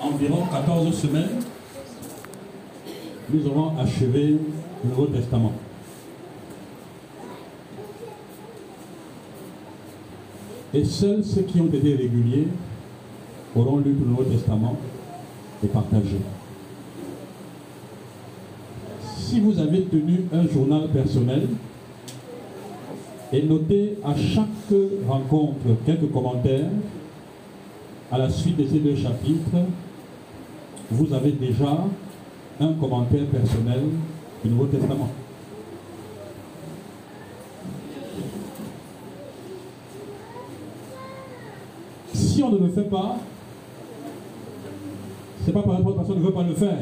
environ 14 semaines, nous aurons achevé le Nouveau Testament. Et seuls ceux qui ont été réguliers auront lu le Nouveau Testament et partagé. Si vous avez tenu un journal personnel et noté à chaque rencontre quelques commentaires, à la suite de ces deux chapitres, vous avez déjà un commentaire personnel du Nouveau Testament. Si on ne le fait pas, c'est pas parce que personne ne veut pas le faire,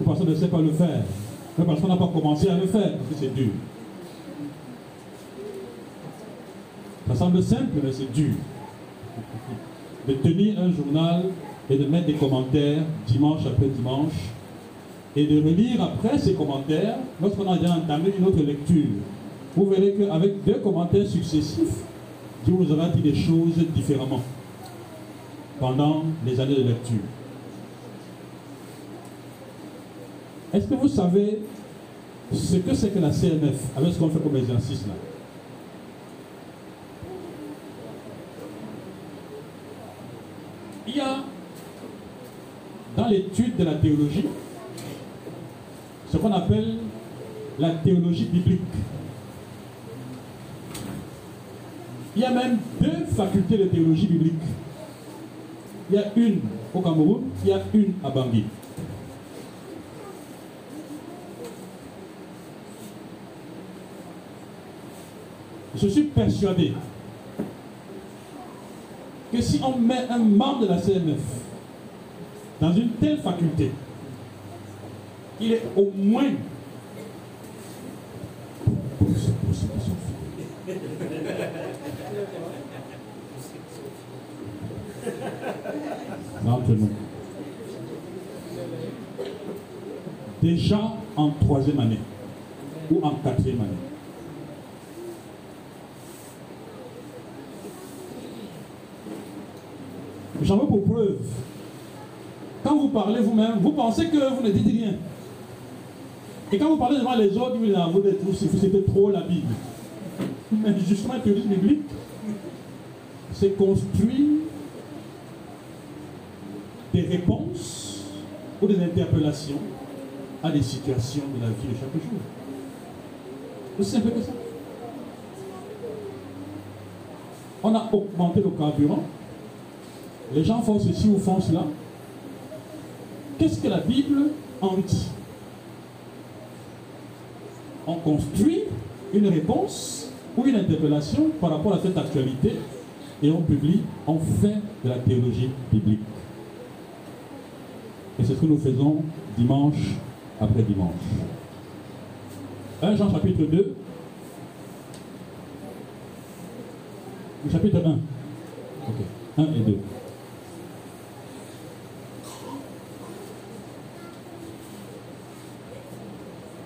ou parce qu'on ne sait pas le faire, mais parce qu'on n'a pas commencé à le faire, parce que c'est dur. Ça semble simple, mais c'est dur. De tenir un journal et de mettre des commentaires dimanche après dimanche et de relire après ces commentaires lorsqu'on a déjà entamé une autre lecture. Vous verrez qu'avec deux commentaires successifs, Dieu vous aura dit des choses différemment pendant les années de lecture. Est-ce que vous savez ce que c'est que la CMF avec ce qu'on fait comme exercice là? Il y a l'étude de la théologie ce qu'on appelle la théologie biblique. Il y a même deux facultés de théologie biblique. Il y a une au Cameroun, il y a une à Bangui. Je suis persuadé que si on met un membre de la CMF dans une telle faculté, il est au moins. Déjà en troisième année ou en quatrième année. J'en veux pour preuve. Quand vous parlez vous-même, vous pensez que vous ne dites rien. Et quand vous parlez devant les autres, vous dites c'était trop la Bible. Mais justement, le théorie biblique, c'est construire des réponses ou des interpellations à des situations de la vie de chaque jour. C'est simple que ça. On a augmenté le carburant. Les gens font ceci ou font cela. Qu'est-ce que la Bible en dit? On construit une réponse ou une interpellation par rapport à cette actualité et on publie, on fait de la théologie biblique. Et c'est ce que nous faisons dimanche après dimanche. 1 Jean chapitre 2. Chapitre 1. Ok. 1 et 2.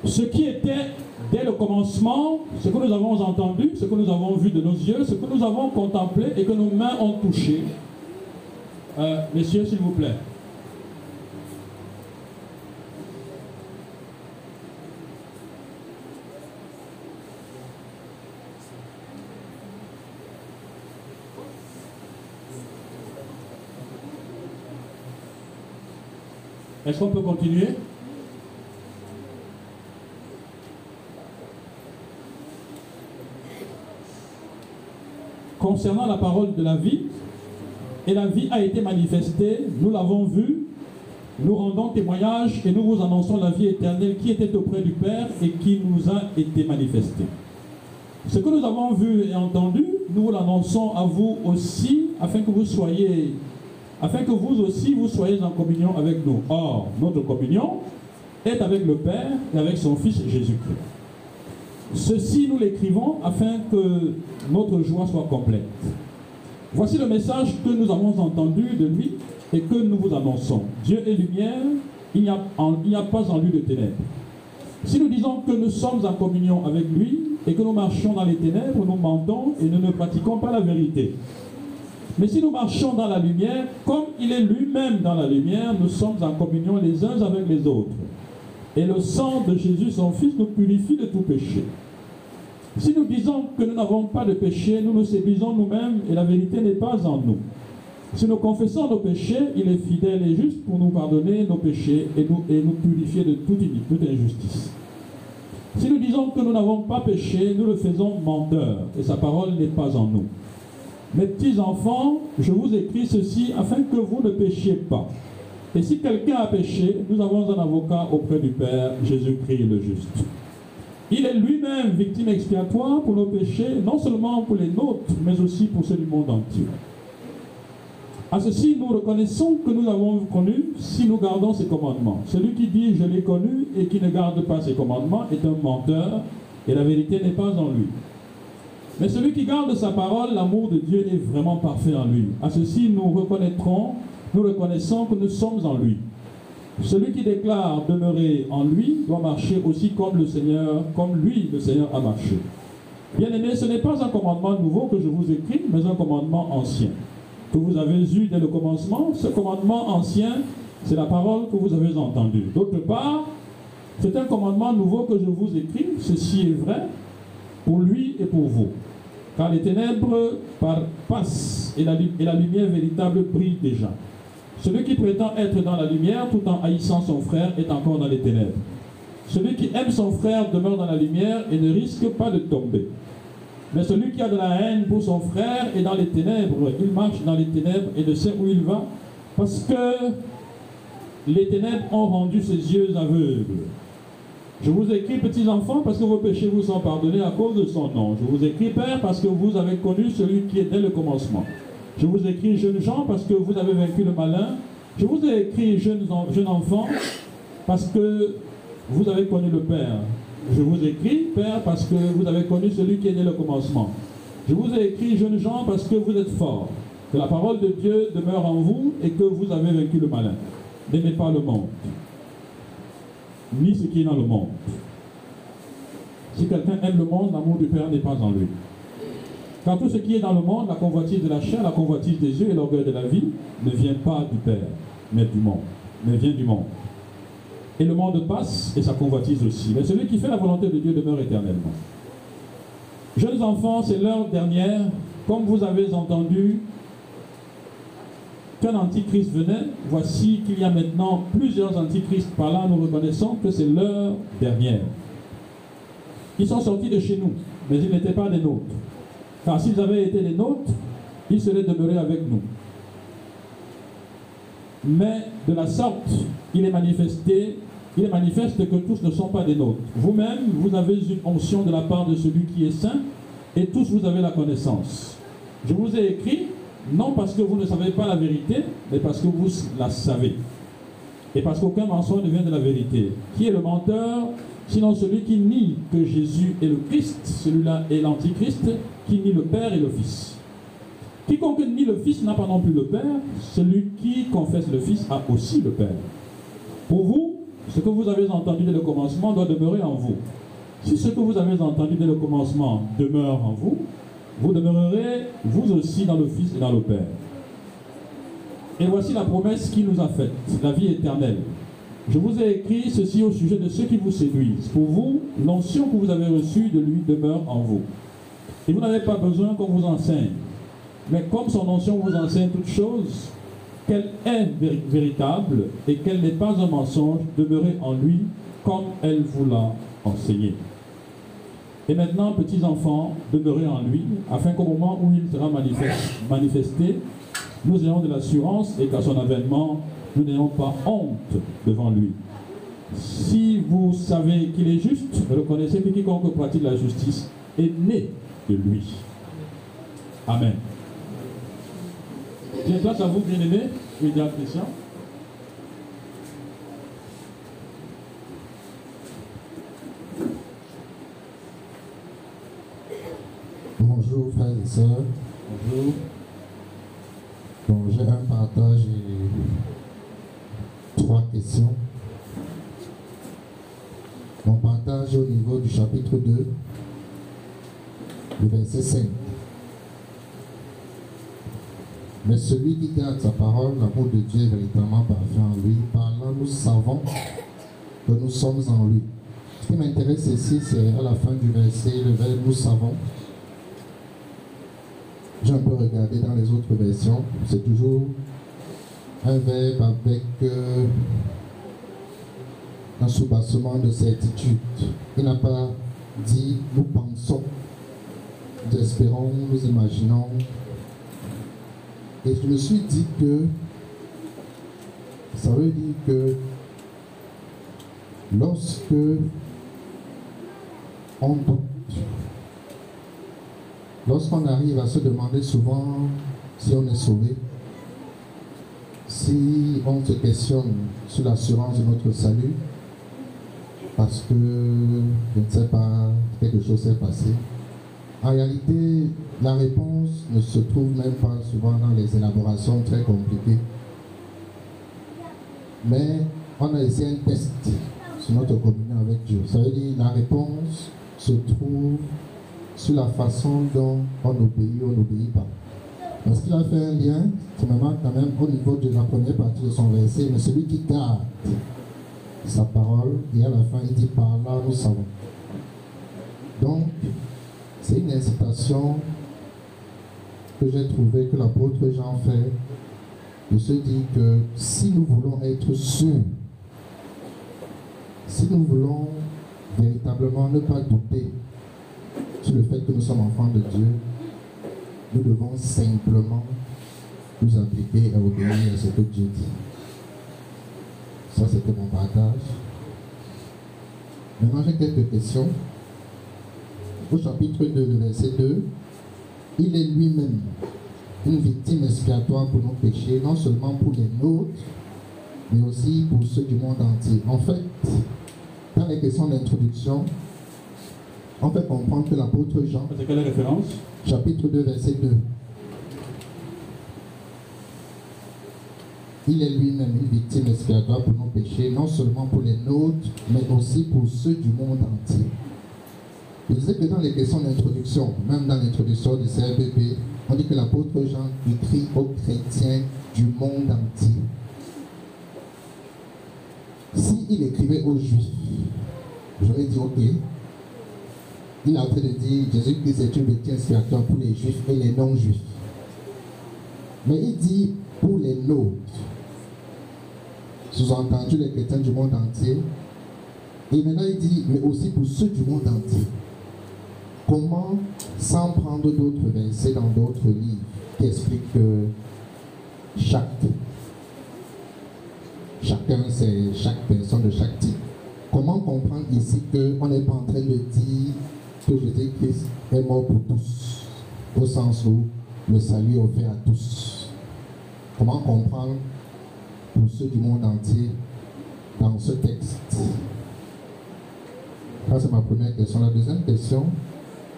Ce qui était dès le commencement, ce que nous avons entendu, ce que nous avons vu de nos yeux, ce que nous avons contemplé et que nos mains ont touché. Euh, messieurs, s'il vous plaît. Est-ce qu'on peut continuer? Concernant la parole de la vie, et la vie a été manifestée, nous l'avons vue, nous rendons témoignage et nous vous annonçons la vie éternelle qui était auprès du Père et qui nous a été manifestée. Ce que nous avons vu et entendu, nous l'annonçons à vous aussi, afin que vous soyez afin que vous aussi vous soyez en communion avec nous. Or, notre communion est avec le Père et avec son Fils Jésus-Christ. Ceci, nous l'écrivons afin que notre joie soit complète. Voici le message que nous avons entendu de lui et que nous vous annonçons. Dieu est lumière, il n'y a, pas en lui de ténèbres. Si nous disons que nous sommes en communion avec lui et que nous marchons dans les ténèbres, nous mentons et nous ne pratiquons pas la vérité. Mais si nous marchons dans la lumière, comme il est lui-même dans la lumière, nous sommes en communion les uns avec les autres. Et le sang de Jésus, son Fils, nous purifie de tout péché. Si nous disons que nous n'avons pas de péché, nous nous séduisons nous-mêmes et la vérité n'est pas en nous. Si nous confessons nos péchés, il est fidèle et juste pour nous pardonner nos péchés et nous, purifier de toute, toute injustice. Si nous disons que nous n'avons pas péché, nous le faisons menteur et sa parole n'est pas en nous. Mes petits enfants, je vous écris ceci afin que vous ne péchiez pas. Et si quelqu'un a péché, nous avons un avocat auprès du Père, Jésus-Christ le juste. Il est lui-même victime expiatoire pour nos péchés, non seulement pour les nôtres, mais aussi pour ceux du monde entier. À ceci, nous reconnaissons que nous l'avons connu si nous gardons ses commandements. Celui qui dit je l'ai connu et qui ne garde pas ses commandements est un menteur et la vérité n'est pas en lui. Mais celui qui garde sa parole, l'amour de Dieu est vraiment parfait en lui. À ceci, nous reconnaîtrons, nous reconnaissons que nous sommes en lui. Celui qui déclare demeurer en lui doit marcher aussi comme le Seigneur, comme lui, le Seigneur, a marché. Bien aimé, ce n'est pas un commandement nouveau que je vous écris, mais un commandement ancien que vous avez eu dès le commencement. Ce commandement ancien, c'est la parole que vous avez entendue. D'autre part, c'est un commandement nouveau que je vous écris. Ceci est vrai pour lui et pour vous. Car les ténèbres passent et la, et la lumière véritable brille déjà. Celui qui prétend être dans la lumière tout en haïssant son frère est encore dans les ténèbres. Celui qui aime son frère demeure dans la lumière et ne risque pas de tomber. Mais celui qui a de la haine pour son frère est dans les ténèbres. Il marche dans les ténèbres et ne sait où il va parce que les ténèbres ont rendu ses yeux aveugles. Je vous écris, petits enfants, parce que vos péchés vous sont pardonnés à cause de son nom. Je vous écris, Père, parce que vous avez connu celui qui est dès le commencement. Je vous écris, jeunes gens, parce que vous avez vaincu le malin. Je vous ai écrit, jeunes, enfants, parce que vous avez connu le Père. Je vous écris, Père, parce que vous avez connu celui qui est dès le commencement. Je vous ai écrit, jeunes gens, parce que vous êtes forts, que la parole de Dieu demeure en vous et que vous avez vaincu le malin. N'aimez pas le monde, ni ce qui est dans le monde. Si quelqu'un aime le monde, l'amour du Père n'est pas en lui. Car tout ce qui est dans le monde, la convoitise de la chair, la convoitise des yeux et l'orgueil de la vie, ne vient pas du Père, mais du monde, mais vient du monde. Et le monde passe et sa convoitise aussi. Mais celui qui fait la volonté de Dieu demeure éternellement. Jeunes enfants, c'est l'heure dernière. Comme vous avez entendu qu'un antichrist venait, voici qu'il y a maintenant plusieurs antichrists. Par là, nous reconnaissons que c'est l'heure dernière. Ils sont sortis de chez nous, mais ils n'étaient pas des nôtres. Car s'ils avaient été des nôtres, ils seraient demeurés avec nous. Mais de la sorte, il est manifesté il est manifeste que tous ne sont pas des nôtres. Vous-même, vous avez une onction de la part de celui qui est saint, et tous vous avez la connaissance. Je vous ai écrit, non parce que vous ne savez pas la vérité, mais parce que vous la savez. Et parce qu'aucun mensonge ne vient de la vérité. Qui est le menteur Sinon celui qui nie que Jésus est le Christ, celui-là est l'Antichrist, qui nie le Père et le Fils. Quiconque nie le Fils n'a pas non plus le Père, celui qui confesse le Fils a aussi le Père. Pour vous, ce que vous avez entendu dès le commencement doit demeurer en vous. Si ce que vous avez entendu dès le commencement demeure en vous, vous demeurerez vous aussi dans le Fils et dans le Père. Et voici la promesse qu'il nous a faite, la vie éternelle. Je vous ai écrit ceci au sujet de ceux qui vous séduisent. Pour vous, l'onction que vous avez reçue de lui demeure en vous. Et vous n'avez pas besoin qu'on vous enseigne. Mais comme son onction vous enseigne toutes choses, qu'elle est véritable et qu'elle n'est pas un mensonge, demeurez en lui comme elle vous l'a enseigné. Et maintenant, petits enfants, demeurez en lui, afin qu'au moment où il sera manifesté, nous ayons de l'assurance et qu'à son avènement, nous n'ayons pas honte devant lui. Si vous savez qu'il est juste, reconnaissez que quiconque pratique la justice est né de lui. Amen. Bien place à vous, bien-aimés. Oui, Christian? Bonjour, frères et sœurs. Bonjour. Bon, j'ai un partage et trois questions. Mon partage au niveau du chapitre 2, le verset 5. Mais celui qui garde sa parole, l'amour de Dieu est véritablement parfait en lui. Par là, nous savons que nous sommes en lui. Ce qui m'intéresse ici, c'est à la fin du verset, le verbe nous savons. J'ai un peu regardé dans les autres versions. C'est toujours un verbe avec euh, un soubassement de certitude. Il n'a pas dit nous pensons, nous espérons, nous imaginons. Et je me suis dit que ça veut dire que lorsque on lorsqu'on arrive à se demander souvent si on est sauvé, si on se questionne sur l'assurance de notre salut, parce que, je ne sais pas, quelque chose s'est passé. En réalité, la réponse ne se trouve même pas souvent dans les élaborations très compliquées. Mais on a essayé un test sur notre communion avec Dieu. Ça veut dire la réponse se trouve sur la façon dont on obéit ou on n'obéit pas. Parce qu'il a fait un lien, qui me manque quand même au niveau de la première partie de son verset, mais celui qui garde sa parole, et à la fin il dit par là nous savons. Donc, c'est une incitation que j'ai trouvé que l'apôtre Jean fait de se dire que si nous voulons être sûrs, si nous voulons véritablement ne pas douter sur le fait que nous sommes enfants de Dieu, nous devons simplement nous appliquer à obéir à ce que Dieu dit. Ça, c'était mon partage. Maintenant, j'ai quelques questions. Au chapitre 2, le verset 2, il est lui-même une victime expiatoire pour nos péchés, non seulement pour les nôtres, mais aussi pour ceux du monde entier. En fait, dans les questions d'introduction, on fait comprendre que l'apôtre Jean, C'est quelle référence? Chapitre 2, verset 2, il est lui-même une victime expiatoire pour nos péchés, non seulement pour les nôtres, mais aussi pour ceux du monde entier. Je disais que dans les questions d'introduction, même dans l'introduction du CRPP, on dit que l'apôtre Jean écrit aux chrétiens du monde entier. S'il écrivait aux juifs, j'aurais dit ok. Il est en train de dire Jésus-Christ est une victime expiatoire pour les juifs et les non-juifs. Mais il dit pour les nôtres, sous-entendu les chrétiens du monde entier. Et maintenant il dit, mais aussi pour ceux du monde entier. Comment, sans prendre d'autres versets dans d'autres livres qui expliquent que chaque, chacun c'est chaque personne de chaque type, comment comprendre ici qu'on n'est pas en train de dire que Jésus-Christ est mort pour tous, au sens où le salut est offert à tous. Comment comprendre pour ceux du monde entier dans ce texte? Ça, c'est ma première question. La deuxième question,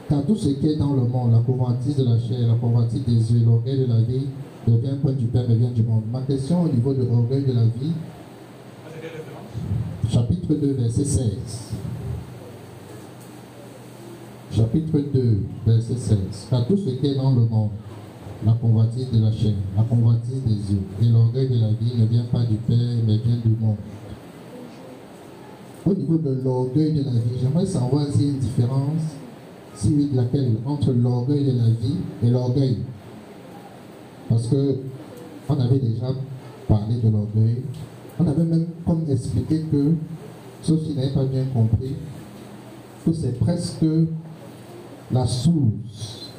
car tout ce qui est dans le monde, la convoitise de la chair, la convoitise des yeux, l'orgueil de la vie, ne vient point du Père, mais vient du monde. Ma question au niveau de l'orgueil de la vie, chapitre 2, verset 16. Chapitre 2, verset 16. Car tout ce qui est dans le monde, la convoitise de la chair, la convoitise des yeux et l'orgueil de la vie ne vient pas du Père, mais vient du monde. Au niveau de l'orgueil de la vie, j'aimerais savoir s'il y a une différence, si oui, laquelle, entre l'orgueil de la vie et l'orgueil. Parce que on avait déjà parlé de l'orgueil. On avait même comme expliqué que, sauf s'il n'avait pas bien compris, que c'est presque la source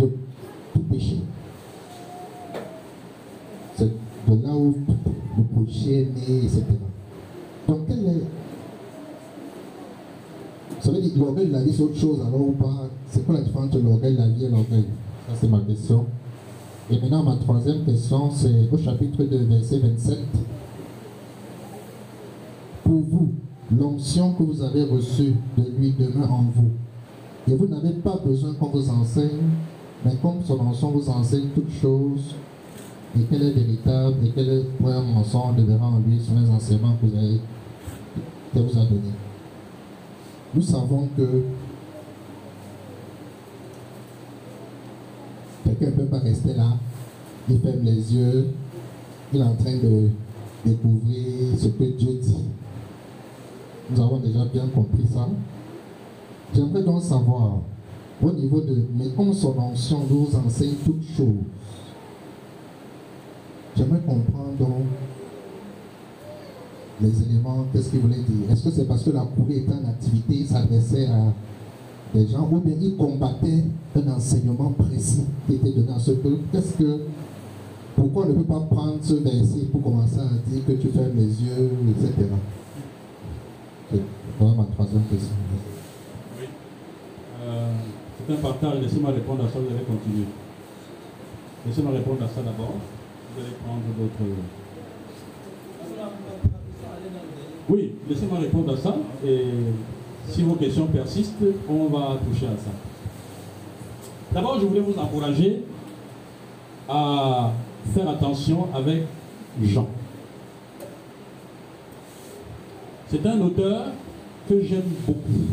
de tout péché. C'est de là où le péché est né, etc. Donc, quel est. Ça veut dire que l'orgueil de la vie, c'est autre chose alors ou pas? C'est quoi la différence entre l'orgueil de la vie et l'orgueil? Ça, c'est ma question. Et maintenant, ma troisième question, c'est au chapitre 2, verset 27. Pour vous, l'onction que vous avez reçue de lui demeure en vous. Et vous n'avez pas besoin qu'on vous enseigne, mais comme son onction vous enseigne toutes choses, et qu'elle est véritable, et qu'elle est point mensonge, demeurant en lui sur les enseignements que vous avez, qu'elle vous a donnés. Nous savons que Quelqu'un ne peut pas rester là, il ferme les yeux, il est en train de découvrir ce que Dieu dit. Nous avons déjà bien compris ça. J'aimerais donc savoir, au niveau de, son onction nous enseigne toutes choses, j'aimerais comprendre les éléments, qu'est-ce qu'il voulait dire? Est-ce que c'est parce que la courée était en activité, il s'adressait à des gens, ou bien il combattait un enseignement précis qui était donné à ce peuple Qu'est-ce que. Pourquoi on ne peut pas prendre ce verset pour commencer à dire que tu fermes les yeux, etc. C'est vraiment ma troisième question. C'est un partage. Laissez-moi répondre à ça, vous allez continuer. Laissez-moi répondre à ça d'abord. Vous allez prendre d'autres. Oui, laissez-moi répondre à ça. Et si vos questions persistent, on va toucher à ça. D'abord, je voulais vous encourager à faire attention avec Jean. C'est un auteur que j'aime beaucoup.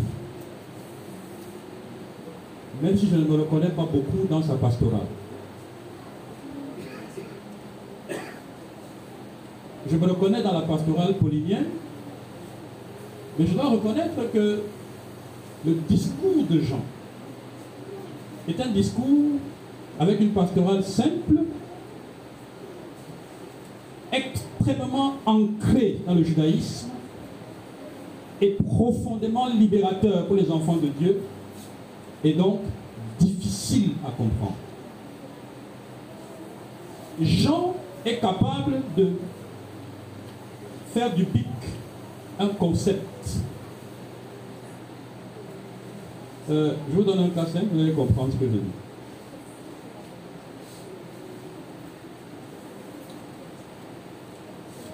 Même si je ne me reconnais pas beaucoup dans sa pastorale. Je me reconnais dans la pastorale paulinienne, mais je dois reconnaître que le discours de Jean est un discours avec une pastorale simple, extrêmement ancrée dans le judaïsme et profondément libérateur pour les enfants de Dieu et donc difficile à comprendre. Jean est capable de faire du pic un concept. Euh, je vous donne un cas simple, vous allez comprendre ce que je dis.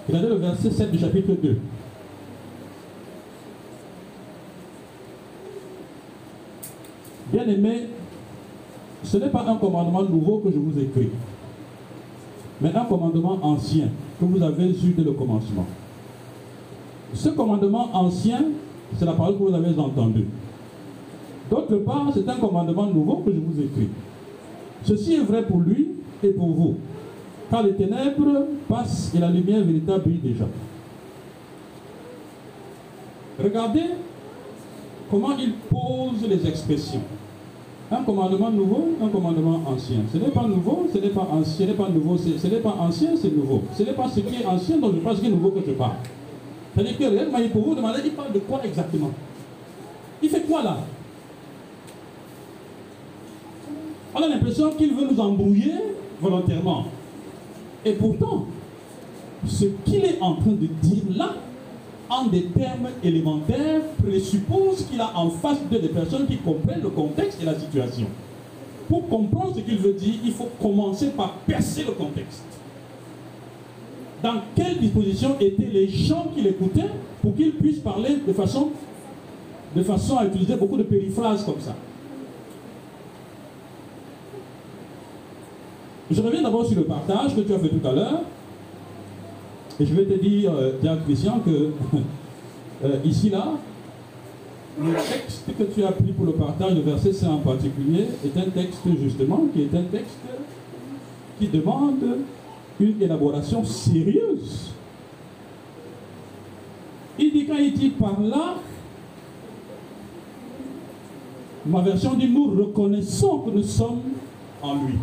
Regardez le verset 7 du chapitre 2. Bien aimé, ce n'est pas un commandement nouveau que je vous écris, mais un commandement ancien que vous avez eu dès le commencement. Ce commandement ancien, c'est la parole que vous avez entendue. D'autre part, c'est un commandement nouveau que je vous écris. Ceci est vrai pour lui et pour vous. Car les ténèbres passent et la lumière véritable brille déjà. Regardez comment il pose les expressions? Un commandement nouveau, un commandement ancien. Ce n'est pas nouveau, ce n'est pas ancien, ce n'est pas nouveau, ce n'est pas ancien, c'est nouveau. Ce n'est pas ce qui est ancien dont je parle, ce qui est nouveau que je parle. C'est-à-dire que réellement, pour vous demander, il parle de quoi exactement? Il fait quoi là? On a l'impression qu'il veut nous embrouiller volontairement. Et pourtant, ce qu'il est en train de dire là, en des termes élémentaires, présuppose qu'il a en face de des personnes qui comprennent le contexte et la situation. Pour comprendre ce qu'il veut dire, il faut commencer par percer le contexte. Dans quelle disposition étaient les gens qui l'écoutaient pour qu'ils puissent parler de façon, de façon à utiliser beaucoup de périphrases comme ça? Je reviens d'abord sur le partage que tu as fait tout à l'heure. Et je vais te dire, euh, Christian, que euh, ici, là, le texte que tu as pris pour le partage, le verset 5 en particulier, est un texte justement qui est un texte qui demande une élaboration sérieuse. Il dit quand il dit par là, ma version dit nous reconnaissons que nous sommes en lui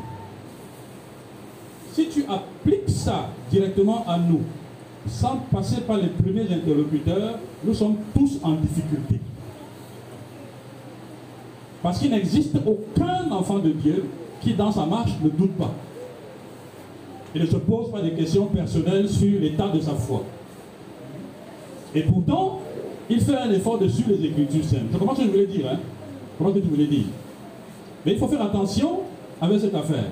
si tu ça directement à nous, sans passer par les premiers interlocuteurs, nous sommes tous en difficulté. Parce qu'il n'existe aucun enfant de Dieu qui, dans sa marche, ne doute pas. Il ne se pose pas des questions personnelles sur l'état de sa foi. Et pourtant, il fait un effort dessus les Écritures saintes. Je comprends ce que je voulais dire. Hein? Que tu voulais dire Mais il faut faire attention avec cette affaire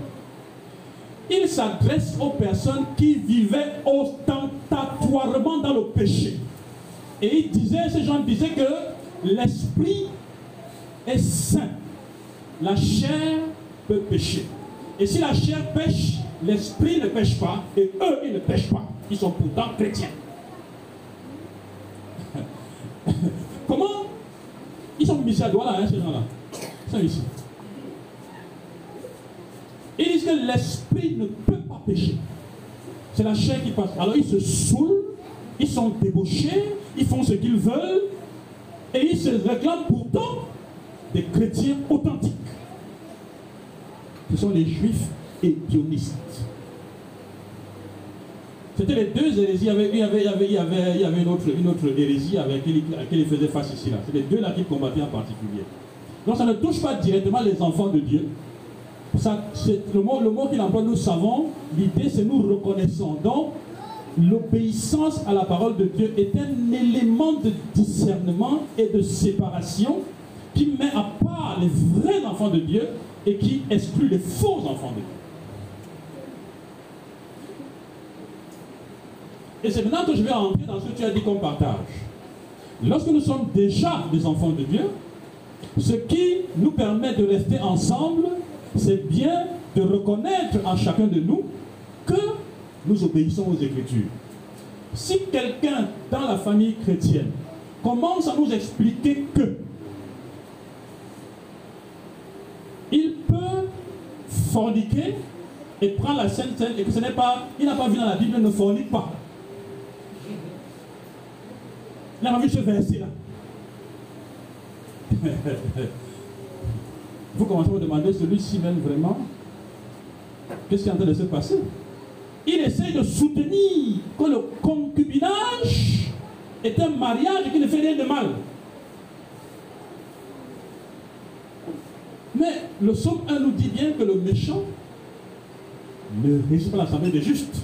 il s'adresse aux personnes qui vivaient ostentatoirement dans le péché. Et il disait, ces gens disaient que l'esprit est saint. La chair peut pécher. Et si la chair pêche, l'esprit ne pêche pas, et eux, ils ne pêchent pas. Ils sont pourtant chrétiens. Comment? Ils sont mis à là, hein, ces gens-là. Ils sont. Que l'esprit ne peut pas pécher. C'est la chair qui passe. Alors ils se saoulent, ils sont débauchés, ils font ce qu'ils veulent, et ils se réclament pourtant des chrétiens authentiques. Ce sont les juifs et dionistes. C'était les deux hérésies. Il y avait, il y avait, il y avait, il y avait, une, autre, une autre hérésie avec laquelle il faisait face ici. là. C'est les deux là qu'il combattait en particulier. Donc ça ne touche pas directement les enfants de Dieu. Ça, le mot, le mot qu'il emploie, nous savons, l'idée c'est nous reconnaissons. Donc, l'obéissance à la parole de Dieu est un élément de discernement et de séparation qui met à part les vrais enfants de Dieu et qui exclut les faux enfants de Dieu. Et c'est maintenant que je vais entrer dans ce que tu as dit qu'on partage. Lorsque nous sommes déjà des enfants de Dieu, ce qui nous permet de rester ensemble, c'est bien de reconnaître en chacun de nous que nous obéissons aux Écritures. Si quelqu'un dans la famille chrétienne commence à nous expliquer que il peut forniquer et prendre la Sainte et que ce n'est pas, il n'a pas vu dans la Bible, ne fornique pas. Il a vu ce verset-là. Vous commencez à vous demander celui-ci même vraiment, qu'est-ce qui est en train de se passer? Il essaie de soutenir que le concubinage est un mariage qui ne fait rien de mal. Mais le psaume 1 nous dit bien que le méchant ne réussit pas l'assemblée des justes.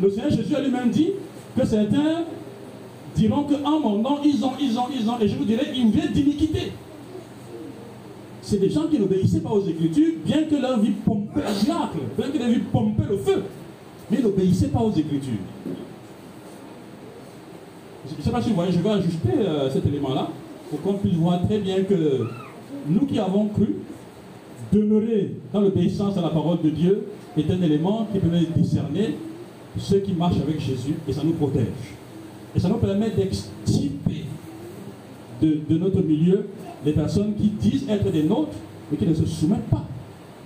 Le Seigneur Jésus a lui-même dit que certains diront qu'en mon nom, ils ont, ils ont, ils ont, et je vous dirais, ils viennent d'iniquité. C'est des gens qui n'obéissaient pas aux Écritures, bien que leur vie pompait le miracle, bien que leur vie pompait le feu, mais ils n'obéissaient pas aux Écritures. Je ne sais pas si vous voyez, je vais ajuster euh, cet élément-là, pour qu'on puisse voir très bien que nous qui avons cru, demeurer dans l'obéissance à la parole de Dieu est un élément qui permet de discerner ceux qui marchent avec Jésus et ça nous protège. Et ça nous permet d'extirper de, de, notre milieu les personnes qui disent être des nôtres, mais qui ne se soumettent pas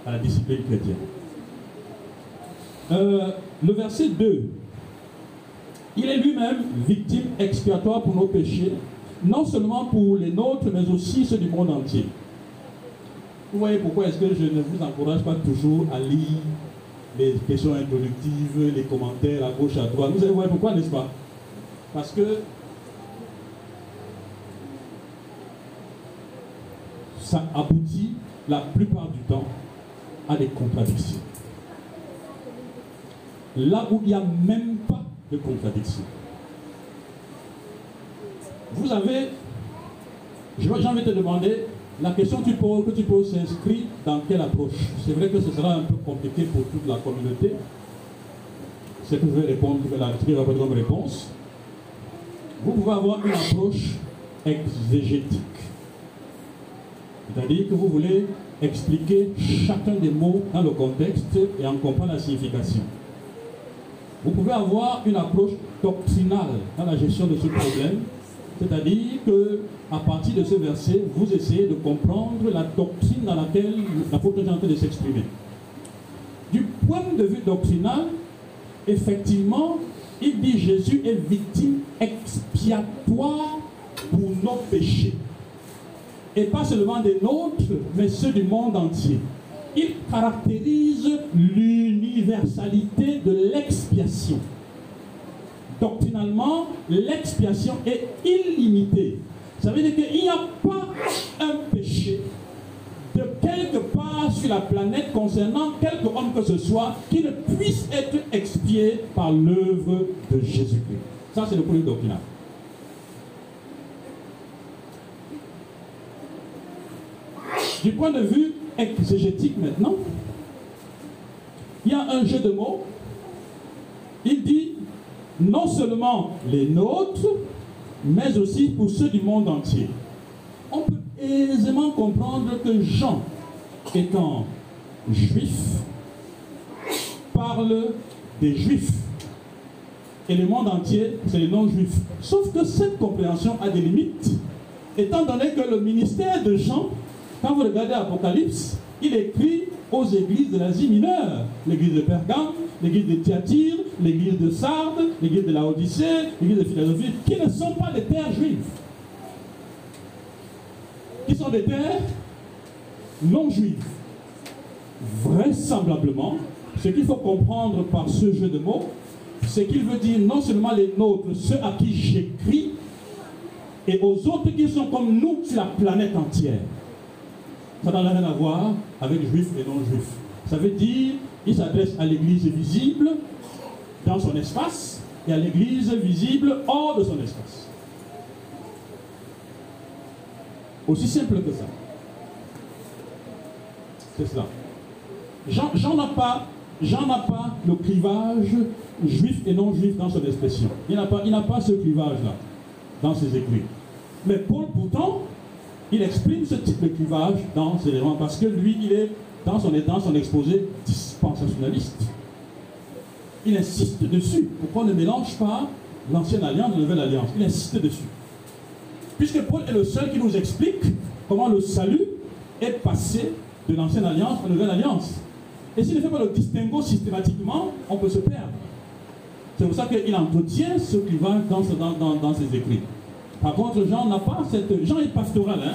à la discipline chrétienne. Euh, le verset 2. Il est lui-même victime expiatoire pour nos péchés, non seulement pour les nôtres, mais aussi ceux du monde entier. Vous voyez pourquoi est-ce que je ne vous encourage pas toujours à lire les questions introductives, les commentaires à gauche, à droite? Vous allez voir pourquoi, n'est-ce pas? Parce que ça aboutit la plupart du temps à des contradictions. Là où il n'y a même pas de contradiction. Vous avez, j'ai envie de te demander, la question que tu poses, s'inscrit dans quelle approche? C'est vrai que ce sera un peu compliqué pour toute la communauté. C'est que je vais répondre, la comme réponse vous pouvez avoir une approche exégétique. C'est-à-dire que vous voulez expliquer chacun des mots dans le contexte et en comprendre la signification. Vous pouvez avoir une approche doctrinale dans la gestion de ce problème, c'est-à-dire que à partir de ce verset, vous essayez de comprendre la doctrine dans laquelle l'apôtre est en train de s'exprimer. Du point de vue doctrinal, effectivement, il dit Jésus est victime expiatoire pour nos péchés. Et pas seulement des nôtres, mais ceux du monde entier. Il caractérise l'universalité de l'expiation. Doctrinalement, l'expiation est illimitée. Ça veut dire qu'il n'y a pas un péché de quelque part sur la planète concernant quelque homme que ce soit qui ne puisse être expié par l'œuvre de Jésus-Christ. Ça, c'est le premier doctrinal. Du point de vue exégétique maintenant, il y a un jeu de mots. Il dit non seulement les nôtres, mais aussi pour ceux du monde entier. On peut aisément comprendre que Jean, étant juif, parle des juifs. Et le monde entier, c'est les non-juifs. Sauf que cette compréhension a des limites, étant donné que le ministère de Jean, quand vous regardez Apocalypse, il écrit aux églises de l'Asie mineure, l'église de Pergame, l'église de Thyatire, l'église de Sardes, l'église de la Odyssée, l'église de Philadelphie, qui ne sont pas des terres juives, qui sont des terres non juives. Vraisemblablement, ce qu'il faut comprendre par ce jeu de mots, c'est qu'il veut dire non seulement les nôtres, ceux à qui j'écris, et aux autres qui sont comme nous sur la planète entière. Ça n'a rien à voir avec juifs et non-juifs. Ça veut dire qu'il s'adresse à l'église visible dans son espace et à l'église visible hors de son espace. Aussi simple que ça. C'est cela. Jean n'a pas, Jean pas le clivage juif et non-juif dans son expression. Il n'a pas, pas ce clivage-là dans ses écrits. Mais Paul, pourtant, il exprime ce type de clivage dans ses éléments parce que lui, il est dans son, dans son exposé dispensationaliste. Il insiste dessus. Pourquoi on ne mélange pas l'ancienne alliance et la nouvelle alliance? Il insiste dessus. Puisque Paul est le seul qui nous explique comment le salut est passé de l'ancienne alliance à la nouvelle alliance. Et s'il ne fait pas le distinguo systématiquement, on peut se perdre. C'est pour ça qu'il entretient ce clivage dans, dans ses écrits. Par contre, Jean n'a pas cette. Jean est pastoral, hein.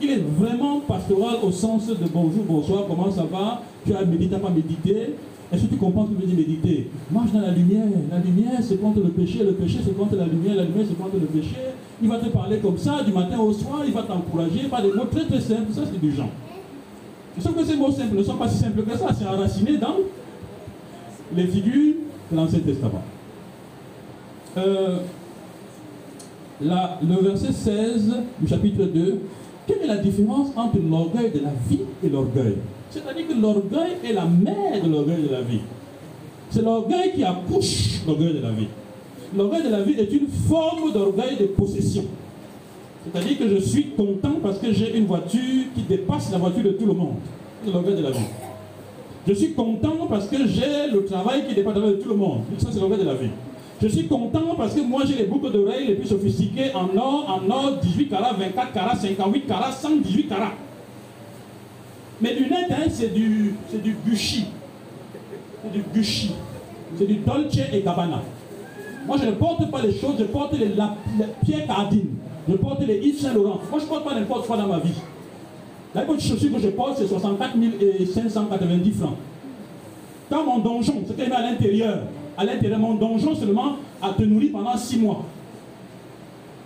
Il est vraiment pastoral au sens de bonjour, bonsoir, comment ça va? Tu as médité, pas médité? Est-ce que tu comprends ce que veut dire méditer? Marche dans la lumière. La lumière, c'est contre le péché. Le péché, c'est contre la lumière. La lumière, c'est contre le péché. Il va te parler comme ça, du matin au soir. Il va t'encourager par des mots très très simples. Ça, c'est du Jean. Sauf que ces mots simples ne sont pas si simples que ça. C'est enraciné dans les figures de l'Ancien Testament. Euh, le verset 16 du chapitre 2, quelle est la différence entre l'orgueil de la vie et l'orgueil? C'est-à-dire que l'orgueil est la mère de l'orgueil de la vie. C'est l'orgueil qui accouche l'orgueil de la vie. L'orgueil de la vie est une forme d'orgueil de possession. C'est-à-dire que je suis content parce que j'ai une voiture qui dépasse la voiture de tout le monde. C'est l'orgueil de la vie. Je suis content parce que j'ai le travail qui dépasse la de tout le monde. Ça, c'est l'orgueil de la vie. Je suis content parce que moi j'ai les boucles d'oreilles les plus sophistiquées en or, en or 18 carats, 24 carats, 58 carats, 118 carats. Mes lunettes, hein, c'est du, c'est du Gucci. C'est du Gucci. C'est du Dolce et Gabbana. Moi je ne porte pas les choses, je porte les, Pierre Cardine. Je porte les Yves Saint Laurent. Moi je ne porte pas n'importe quoi dans ma vie. La chaussure que je porte, c'est 64 590 francs. Dans mon donjon, ce y a à l'intérieur, à l'intérieur de mon donjon seulement à te nourrir pendant six mois.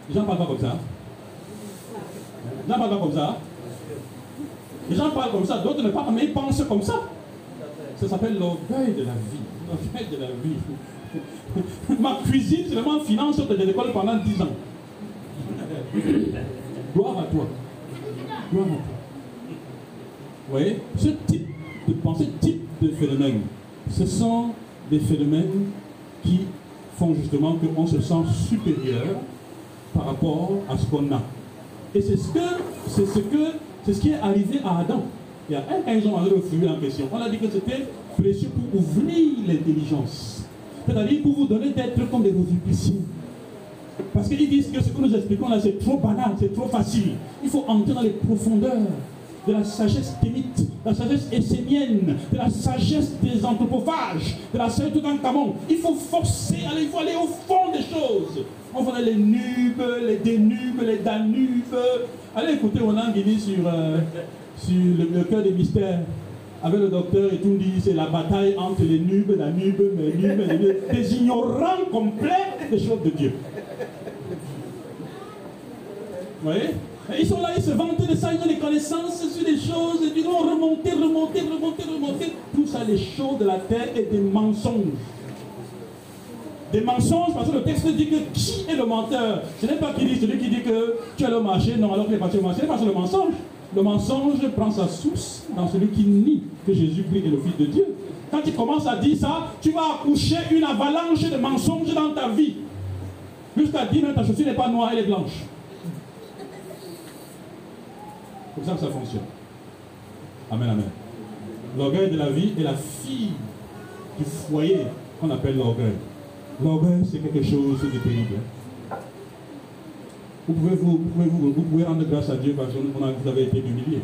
Les gens parlent pas comme ça. Les gens parlent pas comme ça. Les gens parlent comme ça, d'autres ne parlent pas, mais ils pensent comme ça. Ça s'appelle l'orgueil de la vie. L'orgueil de la vie. Ma cuisine, vraiment finance de l'école pendant dix ans. Gloire à toi. Gloire à toi. Vous voyez, ce type de pensée, type de phénomène, ce sont des phénomènes qui font justement qu'on se sent supérieur par rapport à ce qu'on a. Et c'est ce que c'est ce que c'est ce qui est arrivé à Adam. Il y a un ils ont fruit en question. On a dit que c'était précieux pour ouvrir l'intelligence. C'est-à-dire pour vous donner d'être comme des revues Parce qu'ils disent que ce que nous expliquons là, c'est trop banal, c'est trop facile. Il faut entrer dans les profondeurs de la sagesse témite, de la sagesse essénienne, de la sagesse des anthropophages, de la sagesse tout camon. Il faut forcer, il faut aller au fond des choses. On voit les nubes, les dénubes, les danubes. Allez écouter Roland Guini sur, euh, sur le, cœur des mystères. Avec le docteur et tout dit, c'est la bataille entre les nubes, la nube, les nubes, les nubes, des ignorants complets des choses de Dieu. Vous voyez? Ils sont là, ils se vantent de ça, ils ont des connaissances sur des choses, ils vont remonter, remonter, remonter, remonter. Tout ça, les choses de la terre et des mensonges. Des mensonges, parce que le texte dit que qui est le menteur? Ce n'est pas qui dit, celui qui dit que tu as le marché, non, alors qu'il est parti au marché, c'est parce que le mensonge. Le mensonge prend sa source dans celui qui nie que Jésus-Christ est le Fils de Dieu. Quand tu commences à dire ça, tu vas accoucher une avalanche de mensonges dans ta vie. Jusqu'à dire, que ta chaussure n'est pas noire, elle est blanche. Comme ça que ça fonctionne. Amen, amen. L'orgueil de la vie est la fille du foyer qu'on appelle l'orgueil. L'orgueil, c'est quelque chose de pénible. Vous pouvez, vous, pouvez, vous, pouvez rendre grâce à Dieu parce que vous avez été humiliés.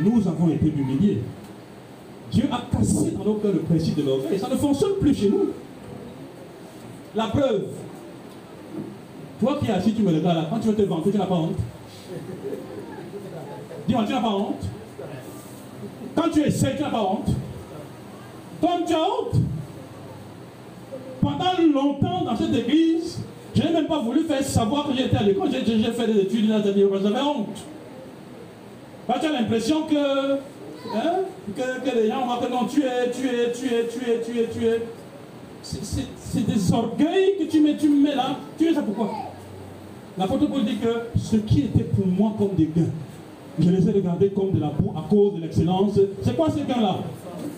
Nous avons été humiliés. Dieu a cassé dans nos cœurs le principe de l'orgueil. Ça ne fonctionne plus chez nous. La preuve. Toi qui es assis, tu me regardes là. Quand tu veux te vanter, tu n'as pas honte. Dis-moi, tu n'as pas honte. Quand tu essaies, tu n'as pas honte. Toi, tu as honte. Pendant longtemps dans cette église, je n'ai même pas voulu faire savoir que j'étais à l'école. J'ai fait des études, j'avais honte. Bah, tu as l'impression que, hein, que, que, les gens vont tu es, tu es, tu es, tu es, tu es, tu es. C'est des orgueils que tu mets, tu mets là. Tu es ça pourquoi? L'apôtre Paul dit que ce qui était pour moi comme des gains, je les ai regardés comme de la boue à cause de l'excellence. C'est quoi ces gains-là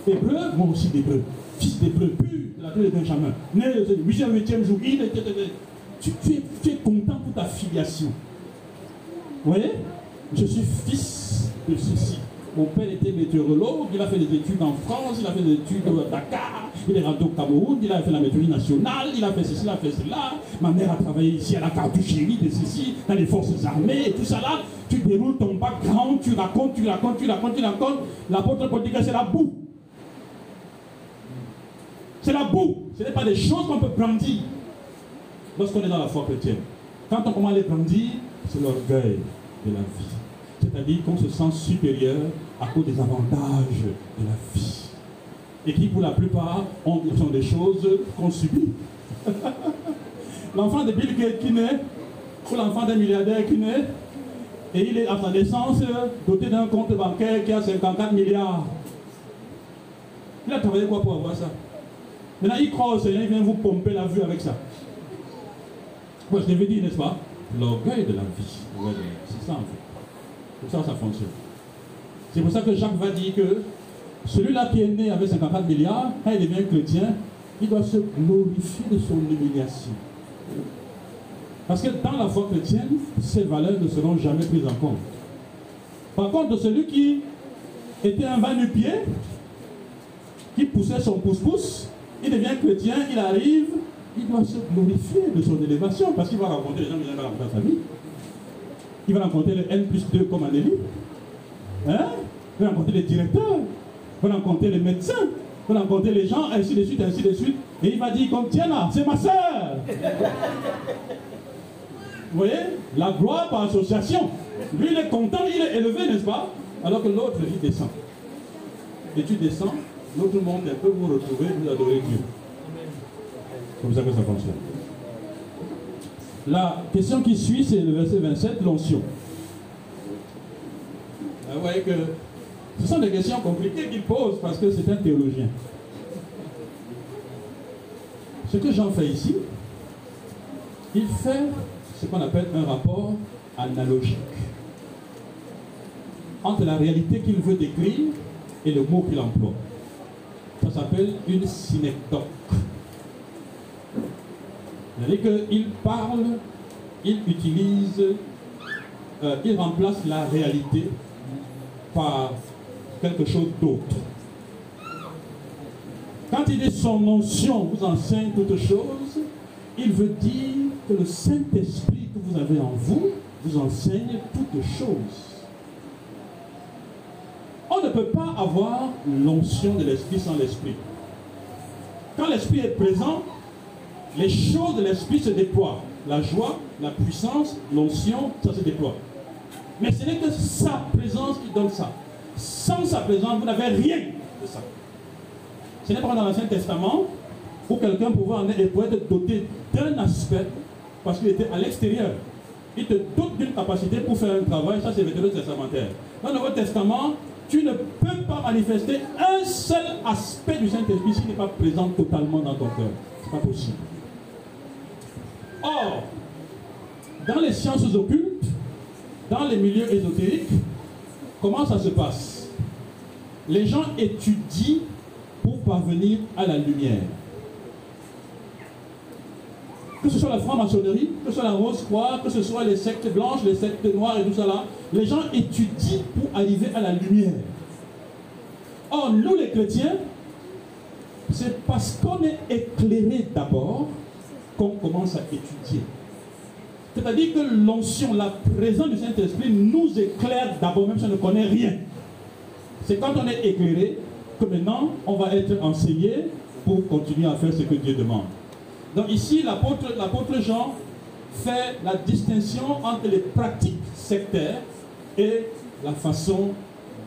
Hébreu, moi aussi d'hébreu. Fils d'hébreu, pur de la terre de Benjamin. Né le 8e jour, il était. Tu, tu, es, tu es content pour ta filiation. Vous voyez? Je suis fils de ceci. Mon père était météorologue, il a fait des études en France, il a fait des études à Dakar, il est rentré au Cameroun, il a fait la météorologie nationale, il a fait ceci, il a fait cela. Ma mère a travaillé ici à la cartoucherie de ceci, dans les forces armées tout ça là. Tu déroules ton background, tu racontes, tu racontes, tu racontes, tu racontes. L'apôtre Paul dit que c'est la boue. C'est la boue. Ce n'est pas des choses qu'on peut brandir lorsqu'on est dans la foi chrétienne. Quand on commence à les brandir, c'est l'orgueil de la vie. C'est-à-dire qu'on se sent supérieur à cause des avantages de la vie. Et qui, pour la plupart, ont, sont des choses qu'on subit. l'enfant de Bill Gates qui naît, ou l'enfant d'un milliardaire qui naît, et il est à sa naissance doté d'un compte bancaire qui a 54 milliards. Il a travaillé quoi pour avoir ça? Maintenant, il croit au Seigneur, il vient vous pomper la vue avec ça. Moi, je l'avais dit, n'est-ce pas? L'orgueil de la vie. C'est ça, en fait. Pour ça, ça fonctionne. C'est pour ça que Jacques va dire que celui-là qui est né avec 54 milliards, quand il devient chrétien, il doit se glorifier de son humiliation. Parce que dans la foi chrétienne, ces valeurs ne seront jamais prises en compte. Par contre, celui qui était un va pied qui poussait son pouce-pouce, il devient chrétien, il arrive, il doit se glorifier de son élévation parce qu'il va rencontrer les gens qui viennent dans sa vie. Il va rencontrer le N plus 2 comme Anélie. Hein? Il va rencontrer les directeurs. Il va rencontrer les médecins. Il va rencontrer les gens, ainsi de suite, ainsi de suite. Et il va dire comme Tiana, c'est ma soeur. Vous voyez La gloire par association. Lui, il est content, il est élevé, n'est-ce pas? Alors que l'autre, il descend. Et tu descends, l'autre monde peut vous retrouver, vous adorer Dieu. Comme ça que ça fonctionne. La question qui suit, c'est le verset 27, l'onction. Vous voyez que ce sont des questions compliquées qu'il pose parce que c'est un théologien. Ce que Jean fait ici, il fait ce qu'on appelle un rapport analogique entre la réalité qu'il veut décrire et le mot qu'il emploie. Ça s'appelle une synecdoque. C'est-à-dire qu'il parle, il utilise, euh, il remplace la réalité par quelque chose d'autre. Quand il dit son notion vous enseigne toutes choses, il veut dire que le Saint-Esprit que vous avez en vous vous enseigne toutes choses. On ne peut pas avoir l'onction de l'Esprit sans l'Esprit. Quand l'Esprit est présent, les choses de l'Esprit se déploient. La joie, la puissance, l'onction, ça se déploie. Mais ce n'est que sa présence qui donne ça. Sans sa présence, vous n'avez rien de ça. Ce n'est pas dans l'Ancien Testament où quelqu'un pouvait, en être doté d'un aspect parce qu'il était à l'extérieur. Il te dote d'une capacité pour faire un travail, ça c'est le testamentaire. Dans le Nouveau Testament, tu ne peux pas manifester un seul aspect du Saint-Esprit s'il n'est pas présent totalement dans ton cœur. Ce n'est pas possible. Or, dans les sciences occultes, dans les milieux ésotériques, comment ça se passe? Les gens étudient pour parvenir à la lumière. Que ce soit la franc-maçonnerie, que ce soit la rose-croix, que ce soit les sectes blanches, les sectes noires et tout ça là, les gens étudient pour arriver à la lumière. Or, nous les chrétiens, c'est parce qu'on est éclairé d'abord qu'on commence à étudier. C'est-à-dire que l'onction, la présence du Saint-Esprit nous éclaire d'abord, même si on ne connaît rien. C'est quand on est éclairé que maintenant, on va être enseigné pour continuer à faire ce que Dieu demande. Donc ici, l'apôtre Jean fait la distinction entre les pratiques sectaires et la façon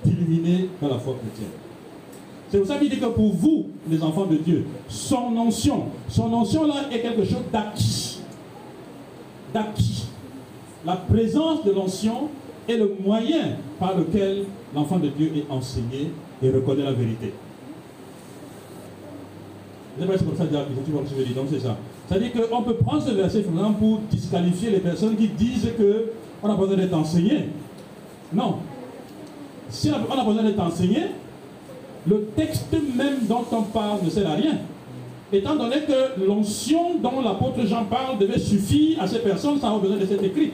d'illuminer dans la foi chrétienne. C'est pour ça qu'il dit que pour vous, les enfants de Dieu, son onction, son onction là est quelque chose d'acquis. D'acquis. La présence de l'onction est le moyen par lequel l'enfant de Dieu est enseigné et reconnaît la vérité. Je c'est comme ça que tu donc c'est ça. C'est-à-dire qu'on peut prendre ce verset pour disqualifier les personnes qui disent qu'on pas besoin d'être enseigné. Non. Si on a besoin d'être enseigné, le texte même dont on parle ne sert à rien. Étant donné que l'onction dont l'apôtre Jean parle devait suffire à ces personnes sans avoir besoin de cet écrit.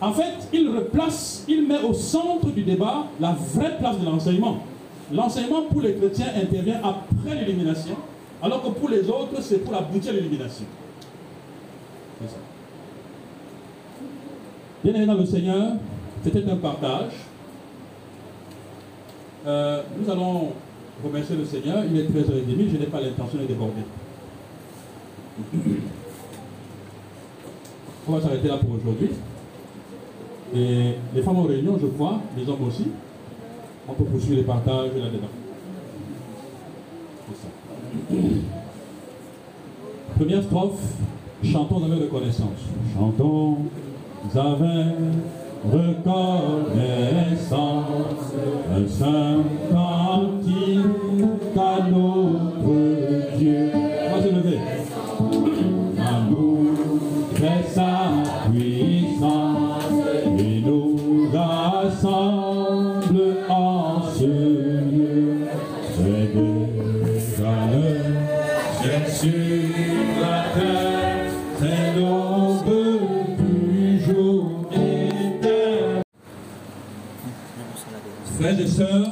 En fait, il replace, il met au centre du débat la vraie place de l'enseignement. L'enseignement pour les chrétiens intervient après l'illumination, alors que pour les autres, c'est pour aboutir à ça. Bien aimé dans le Seigneur, c'était un partage. Euh, nous allons remercier le Seigneur. Il est 13h30, je n'ai pas l'intention de déborder. On va s'arrêter là pour aujourd'hui. Et les femmes en réunion, je crois, les hommes aussi, on peut poursuivre les partages là-dedans. Première strophe, chantons avec reconnaissance. Chantons avec reconnaissance, un cantique à notre Dieu. Lever. Amour, très sa puissance, et nous rassemble en ce lieu. C'est déjà le Jésus Et sœurs,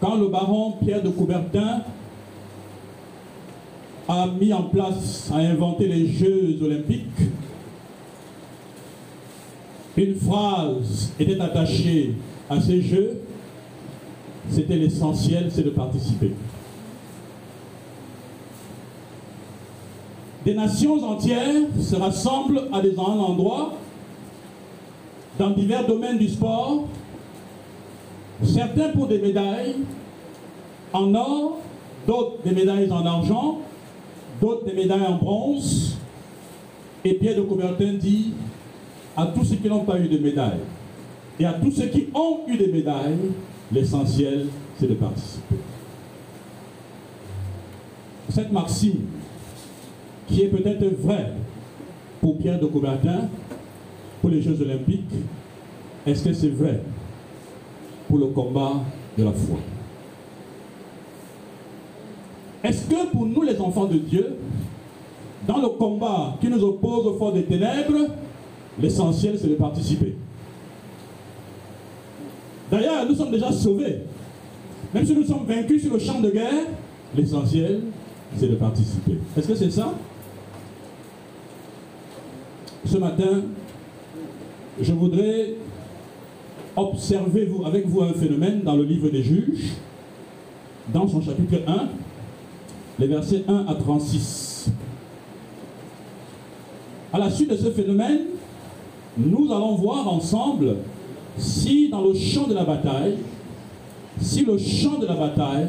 quand le baron Pierre de Coubertin a mis en place, a inventé les Jeux olympiques, une phrase était attachée à ces Jeux, c'était l'essentiel, c'est de participer. Des nations entières se rassemblent à des endroits, dans divers domaines du sport, certains pour des médailles en or, d'autres des médailles en argent, d'autres des médailles en bronze. Et Pierre de Coubertin dit à tous ceux qui n'ont pas eu de médailles et à tous ceux qui ont eu des médailles, l'essentiel c'est de participer. Cette maxime, qui est peut-être vraie pour Pierre de Coubertin, pour les Jeux olympiques, est-ce que c'est vrai pour le combat de la foi? Est-ce que pour nous les enfants de Dieu, dans le combat qui nous oppose au fort des ténèbres, l'essentiel c'est de participer? D'ailleurs, nous sommes déjà sauvés. Même si nous sommes vaincus sur le champ de guerre, l'essentiel c'est de participer. Est-ce que c'est ça? Ce matin, je voudrais observer avec vous un phénomène dans le livre des juges, dans son chapitre 1, les versets 1 à 36. À la suite de ce phénomène, nous allons voir ensemble si dans le champ de la bataille, si le champ de la bataille,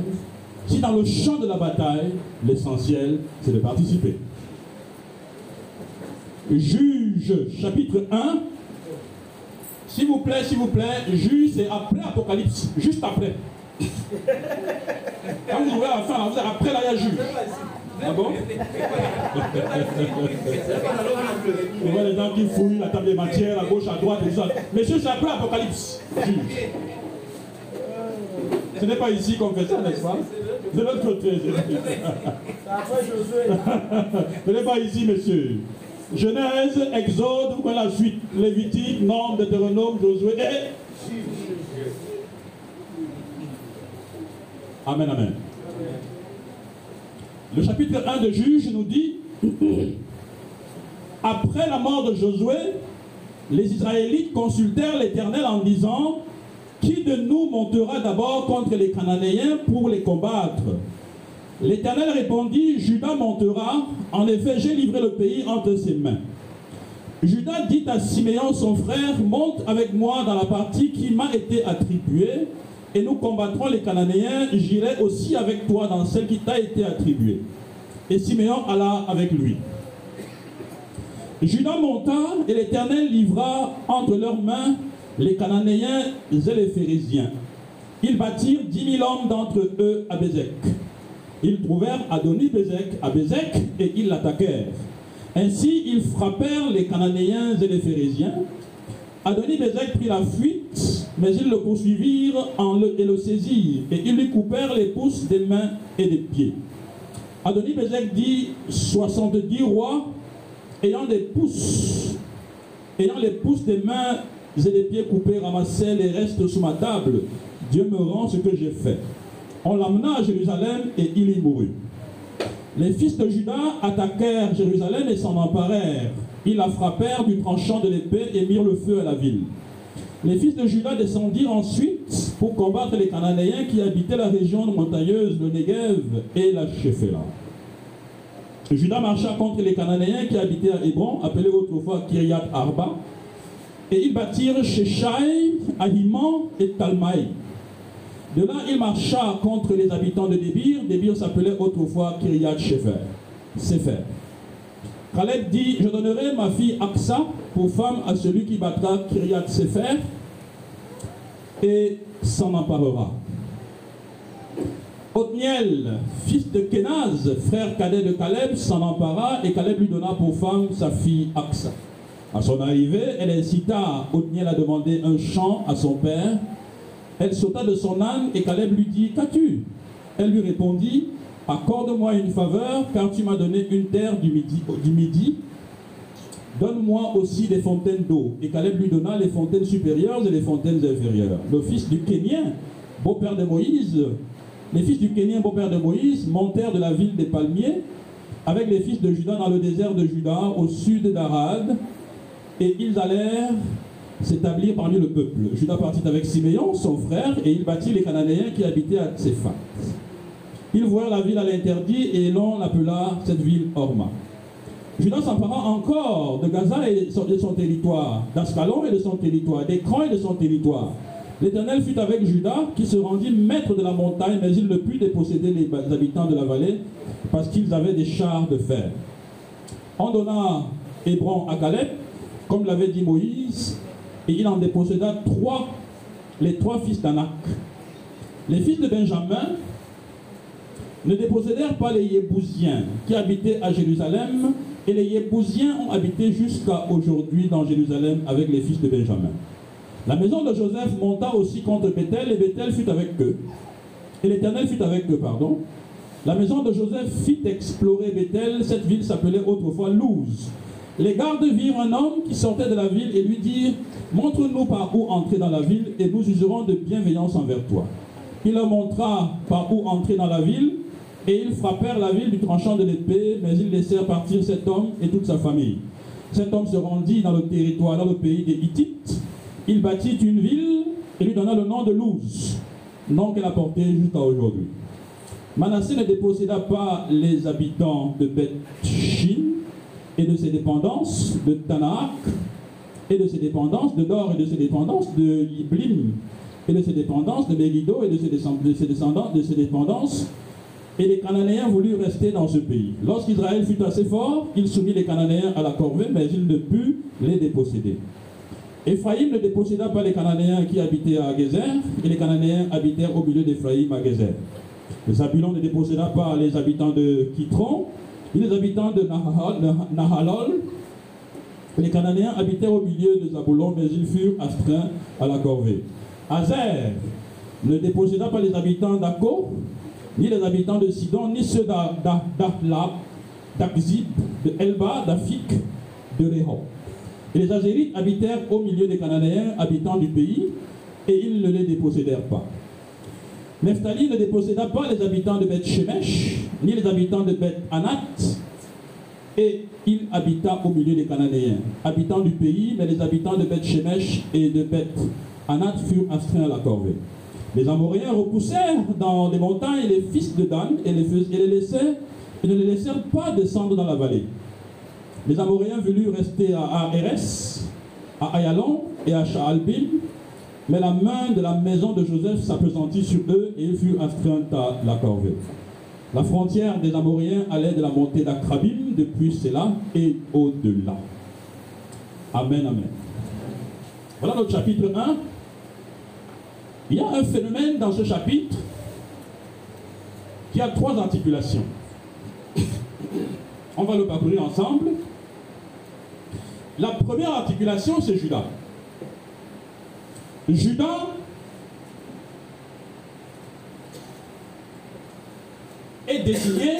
si dans le champ de la bataille, l'essentiel, c'est de participer. Juge chapitre 1, s'il vous plaît, s'il vous plaît, c'est après Apocalypse, juste après. Quand vous ouvrez la fin, vous après là, il y a Juge. Ah bon? On voit les gens qui fouillent la table des matières à gauche, à droite et tout ça. Messieurs, c'est après Apocalypse. Juge. Ce n'est pas ici qu'on fait ça, n'est-ce pas? De l'autre côté. Ce n'est pas ici, monsieur. Genèse, Exode, vous la suite. Lévitique, Nombre, Deutéronome, Josué et... Amen, amen. Le chapitre 1 de Juge nous dit, après la mort de Josué, les Israélites consultèrent l'Éternel en disant, Qui de nous montera d'abord contre les Cananéens pour les combattre? L'Éternel répondit, Judas montera, en effet j'ai livré le pays entre ses mains. Judas dit à Siméon son frère, monte avec moi dans la partie qui m'a été attribuée, et nous combattrons les Cananéens, j'irai aussi avec toi dans celle qui t'a été attribuée. Et Siméon alla avec lui. Judas monta, et l'Éternel livra entre leurs mains les Cananéens et les Phérésiens. Ils bâtirent dix mille hommes d'entre eux à Bézek. Ils trouvèrent Adoni-Bézek à Bézek et ils l'attaquèrent. Ainsi, ils frappèrent les Cananéens et les Phérésiens. Adoni-Bézek prit la fuite, mais ils le poursuivirent et le saisirent, et ils lui coupèrent les pouces des mains et des pieds. Adoni-Bézek dit 70 rois, ayant des pouces, ayant les pouces des mains et des pieds coupés, ramassaient les restes sous ma table. Dieu me rend ce que j'ai fait. On l'amena à Jérusalem et il y mourut. Les fils de Judas attaquèrent Jérusalem et s'en emparèrent. Ils la frappèrent du tranchant de l'épée et mirent le feu à la ville. Les fils de Judas descendirent ensuite pour combattre les Cananéens qui habitaient la région montagneuse, le Negev et la Shephéla. Judas marcha contre les Cananéens qui habitaient à Hébron, appelé autrefois Kiryat Arba, et ils bâtirent Sheshai, Ahiman et Talmaï. De là, il marcha contre les habitants de Débir. Débir s'appelait autrefois Kiryat Sefer. Caleb dit, je donnerai ma fille Aksa pour femme à celui qui battra Kiryat Sefer et s'en emparera. Othniel, fils de Kenaz, frère cadet de Caleb, s'en empara et Caleb lui donna pour femme sa fille Aksa. À son arrivée, elle incita Othniel à demander un champ à son père. Elle sauta de son âne et Caleb lui dit Qu'as-tu? Elle lui répondit Accorde-moi une faveur, car tu m'as donné une terre du midi. Donne-moi aussi des fontaines d'eau. Et Caleb lui donna les fontaines supérieures et les fontaines inférieures. Le fils du Kénien, beau-père de Moïse, les fils du Kénien, beau-père de Moïse, montèrent de la ville des palmiers avec les fils de Judas dans le désert de Juda, au sud d'Arad, et ils allèrent s'établir parmi le peuple. Judas partit avec Siméon, son frère, et il bâtit les Cananéens qui habitaient à Tséphat. Ils voirent la ville à l'interdit et l'on appela cette ville Orma. Judas s'empara encore de Gaza et de son, de son territoire, d'Ascalon et de son territoire, d'Écran et de son territoire. L'Éternel fut avec Judas, qui se rendit maître de la montagne, mais il ne put déposséder les habitants de la vallée, parce qu'ils avaient des chars de fer. On donna Hébron à Caleb, comme l'avait dit Moïse, et il en déposséda trois, les trois fils d'Anak. Les fils de Benjamin ne dépossédèrent pas les Yébousiens qui habitaient à Jérusalem, et les Yébousiens ont habité jusqu'à aujourd'hui dans Jérusalem avec les fils de Benjamin. La maison de Joseph monta aussi contre Bethel, et Bethel fut avec eux. Et l'Éternel fut avec eux, pardon. La maison de Joseph fit explorer Bethel, cette ville s'appelait autrefois Luz. Les gardes virent un homme qui sortait de la ville et lui dirent Montre-nous par où entrer dans la ville et nous userons de bienveillance envers toi. Il leur montra par où entrer dans la ville et ils frappèrent la ville du tranchant de l'épée, mais ils laissèrent partir cet homme et toute sa famille. Cet homme se rendit dans le territoire, dans le pays des Hittites. Il bâtit une ville et lui donna le nom de Luz, nom qu'elle a porté jusqu'à aujourd'hui. Manassé ne déposséda pas les habitants de Beth-Shin et de ses dépendances, de Tanakh et de ses dépendances, de Dor et de ses dépendances, de Yiblim et de ses dépendances, de Megiddo et de ses, de ses descendants, de ses dépendances. Et les Cananéens voulurent rester dans ce pays. Lorsqu'Israël fut assez fort, il soumit les Cananéens à la corvée, mais il ne put les déposséder. Éphraïm ne déposséda pas les Cananéens qui habitaient à Gézer, et les Cananéens habitèrent au milieu d'Éphraïm à Gézer. Le Zabulon ne déposséda pas les habitants de Kitron, les habitants de Nahalol. Les Cananéens habitèrent au milieu de Zabulon, mais ils furent astreints à la corvée. Azer ne déposséda pas les habitants d'Ako, ni les habitants de Sidon, ni ceux d'Ahlab, d'Akzib, de Elba, d'Afik, de Rehob. Et les Azérites habitèrent au milieu des Cananéens, habitants du pays, et ils ne les dépossédèrent pas. Nephtali ne déposséda pas les habitants de Beth Shemesh, ni les habitants de Beth Anat, Et il habita au milieu des Cananéens, habitants du pays, mais les habitants de Beth Shemesh et de Beth Anat furent astreints à la corvée. Les Amoréens repoussèrent dans les montagnes les fils de Dan et ne les laissèrent pas descendre dans la vallée. Les Amoréens voulurent rester à Eres, à Ayalon et à Shaalbim, mais la main de la maison de Joseph s'appesantit sur eux et ils furent astreints à la corvée. La frontière des Amoréens allait de la montée d'Akrabim depuis cela et au-delà. Amen, amen. Voilà notre chapitre 1. Il y a un phénomène dans ce chapitre qui a trois articulations. On va le parcourir ensemble. La première articulation, c'est Judas. Judas est désigné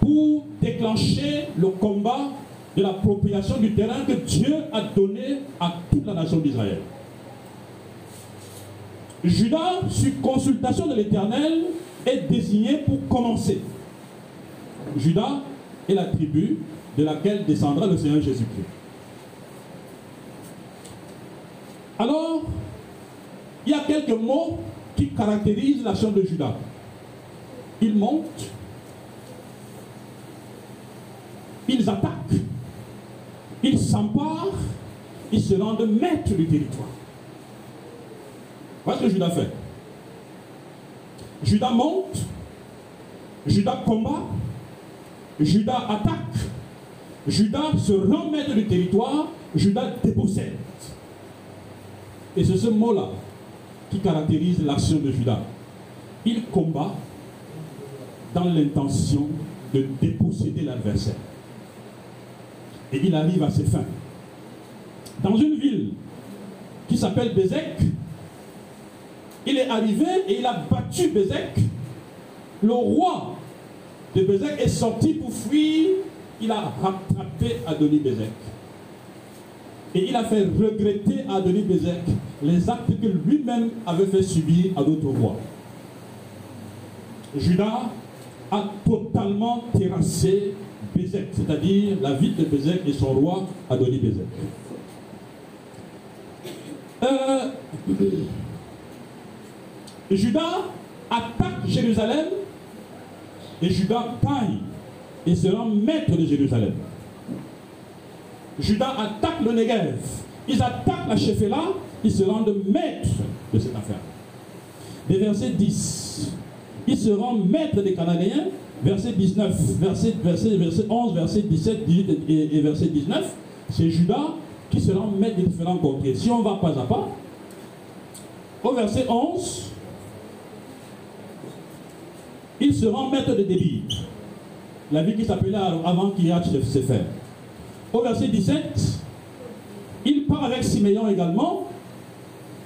pour déclencher le combat de l'appropriation du terrain que Dieu a donné à toute la nation d'Israël. Judas, sur consultation de l'Éternel, est désigné pour commencer. Judas est la tribu de laquelle descendra le Seigneur Jésus-Christ. Alors, il y a quelques mots qui caractérisent l'action de Judas. Ils montent, ils attaquent, ils s'emparent, ils se rendent maîtres du territoire. Voilà ce que Judas fait. Judas monte, Judas combat, Judas attaque, Judas se maître du territoire, Judas dépossède. Et c'est ce mot-là qui caractérise l'action de Judas. Il combat dans l'intention de déposséder l'adversaire. Et il arrive à ses fins. Dans une ville qui s'appelle Bézek, il est arrivé et il a battu Bézek. Le roi de Bézek est sorti pour fuir. Il a rattrapé Adonis Bézek. Et il a fait regretter à Denis Bézek les actes que lui-même avait fait subir à d'autres rois. Judas a totalement terrassé Bézek, c'est-à-dire la ville de Bézek et son roi Adonis Bézek. Euh, Judas attaque Jérusalem et Judas paille et sera maître de Jérusalem. Judas attaque le Negev. Ils attaquent la Shephéla, ils se rendent maîtres de cette affaire. Des versets 10. Ils se rendent maîtres des Cananéens, verset 19, verset, verset, verset 11, verset 17, 18 et, et verset 19. C'est Judas qui se rend maître des différents contrées. Si on va pas à pas, au verset 11, il se rend maître de Débir, la ville qui s'appelait avant Kiryat Sefer. Au verset 17, il part avec Siméon également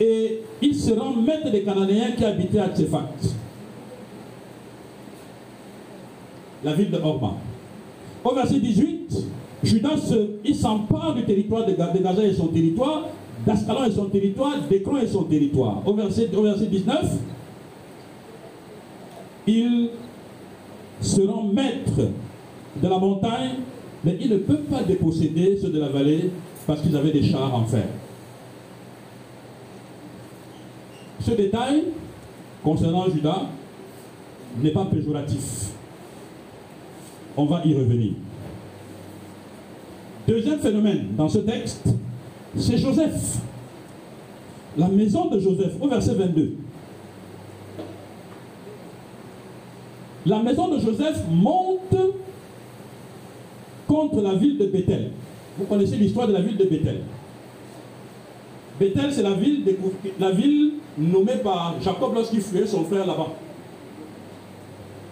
et il se rend maître des Cananéens qui habitaient à Tsefat, la ville de Orma. Au verset 18, Judas s'empare du territoire de Gaza et son territoire, d'Ascalon et son territoire, d'Écron et son territoire. Au verset, au verset 19, il se rend maître de la montagne mais ils ne peuvent pas déposséder ceux de la vallée parce qu'ils avaient des chars en fer. Ce détail concernant Judas n'est pas péjoratif. On va y revenir. Deuxième phénomène dans ce texte, c'est Joseph. La maison de Joseph, au verset 22. La maison de Joseph monte contre la ville de Bethel. Vous connaissez l'histoire de la ville de Bethel. Bethel, c'est la ville, nommée par Jacob lorsqu'il fuyait son frère là-bas.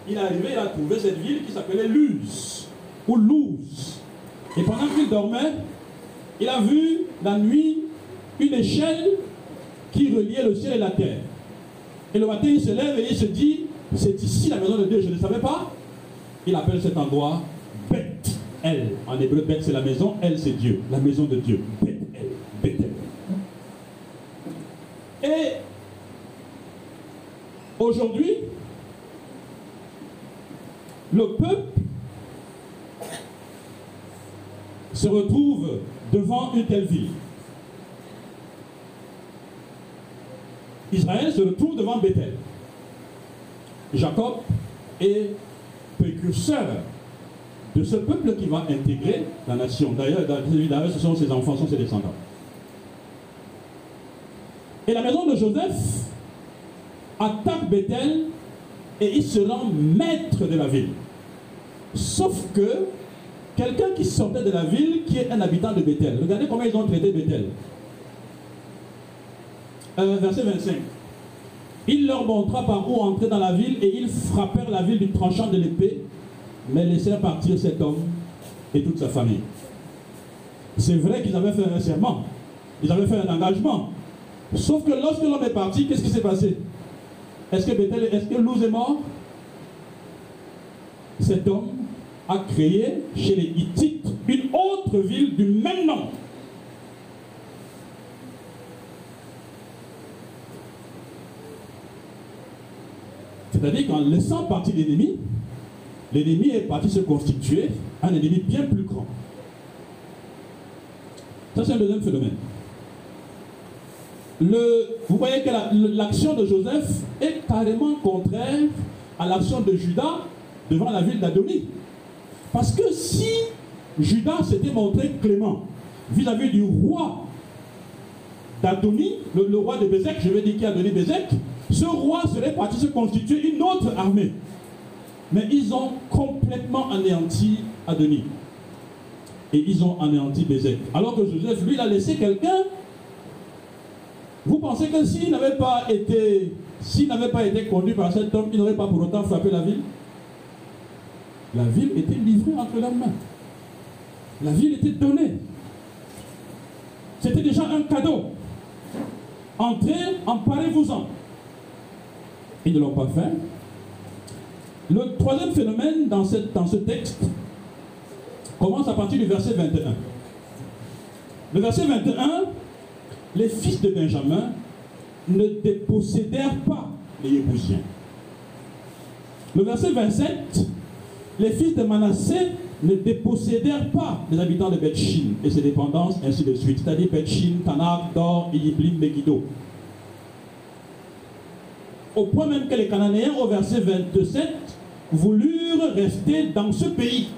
Il est arrivé, il a trouvé cette ville qui s'appelait Luz, ou Luz. Et pendant qu'il dormait, il a vu la nuit une échelle qui reliait le ciel et la terre. Et le matin, il se lève et il se dit, c'est ici la maison de Dieu, je ne savais pas. Il appelle cet endroit Beth. Elle, en hébreu, Beth c'est la maison, elle c'est Dieu, la maison de Dieu. Beth, elle, Bethel. Et aujourd'hui, le peuple se retrouve devant une telle ville. Israël se retrouve devant Bethel. Jacob est précurseur de ce peuple qui va intégrer la nation. D'ailleurs, ce sont ses enfants, sont ses descendants. Et la maison de Joseph attaque Bethel et il se rend maître de la ville. Sauf que quelqu'un qui sortait de la ville, qui est un habitant de Bethel, regardez comment ils ont traité Bethel. Euh, verset 25. Il leur montra par où entrer dans la ville et ils frappèrent la ville du tranchant de l'épée, mais laissèrent partir cet homme et toute sa famille. C'est vrai qu'ils avaient fait un serment, ils avaient fait un engagement. Sauf que lorsque l'homme est parti, qu'est-ce qui s'est passé? Est-ce que Bethel, est-ce que Louz est mort? Cet homme a créé chez les Hittites une autre ville du même nom. C'est-à-dire qu'en laissant partir l'ennemi, l'ennemi est parti se constituer un ennemi bien plus grand. Ça, c'est un deuxième phénomène. Vous voyez que l'action de Joseph est carrément contraire à l'action de Judas devant la ville d'Adonis. Parce que si Judas s'était montré clément vis-à-vis du roi d'Adonis, le, roi de Bézek, je vais dire qui a donné Bézek, ce roi serait parti se constituer une autre armée. Mais ils ont complètement anéanti Adonis. Et ils ont anéanti Bézek. Alors que Joseph, lui, il a laissé quelqu'un. Vous pensez que s'il n'avait pas été, s'il n'avait pas été conduit par cet homme, il n'aurait pas pour autant frappé la ville? La ville était livrée entre leurs mains. La ville était donnée. C'était déjà un cadeau. Entrez, emparez-vous-en. Ils ne l'ont pas fait. Le troisième phénomène dans, ce texte commence à partir du verset 21. Le verset 21, les fils de Benjamin ne dépossédèrent pas les Yébousiens. Le verset 27, les fils de Manassé ne dépossédèrent pas les habitants de Bethshin et ses dépendances, ainsi de suite, c'est-à-dire Bethshin, Tanak, Dor, Yiblim, Megiddo au point même que les Cananéens, au verset 27, voulurent rester dans ce pays.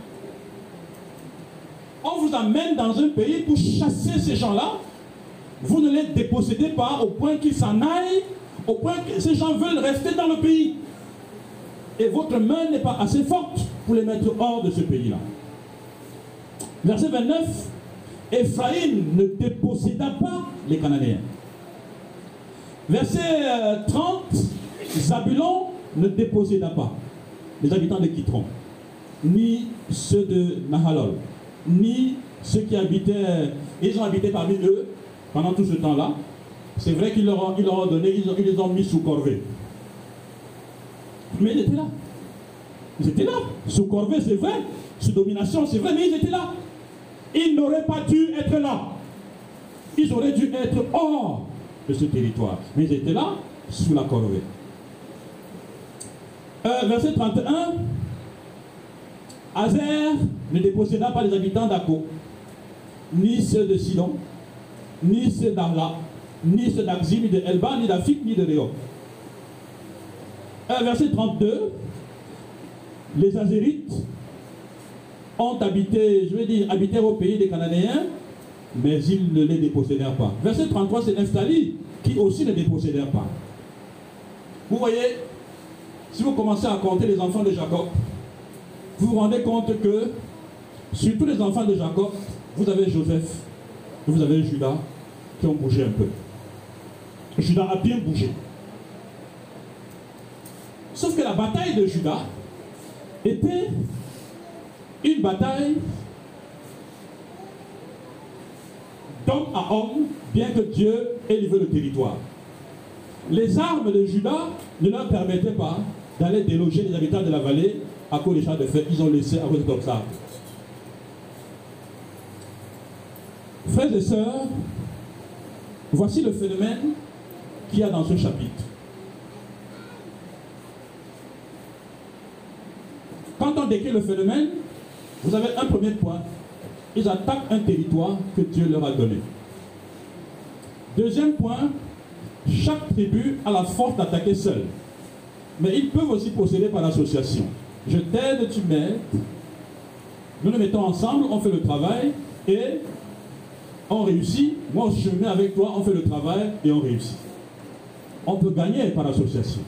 On vous amène dans un pays pour chasser ces gens-là. Vous ne les dépossédez pas au point qu'ils s'en aillent, au point que ces gens veulent rester dans le pays. Et votre main n'est pas assez forte pour les mettre hors de ce pays-là. Verset 29, Ephraïm ne déposséda pas les Cananéens. Verset 30, euh, Zabulon ne déposséda pas les habitants de Kitron, ni ceux de Nahalol, ni ceux qui habitaient, ils ont habité parmi eux pendant tout ce temps-là. C'est vrai qu'ils leur, ont, donné, ils, ils les ont mis sous corvée. Mais ils étaient là. Ils étaient là. Sous corvée, c'est vrai. Sous domination, c'est vrai, mais ils étaient là. Ils n'auraient pas dû être là. Ils auraient dû être hors de ce territoire. Mais ils étaient là, sous la corvée. Euh, verset 31. Azer ne déposséda pas les habitants d'Ako, ni ceux de Sidon, ni ceux d'Arla, ni ceux d'Axim, ni de Elba, ni d'Afik, ni de Réo. Euh, verset 32. Les Azérites ont habité, je veux dire, habité au pays des Cananéens, mais ils ne les dépossédèrent pas. Verset 33, c'est Nephtali qui aussi ne dépossédèrent pas. Vous voyez, si vous commencez à compter les enfants de Jacob, vous vous rendez compte que sur tous les enfants de Jacob, vous avez Joseph, vous avez Judas qui ont bougé un peu. Judas a bien bougé. Sauf que la bataille de Judas était une bataille d'homme à homme, bien que Dieu ait livré le territoire. Les armes de Judas ne leur permettaient pas d'aller déloger les habitants de la vallée à cause des champs de feu. Ils ont laissé à cause de ça. Frères et sœurs, voici le phénomène qu'il y a dans ce chapitre. Quand on décrit le phénomène, vous avez un premier point. ils attaquent un territoire que Dieu leur a donné. Deuxième point, chaque tribu a la force d'attaquer seule. Mais ils peuvent aussi procéder par association. Je t'aide, tu m'aides. Nous nous mettons ensemble, on fait le travail et on réussit. Moi, je mets avec toi, on fait le travail et on réussit. On peut gagner par association.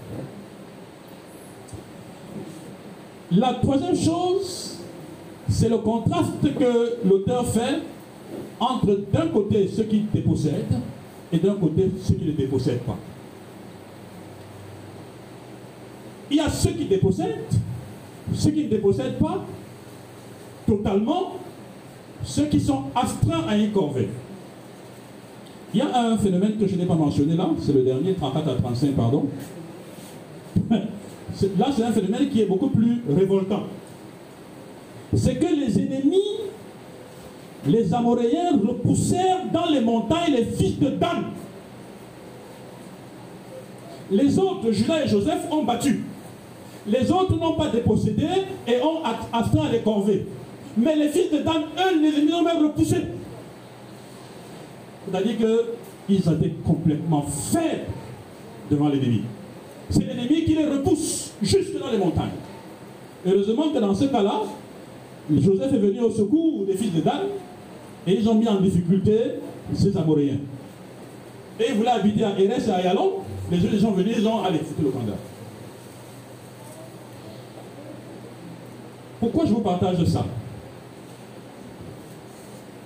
La troisième chose, c'est le contraste que l'auteur fait entre d'un côté ceux qui dépossèdent et d'un côté ceux qui ne dépossèdent pas. Il y a ceux qui dépossèdent, ceux qui ne dépossèdent pas totalement, ceux qui sont astreints à une corvée. Il y a un phénomène que je n'ai pas mentionné là, c'est le dernier, 34 à 35, pardon. Là, c'est un phénomène qui est beaucoup plus révoltant. C'est que les ennemis, les Amoréens, repoussèrent dans les montagnes les fils de Dan. Les autres, Judas et Joseph, ont battu. Les autres n'ont pas dépossédé et ont astreint les corvées. Mais les fils de Dan, eux, les ennemis ont même repoussé. C'est-à-dire qu'ils étaient complètement faibles devant l'ennemi. C'est l'ennemi qui les repousse jusque dans les montagnes. Heureusement que dans ce cas-là, Joseph est venu au secours des fils de Dan et ils ont mis en difficulté ces Amoréens. Et ils voulaient habiter à Eres et à Yalon. Les autres sont venus, ils ont allé foutre le candidat. Pourquoi je vous partage ça?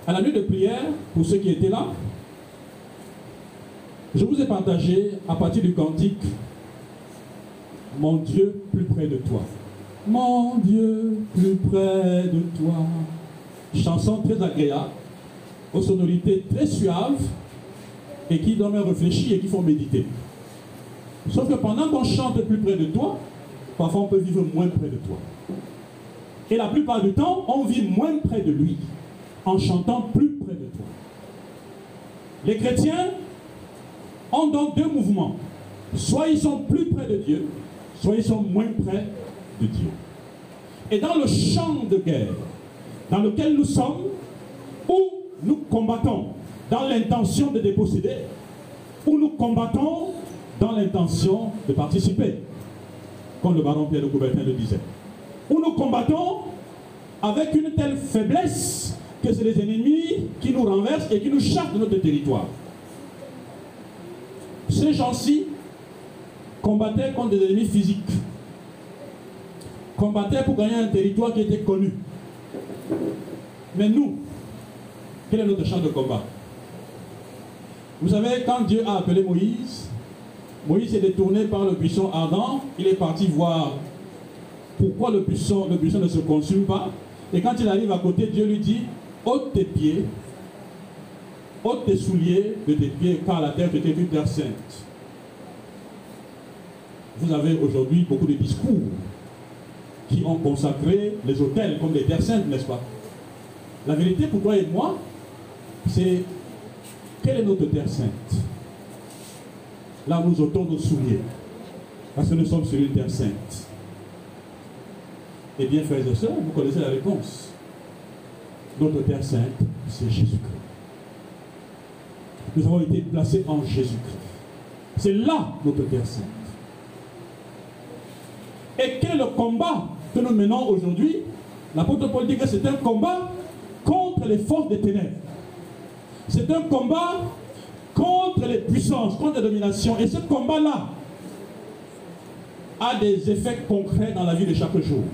À la nuit de prière, pour ceux qui étaient là, je vous ai partagé à partir du cantique Mon Dieu plus près de toi. Mon Dieu plus près de toi. Chanson très agréable, aux sonorités très suaves et qui doivent réfléchir et qui font méditer. Sauf que pendant qu'on chante plus près de toi, parfois on peut vivre moins près de toi. Et la plupart du temps, on vit moins près de lui en chantant plus près de toi. Les chrétiens ont donc deux mouvements. Soit ils sont plus près de Dieu, soit ils sont moins près de Dieu. Et dans le champ de guerre dans lequel nous sommes, où nous combattons dans l'intention de déposséder, où nous combattons dans l'intention de participer, comme le baron Pierre de Coubertin le disait, où nous combattons avec une telle faiblesse que c'est les ennemis qui nous renversent et qui nous chassent de notre territoire. Ces gens-ci combattaient contre des ennemis physiques, combattaient pour gagner un territoire qui était connu. Mais nous, quel est notre champ de combat? Vous savez, quand Dieu a appelé Moïse, Moïse est détourné par le buisson ardent, il est parti voir pourquoi le buisson, le ne se consume pas? Et quand il arrive à côté, Dieu lui dit, ôte tes pieds, ôte tes souliers de tes pieds, car la terre était une terre sainte. Vous avez aujourd'hui beaucoup de discours qui ont consacré les hôtels comme des terres saintes, n'est-ce pas? La vérité pour toi et moi, c'est quelle est notre terre sainte? Là nous ôtons nos souliers, parce que nous sommes sur une terre sainte. Eh bien, frères et sœurs, vous connaissez la réponse. Notre terre sainte, c'est Jésus-Christ. Nous avons été placés en Jésus-Christ. C'est là notre terre sainte. Et quel est le combat que nous menons aujourd'hui L'apôtre Paul dit que c'est un combat contre les forces des ténèbres. C'est un combat contre les puissances, contre les dominations. Et ce combat-là a des effets concrets dans la vie de chaque jour.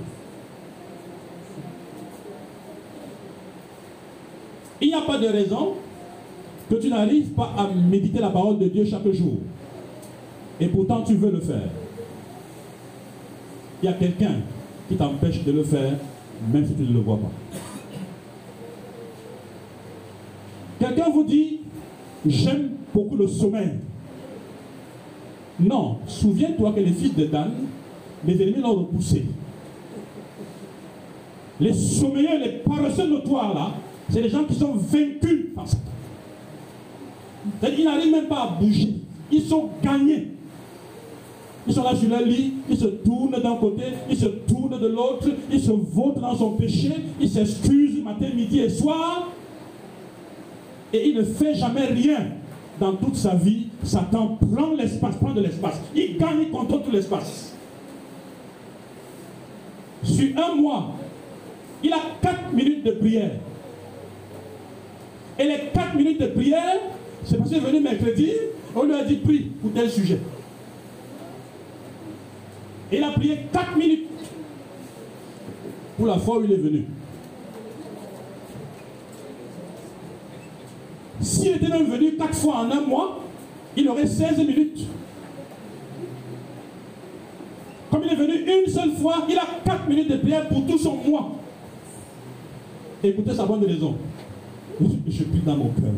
Il n'y a pas de raison que tu n'arrives pas à méditer la parole de Dieu chaque jour. Et pourtant tu veux le faire. Il y a quelqu'un qui t'empêche de le faire, même si tu ne le vois pas. Quelqu'un vous dit, j'aime beaucoup le sommeil. Non, souviens-toi que les fils de Dan, les ennemis l'ont repoussé. Les sommeillers, les paresseux notoires là, c'est les gens qui sont vaincus par Satan. Ils n'arrivent même pas à bouger. Ils sont gagnés. Ils sont là sur leur lit, ils se tournent d'un côté, ils se tournent tourne de l'autre, il se vautre dans son péché, il s'excuse matin, midi et soir, et il ne fait jamais rien dans toute sa vie. Satan prend l'espace, prend de l'espace. Il gagne, il contrôle tout l'espace. Sur un mois, il a 4 minutes de prière. Et les 4 minutes de prière, c'est parce qu'il est venu mercredi, on lui a dit prie pour tel sujet. Il a prié 4 minutes pour la fois où il est venu. S'il était même venu 4 fois en un mois, il aurait 16 minutes. Comme il est venu une seule fois, il a 4 minutes de prière pour tout son mois. Écoutez sa bonne raison. Je prie dans mon cœur.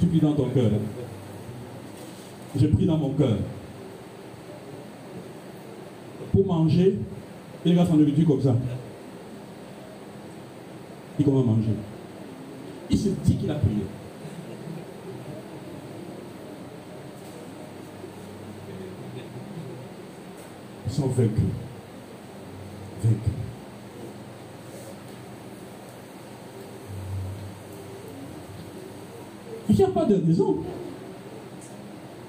Tu pries dans ton cœur. Je prie dans mon cœur. Pour manger, il regarde son nourriture comme ça. Il commence à manger. Il se dit qu'il a prié. Ils sont vaincus. Vaincus. Il n'y a pas de raison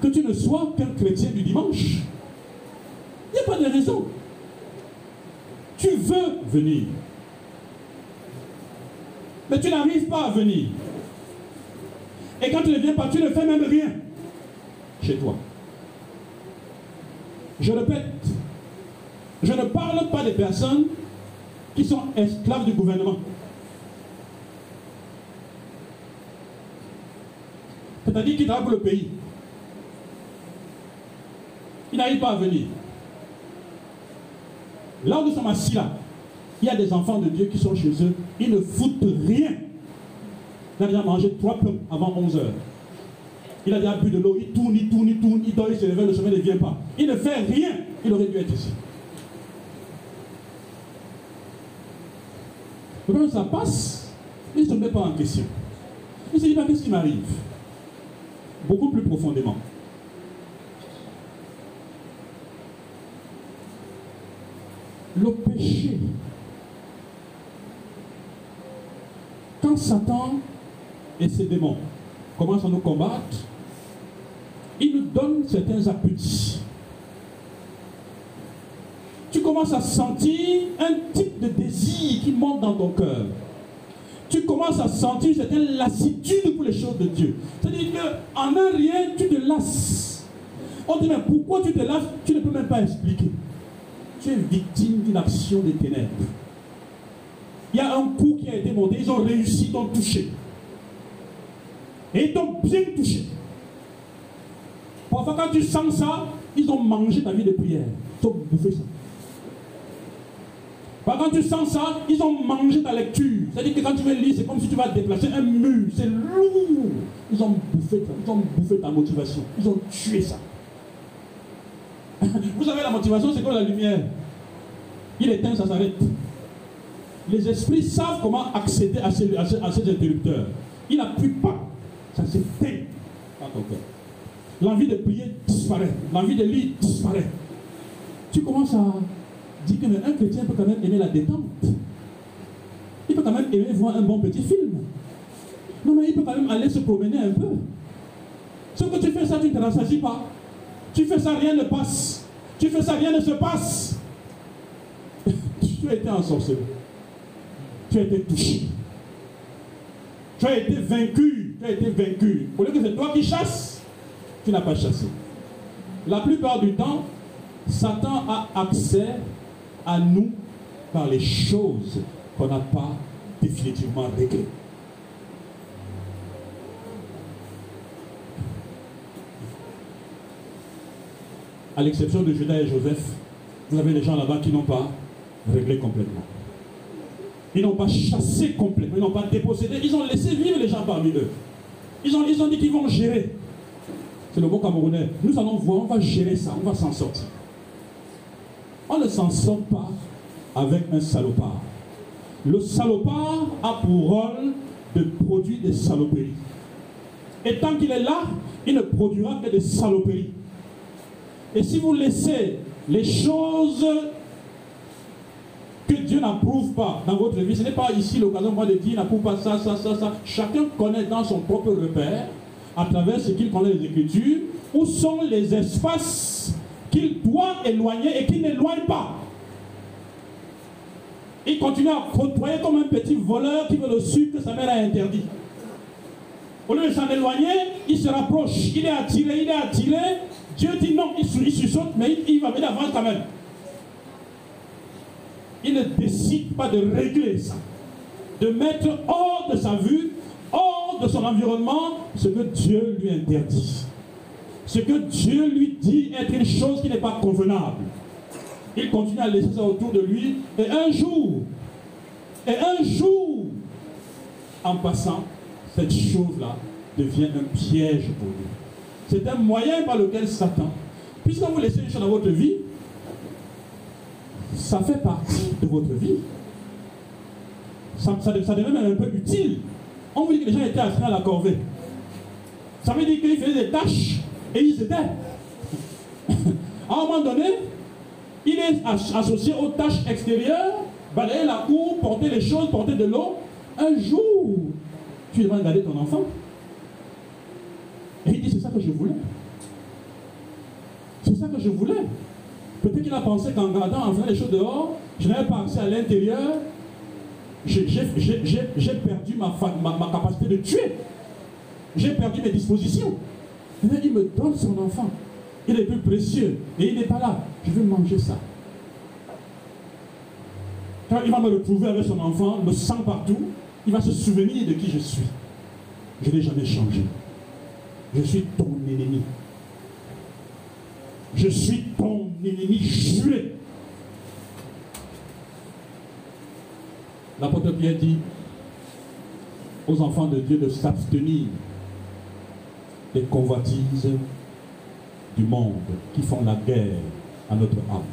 que tu ne sois qu'un chrétien du dimanche. Il n'y a pas de raison. Tu veux venir. Mais tu n'arrives pas à venir. Et quand tu ne viens pas, tu ne fais même rien chez toi. Je répète, je ne parle pas des personnes qui sont esclaves du gouvernement. C'est-à-dire qu'ils travaillent pour le pays. Ils n'arrivent pas à venir. Là où nous sommes assis là, il y a des enfants de Dieu qui sont chez eux, ils ne foutent rien. Il a déjà mangé trois pommes avant 11 heures. Il a déjà bu de l'eau, il tourne, il tourne, il tourne, il dort, il se réveille, le sommeil ne vient pas. Il ne fait rien. Il aurait dû être ici. Quand ça passe, il ne se met pas en question. Il se dit pas qu'est-ce qui m'arrive? Beaucoup plus profondément. Le péché quand Satan et ses démons commencent à nous combattre, ils nous donnent certains appétits. Tu commences à sentir un type de désir qui monte dans ton cœur. Tu commences à sentir une certaine lassitude pour les choses de Dieu. C'est-à-dire qu'en un rien, tu te lasses. On dit, mais pourquoi tu te lasses? Tu ne peux même pas expliquer. Tu es victime d'une action des ténèbres. Il y a un coup qui a été monté, ils ont réussi, t'ont touché. Et ils t'ont bien touché. Parfois, quand tu sens ça, ils ont mangé ta vie de prière. Ils ont bouffé ça. Quand tu sens ça, ils ont mangé ta lecture. C'est-à-dire que quand tu veux lire, c'est comme si tu vas déplacer un mur. C'est lourd. Ils ont bouffé, ils ont bouffé ta motivation. Ils ont tué ça. Vous savez, la motivation, c'est comme la lumière? Il éteint, ça s'arrête les esprits savent comment accéder à ces, interrupteurs. Il n'appuie pas. Ça s'éteint dans ton cœur. L'envie de prier disparaît. L'envie de lire disparaît. Tu commences à dire qu'un chrétien peut quand même aimer la détente. Il peut quand même aimer voir un bon petit film. Non, mais il peut quand même aller se promener un peu. Sauf que tu fais ça, tu ne te rassasies pas. Tu fais ça, rien ne passe. Tu fais ça, rien ne se passe. tu as été ensorcelé tu as été touché. Tu as été vaincu. Tu as été vaincu. Au lieu que c'est toi qui chasses, tu n'as pas chassé. La plupart du temps, Satan a accès à nous par les choses qu'on n'a pas définitivement réglées. À l'exception de Judas et Joseph, vous avez des gens là-bas qui n'ont pas réglé complètement. Ils n'ont pas chassé complètement, ils n'ont pas dépossédé, ils ont laissé vivre les gens parmi eux. Ils ont, ils ont dit qu'ils vont gérer. C'est le mot camerounais. Nous allons voir, on va gérer ça, on va s'en sortir. On ne s'en sort pas avec un salopard. Le salopard a pour rôle de produire des saloperies. Et tant qu'il est là, il ne produira que des saloperies. Et si vous laissez les choses Dieu n'approuve pas dans votre vie, ce n'est pas ici l'occasion moi de dire n'approuve pas ça, ça, ça, ça. Chacun connaît dans son propre repère, à travers ce qu'il connaît des Écritures, où sont les espaces qu'il doit éloigner et qu'il n'éloigne pas. Il continue à côtoyer comme un petit voleur qui veut le sucre que sa mère a interdit. Au lieu de s'en éloigner, il se rapproche. Il est attiré, il est attiré. Dieu dit non, il, saute, mais il, va venir avant quand même. Il ne décide pas de régler ça. De mettre hors de sa vue, hors de son environnement, ce que Dieu lui interdit. Ce que Dieu lui dit être une chose qui n'est pas convenable. Il continue à laisser ça autour de lui. Et un jour, et un jour, en passant, cette chose-là devient un piège pour lui. C'est un moyen par lequel Satan, puisque vous laissez une chose dans votre vie, ça fait partie de votre vie. Ça, devient même un peu utile. On vous dit que les gens étaient assis à la corvée. Ça veut dire qu'ils faisaient des tâches et ils étaient. à un moment donné, il est associé aux tâches extérieures, balayer la cour, porter les choses, porter de l'eau. Un jour, tu devrais garder ton enfant. Et il dit, c'est ça que je voulais. C'est ça que je voulais. Peut-être qu'il a pensé qu'en gardant, en faisant les choses dehors, je n'avais pas accès à l'intérieur. J'ai perdu ma, capacité de tuer. J'ai perdu mes dispositions. Il me donne son enfant. Il est plus précieux. Et il n'est pas là. Je veux manger ça. Quand il va me retrouver avec son enfant, me sent partout, il va se souvenir de qui je suis. Je n'ai jamais changé. Je suis ton ennemi. Je suis ton ennemi juré. L'apôtre Pierre dit aux enfants de Dieu de s'abstenir des convoitises du monde qui font la guerre à notre âme.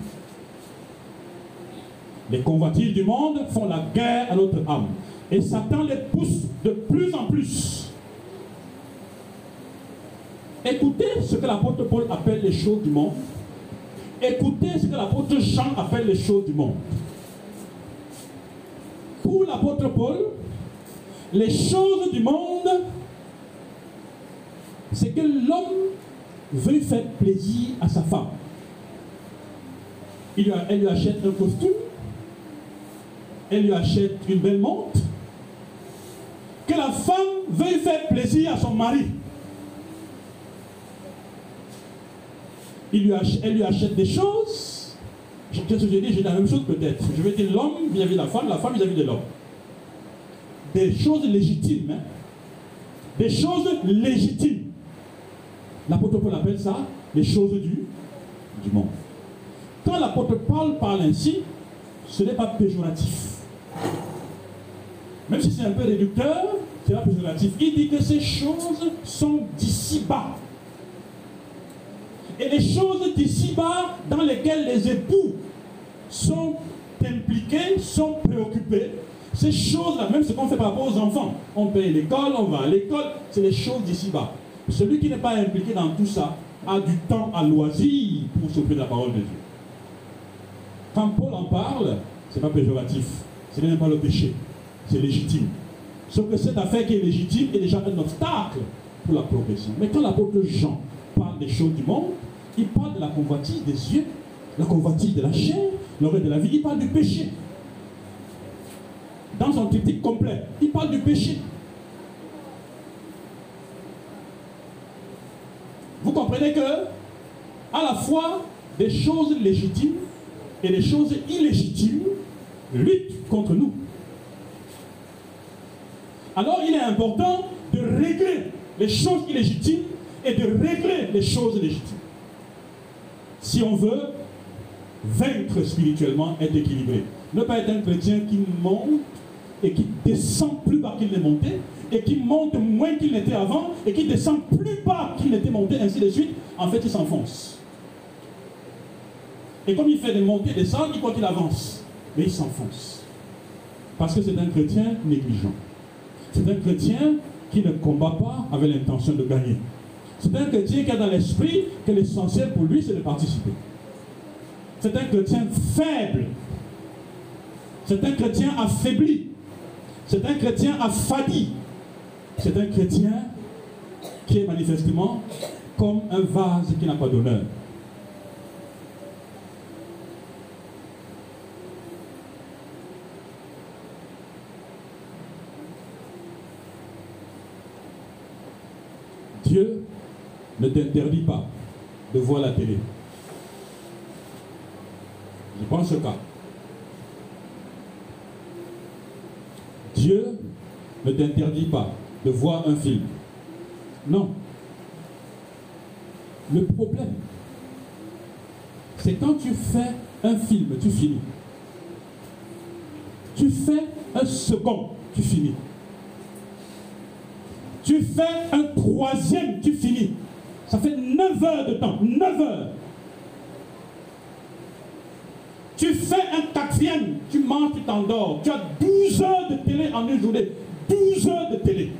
Les convoitises du monde font la guerre à notre âme. Et Satan les pousse de plus en plus. Écoutez ce que l'apôtre Paul appelle les choses du monde. Écoutez ce que l'apôtre Jean appelle les choses du monde. Pour l'apôtre Paul, les choses du monde, c'est que l'homme veut faire plaisir à sa femme. Il elle lui achète un costume, elle lui achète une belle montre, que la femme veuille faire plaisir à son mari. Il lui achète, elle lui achète des choses. Je dis J'ai la même chose peut-être. Je vais dire l'homme vis-à-vis de la femme, la femme vis-à-vis de l'homme. Des choses légitimes. Hein. Des choses légitimes. L'apôtre Paul appelle ça les choses du, monde. Quand l'apôtre Paul parle ainsi, ce n'est pas péjoratif. Même si c'est un peu réducteur, c'est pas péjoratif. Il dit que ces choses sont d'ici-bas. Et les choses d'ici-bas dans lesquelles les époux sont impliqués, sont préoccupés, ces choses-là, même ce qu'on fait par rapport aux enfants, on paye l'école, on va à l'école, c'est les choses d'ici-bas. Celui qui n'est pas impliqué dans tout ça a du temps à loisir pour s'occuper la parole de Dieu. Quand Paul en parle, ce n'est pas péjoratif, ce n'est pas le péché, c'est légitime. Sauf que cette affaire qui est légitime est déjà un obstacle pour la progression. Mais quand l'apôtre Jean parle des choses du monde, il parle de la convoitise des yeux, la convoitise de la chair, l'oreille de la vie, il parle du péché. Dans son critique complet, il parle du péché. Vous comprenez que, à la fois, des choses légitimes et des choses illégitimes luttent contre nous. Alors il est important de régler les choses illégitimes et de régler les choses légitimes. Si on veut vaincre spirituellement, être équilibré. Ne pas être un chrétien qui monte et qui descend plus bas qu'il n'est monté, et qui monte moins qu'il n'était avant, et qui descend plus bas qu'il n'était monté, ainsi de suite, en fait, il s'enfonce. Et comme il fait des montées et des descentes, il croit qu'il avance, mais il s'enfonce. Parce que c'est un chrétien négligent. C'est un chrétien qui ne combat pas avec l'intention de gagner. C'est un chrétien qui a dans l'esprit que l'essentiel pour lui, c'est de participer. C'est un chrétien faible. C'est un chrétien affaibli. C'est un chrétien affadi. C'est un chrétien qui est manifestement comme un vase qui n'a pas d'honneur. Dieu ne t'interdit pas de voir la télé. Je pense ce cas. Dieu ne t'interdit pas de voir un film. Non. Le problème, c'est quand tu fais un film, tu finis. Tu fais un second, tu finis. Tu fais un troisième, tu finis. Ça fait 9 heures de temps. 9 heures. Tu fais un quatrième, tu manges, tu t'endors. Tu as 12 heures de télé en une journée. 12 heures de télé.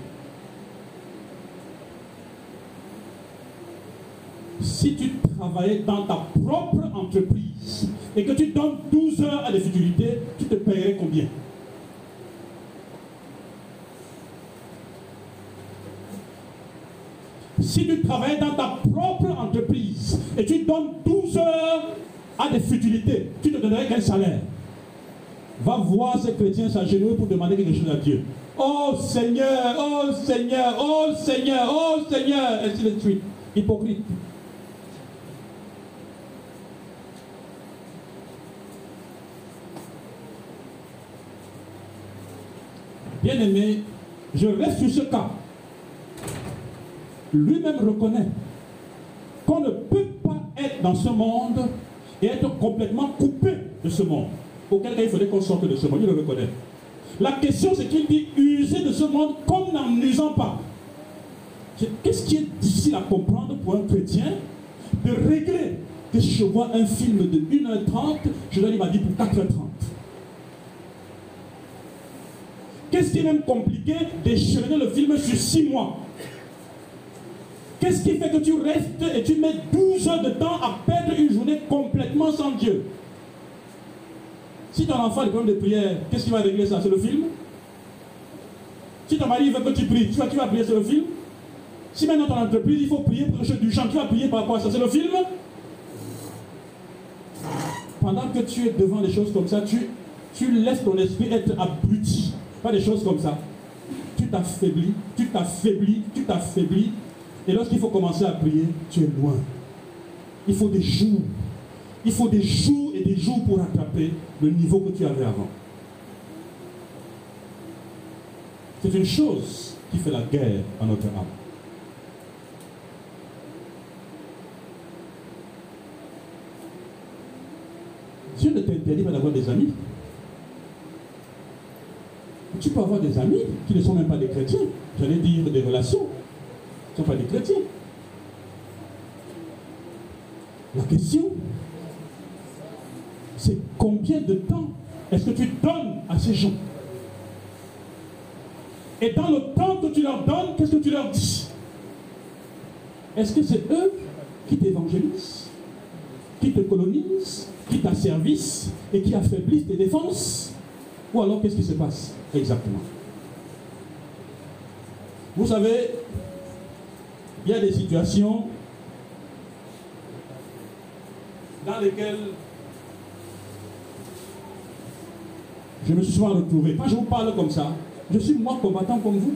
Si tu travaillais dans ta propre entreprise et que tu donnes 12 heures à des futilités, tu te paierais combien? Si tu travailles dans ta propre entreprise et tu donnes 12 heures à des futilités, tu te donnerais quel salaire? Va voir ces chrétiens s'agenouiller pour demander quelque chose à Dieu. Oh Seigneur, oh Seigneur, oh Seigneur, oh Seigneur, ainsi de suite. Hypocrite. Bien aimé, je reste sur ce cas lui-même reconnaît qu'on ne peut pas être dans ce monde et être complètement coupé de ce monde. Auquel il faudrait qu'on sorte de ce monde, il le reconnaît. La question c'est qu'il dit user de ce monde comme n'en usant pas. Qu'est-ce qui est difficile à comprendre pour un chrétien de régler que je vois un film de 1h30, je donne ma vie pour 4h30 Qu'est-ce qui est même compliqué d'échelonner le film sur 6 mois Qu'est-ce qui fait que tu restes et tu mets 12 heures de temps à perdre une journée complètement sans Dieu Si ton enfant a des problèmes de prière, qu'est-ce qui va régler ça? C'est le film? Si ton mari veut que tu pries, tu vas, tu vas prier sur le film? Si maintenant ton entreprise, il faut prier pour le du chant, tu vas prier par rapport à ça C'est le film? Pendant que tu es devant des choses comme ça, tu, tu laisses ton esprit être abruti. Pas des choses comme ça. Tu t'affaiblis, tu t'affaiblis, tu t'affaiblis, et lorsqu'il faut commencer à prier, tu es loin. Il faut des jours. Il faut des jours et des jours pour rattraper le niveau que tu avais avant. C'est une chose qui fait la guerre à notre âme. Dieu ne t'interdit pas d'avoir des amis. Tu peux avoir des amis qui ne sont même pas des chrétiens. J'allais dire des relations ne sont pas des chrétiens. La question, c'est combien de temps est-ce que tu donnes à ces gens? Et dans le temps que tu leur donnes, qu'est-ce que tu leur dis? Est-ce que c'est eux qui t'évangélisent, qui te colonisent, qui t'asservissent et qui affaiblissent tes défenses? Ou alors qu'est-ce qui se passe exactement? Vous savez, il y a des situations dans lesquelles je me suis souvent retrouvé. Quand je vous parle comme ça, je suis moi combattant comme vous.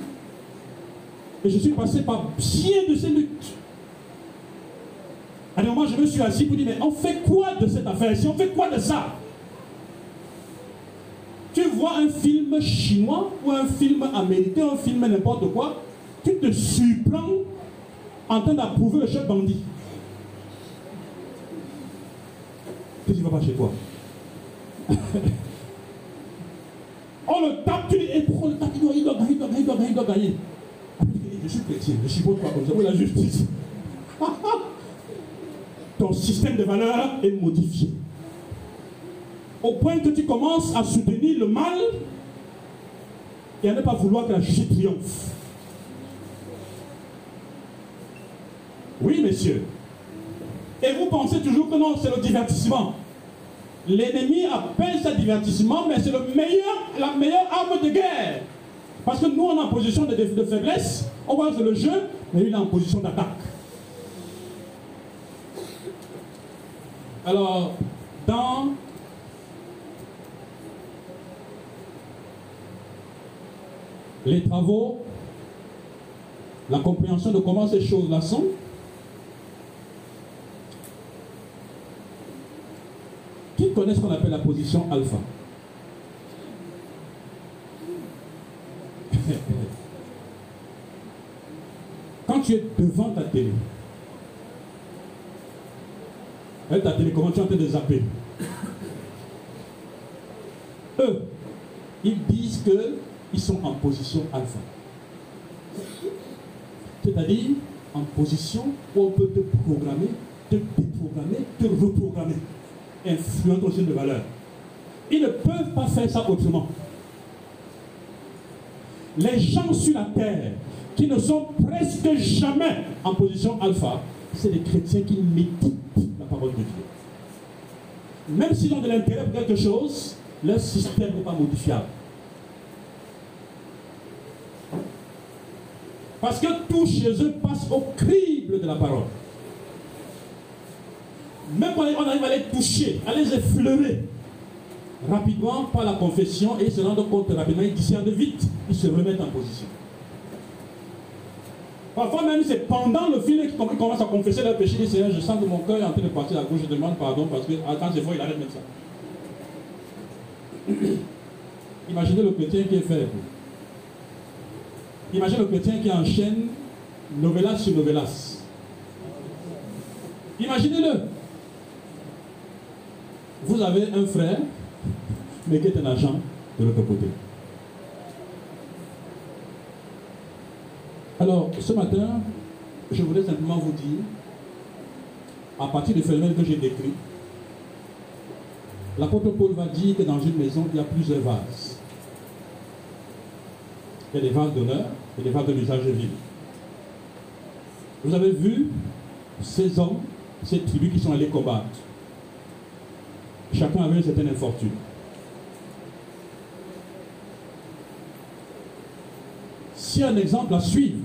Et je suis passé par bien de ces luttes. À un moment, je me suis assis pour dire, mais on fait quoi de cette affaire? Si on fait quoi de ça? Vois un film chinois ou un film américain, un film n'importe quoi, tu te surprends en train d'approuver le chef bandit. Qu'est-ce qui ne va pas chez toi On le tape, tu dis, et pourquoi on le tape? Il doit, gagner, il doit gagner, il doit gagner, il doit gagner. Je suis chrétien, je suis pour toi comme ça. Où la justice Ton système de valeurs est modifié. Au point que tu commences à soutenir le mal et à ne pas vouloir que la justice triomphe. Oui, messieurs. Et vous pensez toujours que non, c'est le divertissement. L'ennemi appelle ça divertissement, mais c'est le meilleur, la meilleure arme de guerre. Parce que nous, on est en position de, faiblesse, on voit que le jeu, mais lui, il est en position d'attaque. Alors, dans les travaux, la compréhension de comment ces choses-là sont, qui connaît ce qu'on appelle la position alpha? Quand tu es devant ta télé, ta télé, comment tu es en train de zapper? Eux, ils disent qu'ils sont en position alpha. C'est-à-dire en position où on peut te programmer, te déprogrammer, te reprogrammer. Influent aussi de valeur. Ils ne peuvent pas faire ça autrement. Les gens sur la terre qui ne sont presque jamais en position alpha, c'est les chrétiens qui méditent la parole de Dieu. Même s'ils ont de l'intérêt pour quelque chose, leur système n'est pas modifiable. Parce que tout chez eux passe au crible de la parole. Même quand on arrive à les toucher, à les effleurer, rapidement par la confession, et ils se rendent compte rapidement, ils discernent vite, ils se remettent en position. Parfois même, c'est pendant le film qu'ils commencent à confesser leur péché. Ils disent, je sens que mon cœur est en train de partir à gauche, je demande pardon parce que ah, quand c'est faux, il arrête même ça. Imaginez le chrétien qui est fait. Imaginez le chrétien qui enchaîne novelas sur novelas. Imaginez-le. Vous avez un frère, mais qui est un agent de l'autre côté. Alors, ce matin, je voulais simplement vous dire, à partir du phénomène que j'ai décrit, l'apôtre Paul va dire que dans une maison, il y a plusieurs vases. A des vases d'honneur et des vases de l'usage de vie. Vous avez vu ces hommes, ces tribus qui sont allés combattre. Chacun avait une certaine infortune. Si un exemple à suivre,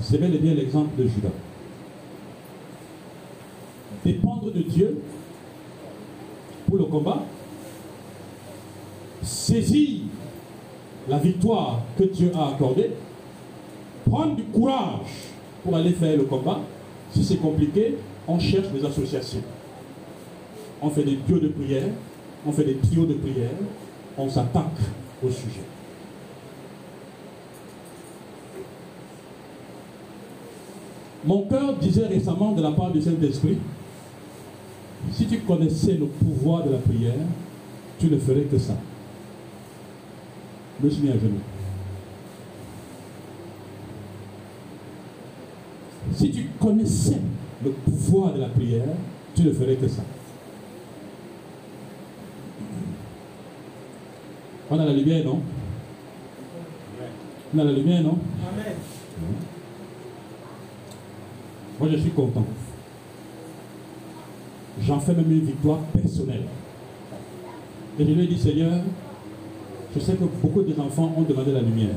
c'est et bien l'exemple de Judas. Dépendre de Dieu pour le combat, saisir la victoire que Dieu a accordée, prendre du courage pour aller faire le combat. Si c'est compliqué, on cherche des associations. On fait des dieux de prière, on fait des trios de prière, on s'attaque au sujet. Mon cœur disait récemment de la part du Saint-Esprit, si tu connaissais le pouvoir de la prière, tu ne ferais que ça. Suis mis à genoux. Si tu connaissais le pouvoir de la prière, tu ne ferais que ça. On a la lumière, non? On a la lumière, non? Amen. Moi, je suis content. J'en fais même une victoire personnelle. Et je lui ai dit, Seigneur, je sais que beaucoup des enfants ont demandé la lumière.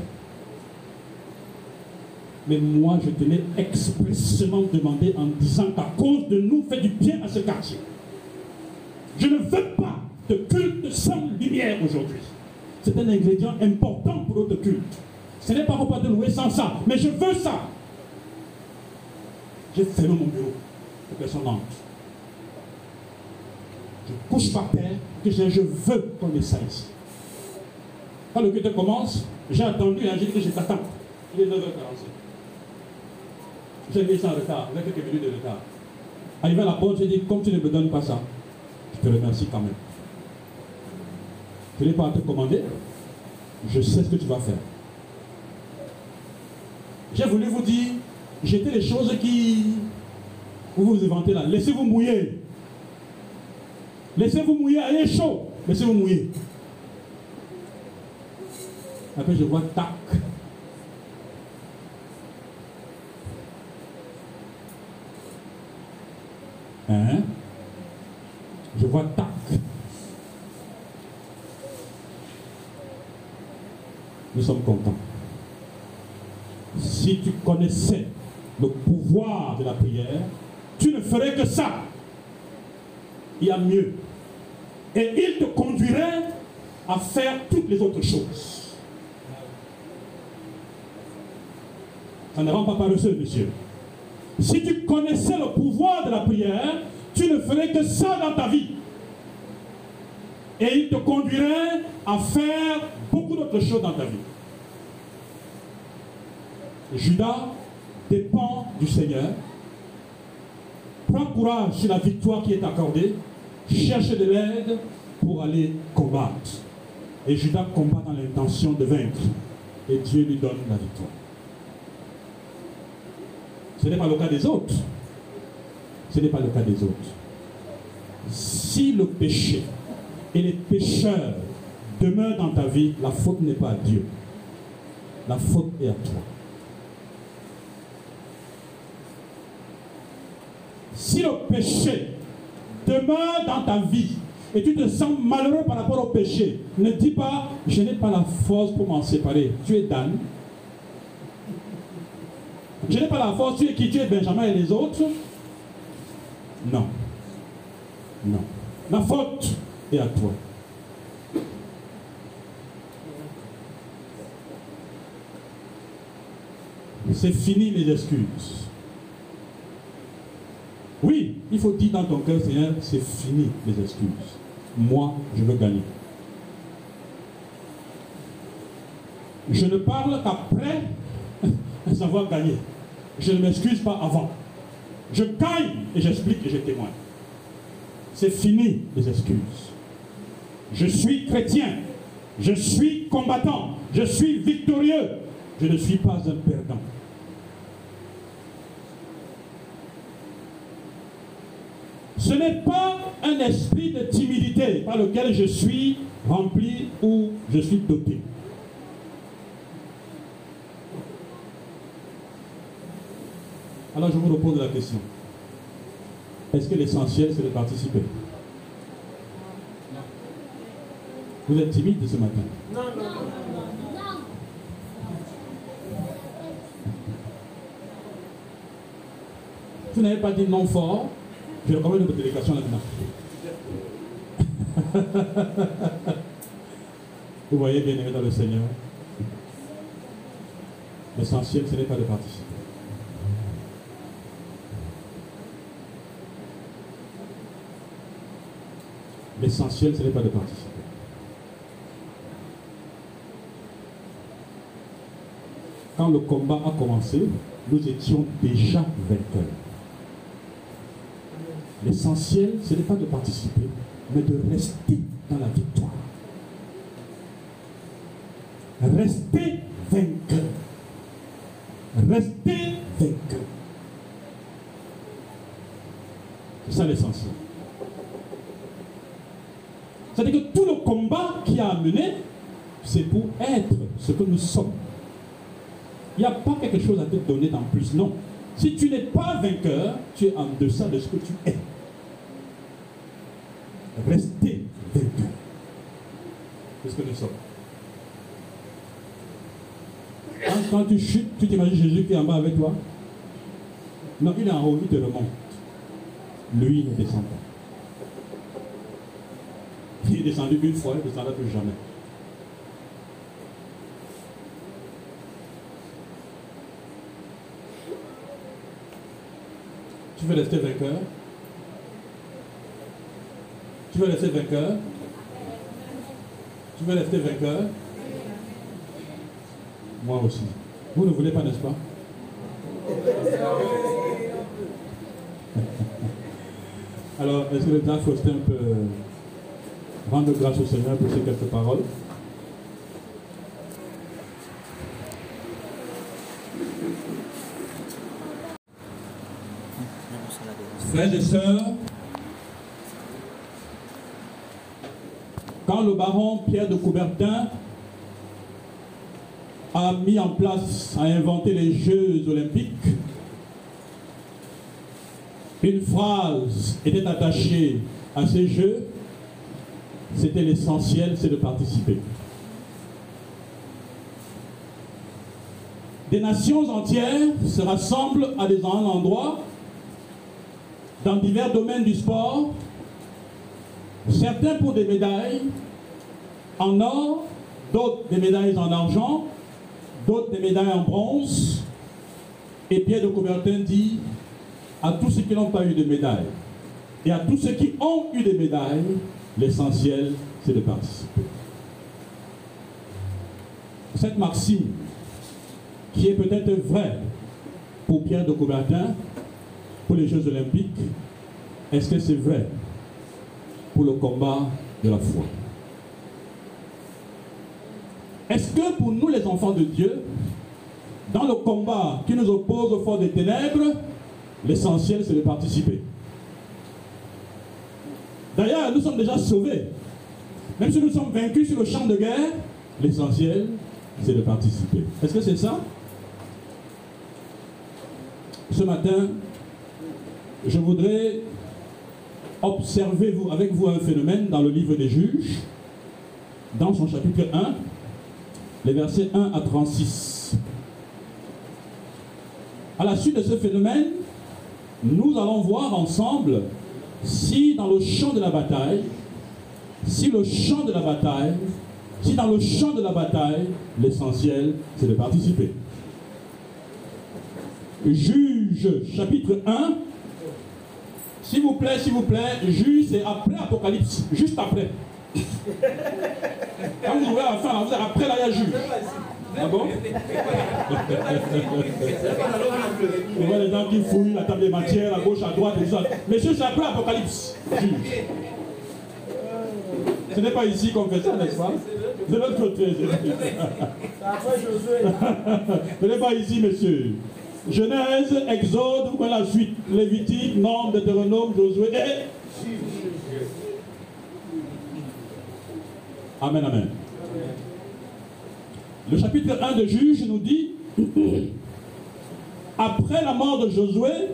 Mais moi, je tenais expressément demander en disant qu'à cause de nous, fait du bien à ce quartier. Je ne veux pas de culte sans lumière aujourd'hui. C'est un ingrédient important pour notre culte. Ce n'est pas pour de louer sans ça, mais je veux ça. J'ai fermé mon bureau pour personne n'entre. Je couche par terre que je veux qu'on ait ça ici. Quand le culte commence, j'ai attendu, hein, j'ai dit que je t'attends. Il est 9h45. J'ai mis ça en retard, avec quelques minutes de retard. Arrivé à la porte, j'ai dit, comme tu ne me donnes pas ça, je te remercie quand même. Je n'ai pas à te commander. Je sais ce que tu vas faire. J'ai voulu vous dire, jetez les choses qui vous vous inventez là. Laissez-vous mouiller. Laissez-vous mouiller, allez chaud. Laissez-vous mouiller. Après, je vois tac. Hein? Je vois tac. Nous sommes contents. Si tu connaissais le pouvoir de la prière, tu ne ferais que ça. Il y a mieux. Et il te conduirait à faire toutes les autres choses. Ça ne rend pas paresseux, monsieur. Si tu connaissais le pouvoir de la prière, tu ne ferais que ça dans ta vie. Et il te conduirait à faire beaucoup d'autres choses dans ta vie. Judas dépend du Seigneur. Prends courage sur la victoire qui est accordée. Cherche de l'aide pour aller combattre. Et Judas combat dans l'intention de vaincre. Et Dieu lui donne la victoire. Ce n'est pas le cas des autres. Ce n'est pas le cas des autres. Si le péché et les pécheurs demeurent dans ta vie, la faute n'est pas à Dieu. La faute est à toi. Si le péché demeure dans ta vie et tu te sens malheureux par rapport au péché, ne dis pas, je n'ai pas la force pour m'en séparer. Tu es Dan. Je n'ai pas la force, tu es qui Tu es Benjamin et les autres Non. Non. La faute est à toi. C'est fini les excuses. Oui, il faut dire dans ton cœur, Seigneur, c'est fini les excuses. Moi, je veux gagner. Je ne parle qu'après savoir gagner. Je ne m'excuse pas avant. Je gagne et j'explique et je témoigne. C'est fini les excuses. Je suis chrétien. Je suis combattant. Je suis victorieux. Je ne suis pas un perdant. Ce n'est pas un esprit de timidité par lequel je suis rempli ou je suis doté. Alors je vous repose la question. Est-ce que l'essentiel c'est de participer? Vous êtes timide ce matin? Non, non, non. Vous n'avez pas dit non fort? Je recommande une délégation là-dedans. Vous voyez bien aimé dans le Seigneur. L'essentiel, ce n'est pas de participer. L'essentiel, ce n'est pas de participer. Quand le combat a commencé, nous étions déjà vainqueurs. L'essentiel, ce n'est pas de participer, mais de rester dans la victoire. Rester vainqueur. Rester vainqueur. C'est ça l'essentiel. C'est-à-dire que tout le combat qui a amené, c'est pour être ce que nous sommes. Il n'y a pas quelque chose à te donner en plus, non. Si tu n'es pas vainqueur, tu es en deçà de ce que tu es. Restez vainqueur. C'est ce que nous sommes. Quand, tu chutes, tu t'imagines Jésus qui est en bas avec toi? Non, il est en haut, il te remonte. Lui, il ne descend pas. Il est descendu une fois, il ne descendra plus jamais. Tu veux rester vainqueur? Tu veux rester vainqueur? Tu veux rester vainqueur? Moi aussi. Vous ne voulez pas, n'est-ce pas? Alors, est-ce que le temps Faustin peut rendre grâce au Seigneur pour ces quelques paroles? Frères et sœurs, quand le baron Pierre de Coubertin a mis en place, a inventé les Jeux olympiques, une phrase était attachée à ces Jeux, c'était l'essentiel, c'est de participer. des nations entières se rassemblent à des endroits, dans divers domaines du sport, certains pour des médailles en or, d'autres des médailles en argent, d'autres des médailles en bronze. Et Pierre de Coubertin dit à tous ceux qui n'ont pas eu de médailles et à tous ceux qui ont eu des médailles, l'essentiel, c'est de participer. Cette maxime, qui est peut-être vraie pour Pierre de Coubertin, pour les Jeux olympiques, est-ce que c'est vrai pour le combat de la foi? Est-ce que pour nous les enfants de Dieu, dans le combat qui nous oppose au fort des ténèbres, l'essentiel c'est de participer? D'ailleurs, nous sommes déjà sauvés. Même si nous sommes vaincus sur le champ de guerre, l'essentiel c'est de participer. Est-ce que c'est ça? Ce matin, je voudrais observer avec vous un phénomène dans le livre des juges, dans son chapitre 1, les versets 1 à 36. À la suite de ce phénomène, nous allons voir ensemble si dans le champ de la bataille, si le champ de la bataille, si dans le champ de la bataille, l'essentiel, c'est de participer. Juge, chapitre 1, s'il vous plaît, s'il vous plaît, Juge, c'est après Apocalypse, juste après. Quand vous ouvrez la fin, vous après là, il y a Juge. Ah bon? On voit les gens qui fouillent la table des matières à gauche, à droite, et tout ça. Monsieur, c'est après Apocalypse. Juge. Ce n'est pas ici qu'on fait ça, n'est-ce pas? De l'autre côté. Ce n'est pas ici, monsieur. Genèse, Exode, la suite. Lévitique, Nombre, Deutéronome, Josué et... Amen, amen. Le chapitre 1 de Juge nous dit, après la mort de Josué,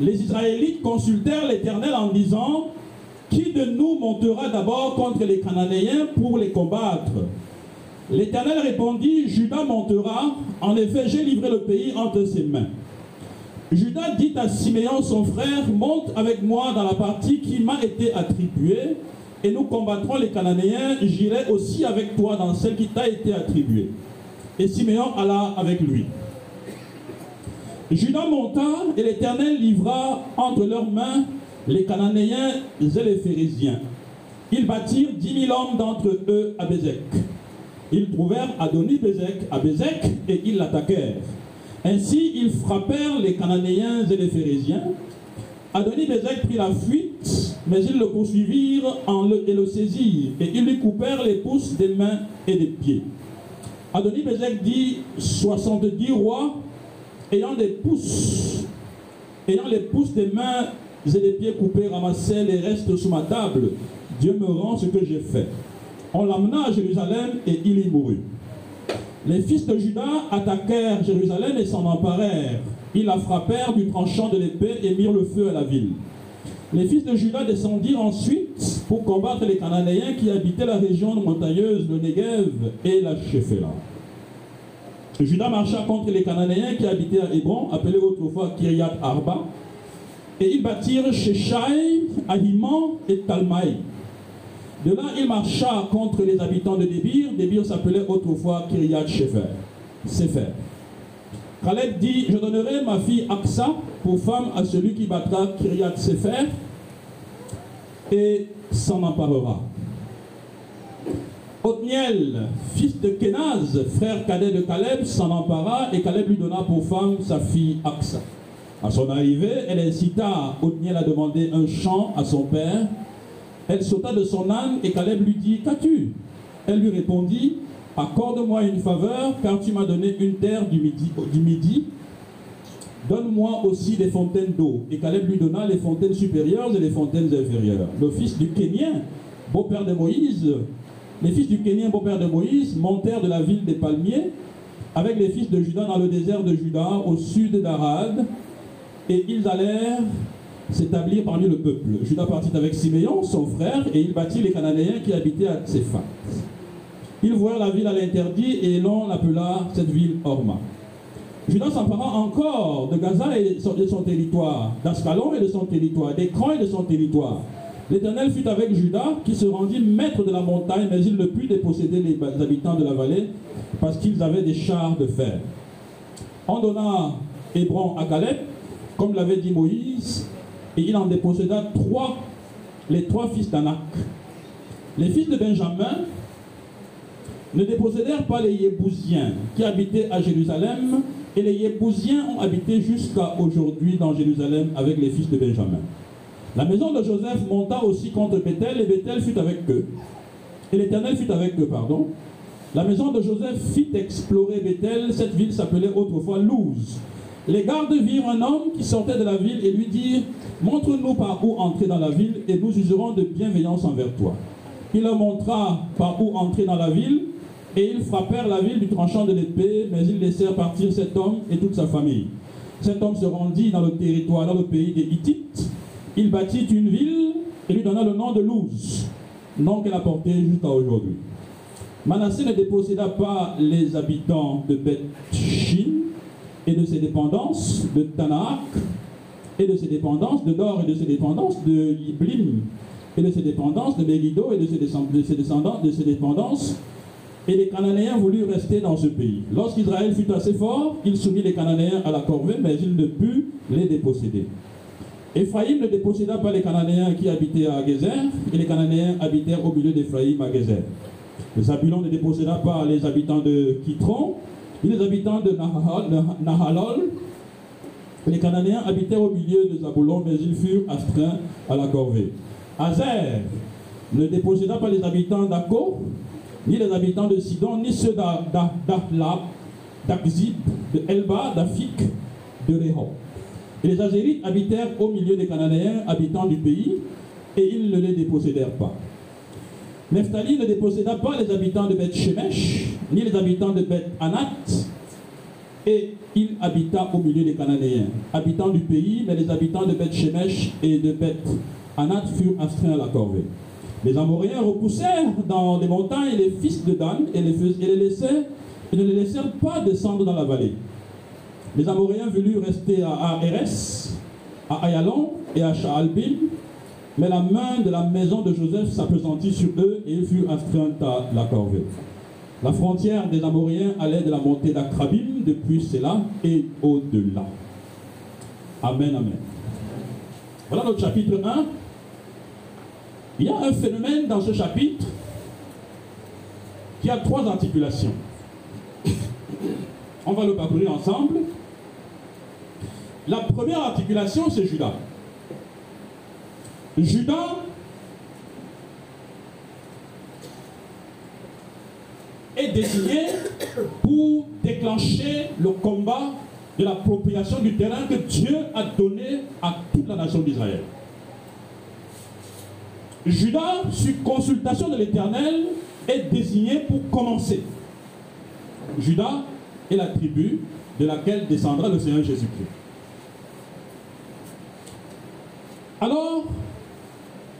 les Israélites consultèrent l'Éternel en disant, qui de nous montera d'abord contre les Cananéens pour les combattre? L'Éternel répondit, Judas montera, en effet j'ai livré le pays entre ses mains. Judas dit à Siméon son frère, monte avec moi dans la partie qui m'a été attribuée, et nous combattrons les Cananéens, j'irai aussi avec toi dans celle qui t'a été attribuée. Et Siméon alla avec lui. Judas monta, et l'Éternel livra entre leurs mains les Cananéens et les Phérésiens. Ils bâtirent dix mille hommes d'entre eux à Bézek. Ils trouvèrent Adoni-Bézek à Bézek et ils l'attaquèrent. Ainsi, ils frappèrent les Cananéens et les Phérésiens. Adoni-Bézek prit la fuite, mais ils le poursuivirent et le saisirent, et ils lui coupèrent les pouces des mains et des pieds. Adoni-Bézek dit 70 rois ayant des pouces, ayant les pouces des mains et des pieds coupés ramassaient les restes sous ma table. Dieu me rend ce que j'ai fait. On l'amena à Jérusalem et il y mourut. Les fils de Judas attaquèrent Jérusalem et s'en emparèrent. Ils la frappèrent du tranchant de l'épée et mirent le feu à la ville. Les fils de Judas descendirent ensuite pour combattre les Cananéens qui habitaient la région montagneuse, le Negev et la Shephéla. Judas marcha contre les Cananéens qui habitaient à Hébron, appelé autrefois Kiryat Arba, et ils bâtirent Sheshai, Ahiman et Talmaï. De là, il marcha contre les habitants de Débir. Débir s'appelait autrefois Kiryat Shefer. Sefer. Caleb dit Je donnerai ma fille Aksa pour femme à celui qui battra Kiryat Sefer et s'en emparera. Othniel, fils de Kenaz, frère cadet de Caleb, s'en empara et Caleb lui donna pour femme sa fille Aksa. À son arrivée, elle incita Othniel à demander un champ à son père elle sauta de son âne et Caleb lui dit, Qu'as-tu? Elle lui répondit, Accorde-moi une faveur, car tu m'as donné une terre du midi. Donne-moi aussi des fontaines d'eau. Et Caleb lui donna les fontaines supérieures et les fontaines inférieures. Le fils du Kénien, beau-père de Moïse, les fils du Kénien, beau-père de Moïse, montèrent de la ville des palmiers avec les fils de Judas dans le désert de Juda, au sud d'Arad, et ils allèrent s'établir parmi le peuple. Judas partit avec Siméon, son frère, et il bâtit les Cananéens qui habitaient à Tséphat. Ils voirent la ville à l'interdit et l'on appela cette ville Orma. Judas s'empara encore de Gaza et de son, de son territoire, d'Ascalon et de son territoire, d'Écran et de son territoire. L'Éternel fut avec Judas, qui se rendit maître de la montagne, mais il ne put déposséder les habitants de la vallée, parce qu'ils avaient des chars de fer. On donna Hébron à Caleb, comme l'avait dit Moïse, et il en déposséda trois, les trois fils d'Anak. Les fils de Benjamin ne dépossédèrent pas les Yébousiens qui habitaient à Jérusalem, et les Yébousiens ont habité jusqu'à aujourd'hui dans Jérusalem avec les fils de Benjamin. La maison de Joseph monta aussi contre Bethel, et Bethel fut avec eux. Et l'Éternel fut avec eux, pardon. La maison de Joseph fit explorer Bethel, cette ville s'appelait autrefois Luz. Les gardes virent un homme qui sortait de la ville et lui dirent Montre-nous par où entrer dans la ville, et nous userons de bienveillance envers toi. Il leur montra par où entrer dans la ville, et ils frappèrent la ville du tranchant de l'épée, mais ils laissèrent partir cet homme et toute sa famille. Cet homme se rendit dans le territoire, dans le pays des Hittites. Il bâtit une ville et lui donna le nom de Luz, nom qu'elle a porté jusqu'à aujourd'hui. Manassé ne déposséda pas les habitants de Beth-Shin et de ses dépendances, de Tanakh et de ses dépendances, de Dor et de ses dépendances, de Yiblim et de ses dépendances, de Megiddo et de ses, de ses descendants, de ses dépendances. Et les Cananéens voulurent rester dans ce pays. Lorsqu'Israël fut assez fort, il soumit les Cananéens à la corvée, mais il ne put les déposséder. Éphraïm ne déposséda pas les Cananéens qui habitaient à Gézer, et les Cananéens habitèrent au milieu d'Éphraïm à Gézer. Le Zabulon ne déposséda pas les habitants de Kitron, les habitants de Nahal- de Nahalol. Les Cananéens habitèrent au milieu de Zabulon, mais ils furent astreints à la corvée. Azer ne déposséda pas les habitants d'Akko, ni les habitants de Sidon, ni ceux d'A- d'A- d'Ahlab, d'Akzib, de Elba, d'Afik, de Rehob. Les Azérites habitèrent au milieu des Cananéens, habitants du pays, et ils ne les dépossédèrent pas. Nephtali ne déposséda pas les habitants de Beth Shemesh, ni les habitants de Beth Anat, et il habita au milieu des Cananéens, habitants du pays, mais les habitants de Beth Shemesh et de Beth Anat furent astreints à la corvée. Les Amoréens repoussèrent dans les montagnes les fils de Dan et les, laissèrent, et ne les laissèrent pas descendre dans la vallée. Les Amoréens voulurent rester à, Eres, à Ayalon et à Shaalbim, mais la main de la maison de Joseph s'appesantit sur eux et ils furent à la corvée. La frontière des Amoréens allait de la montée d'Akrabim depuis Séla et au-delà. Amen, amen. Voilà notre chapitre 1. Il y a un phénomène dans ce chapitre qui a trois articulations. On va le parcourir ensemble. La première articulation, c'est Judas. Judas est désigné pour déclencher le combat de l'appropriation du terrain que Dieu a donné à toute la nation d'Israël. Judas, sur consultation de l'Éternel, est désigné pour commencer. Judas est la tribu de laquelle descendra le Seigneur Jésus-Christ. Alors,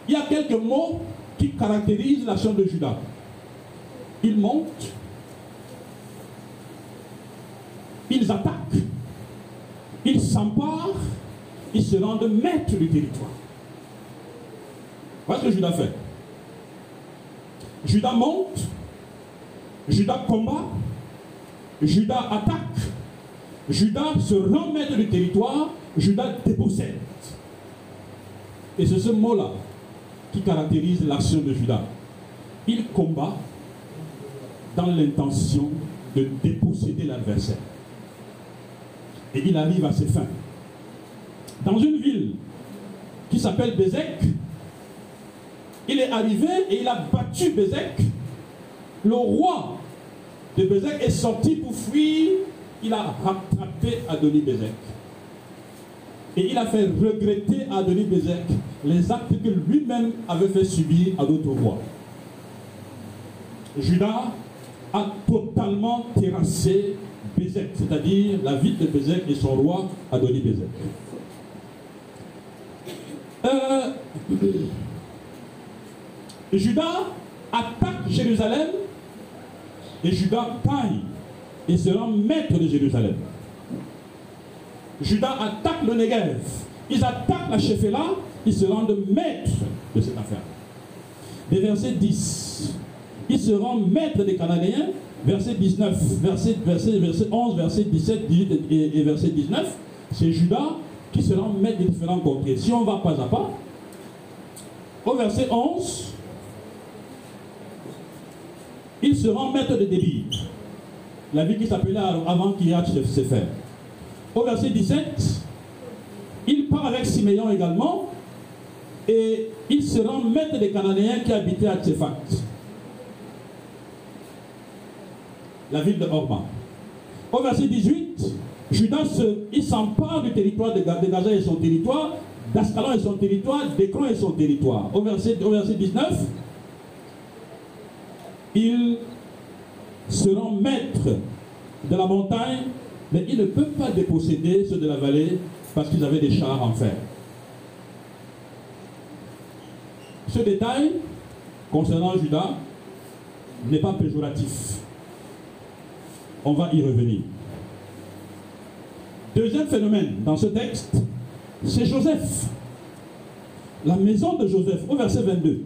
il y a quelques mots qui caractérisent l'action de Judas. Ils montent, ils attaquent, ils s'emparent, ils se rendent maîtres du territoire. Voilà ce que Judas fait. Judas monte, Judas combat, Judas attaque, Judas se maître du territoire, Judas dépossède. Et c'est ce mot-là qui caractérise l'action de Judas. Il combat dans l'intention de déposséder l'adversaire. Et il arrive à ses fins. Dans une ville qui s'appelle Bézek, il est arrivé et il a battu Bézek. Le roi de Bézek est sorti pour fuir. Il a rattrapé Adonis Bézek. Et il a fait regretter à Adonis Bézek les actes que lui-même avait fait subir à d'autres rois. Judas a totalement terrassé Bézek, c'est-à-dire la ville de Bézek et son roi Adonis Bézek. Euh, Judas attaque Jérusalem et Judas taille et se rend maître de Jérusalem. Judas attaque le Negev. Ils attaquent la Shephéla, ils se rendent maîtres de cette affaire. Des versets 10, ils se rendent maîtres des Cananéens, verset 19, verset, verset, verset 11, verset 17, 18 et, et verset 19. C'est Judas qui se rend maître des différents contrées. Si on va pas à pas, au verset 11, il se rend maître de Débir, la ville qui s'appelait avant Kiryat Sefer. Au verset 17, il part avec Siméon également et il se rend maître des Cananéens qui habitaient à Tsefat, la ville de Orma. Au verset 18, Judas s'empare du territoire de Gaza et son territoire, d'Ascalon et son territoire, d'Écron et son territoire. Au verset, au verset 19, il seront maîtres de la montagne, mais ils ne peuvent pas déposséder ceux de la vallée parce qu'ils avaient des chars en fer. Ce détail concernant Judas n'est pas péjoratif. On va y revenir. Deuxième phénomène dans ce texte, c'est Joseph. La maison de Joseph, au verset 22.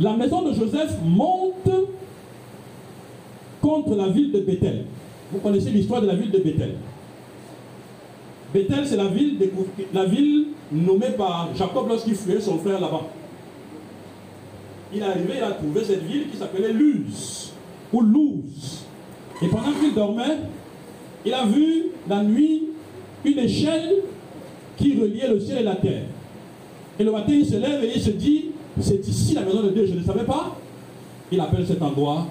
La maison de Joseph monte contre la ville de Bethel. Vous connaissez l'histoire de la ville de Bethel. Bethel, c'est la ville, nommée par Jacob lorsqu'il fuyait son frère là-bas. Il est arrivé, il a trouvé cette ville qui s'appelait Luz, ou Luz. Et pendant qu'il dormait, il a vu la nuit une échelle qui reliait le ciel et la terre. Et le matin, il se lève et il se dit, c'est ici la maison de Dieu, je ne savais pas. Il appelle cet endroit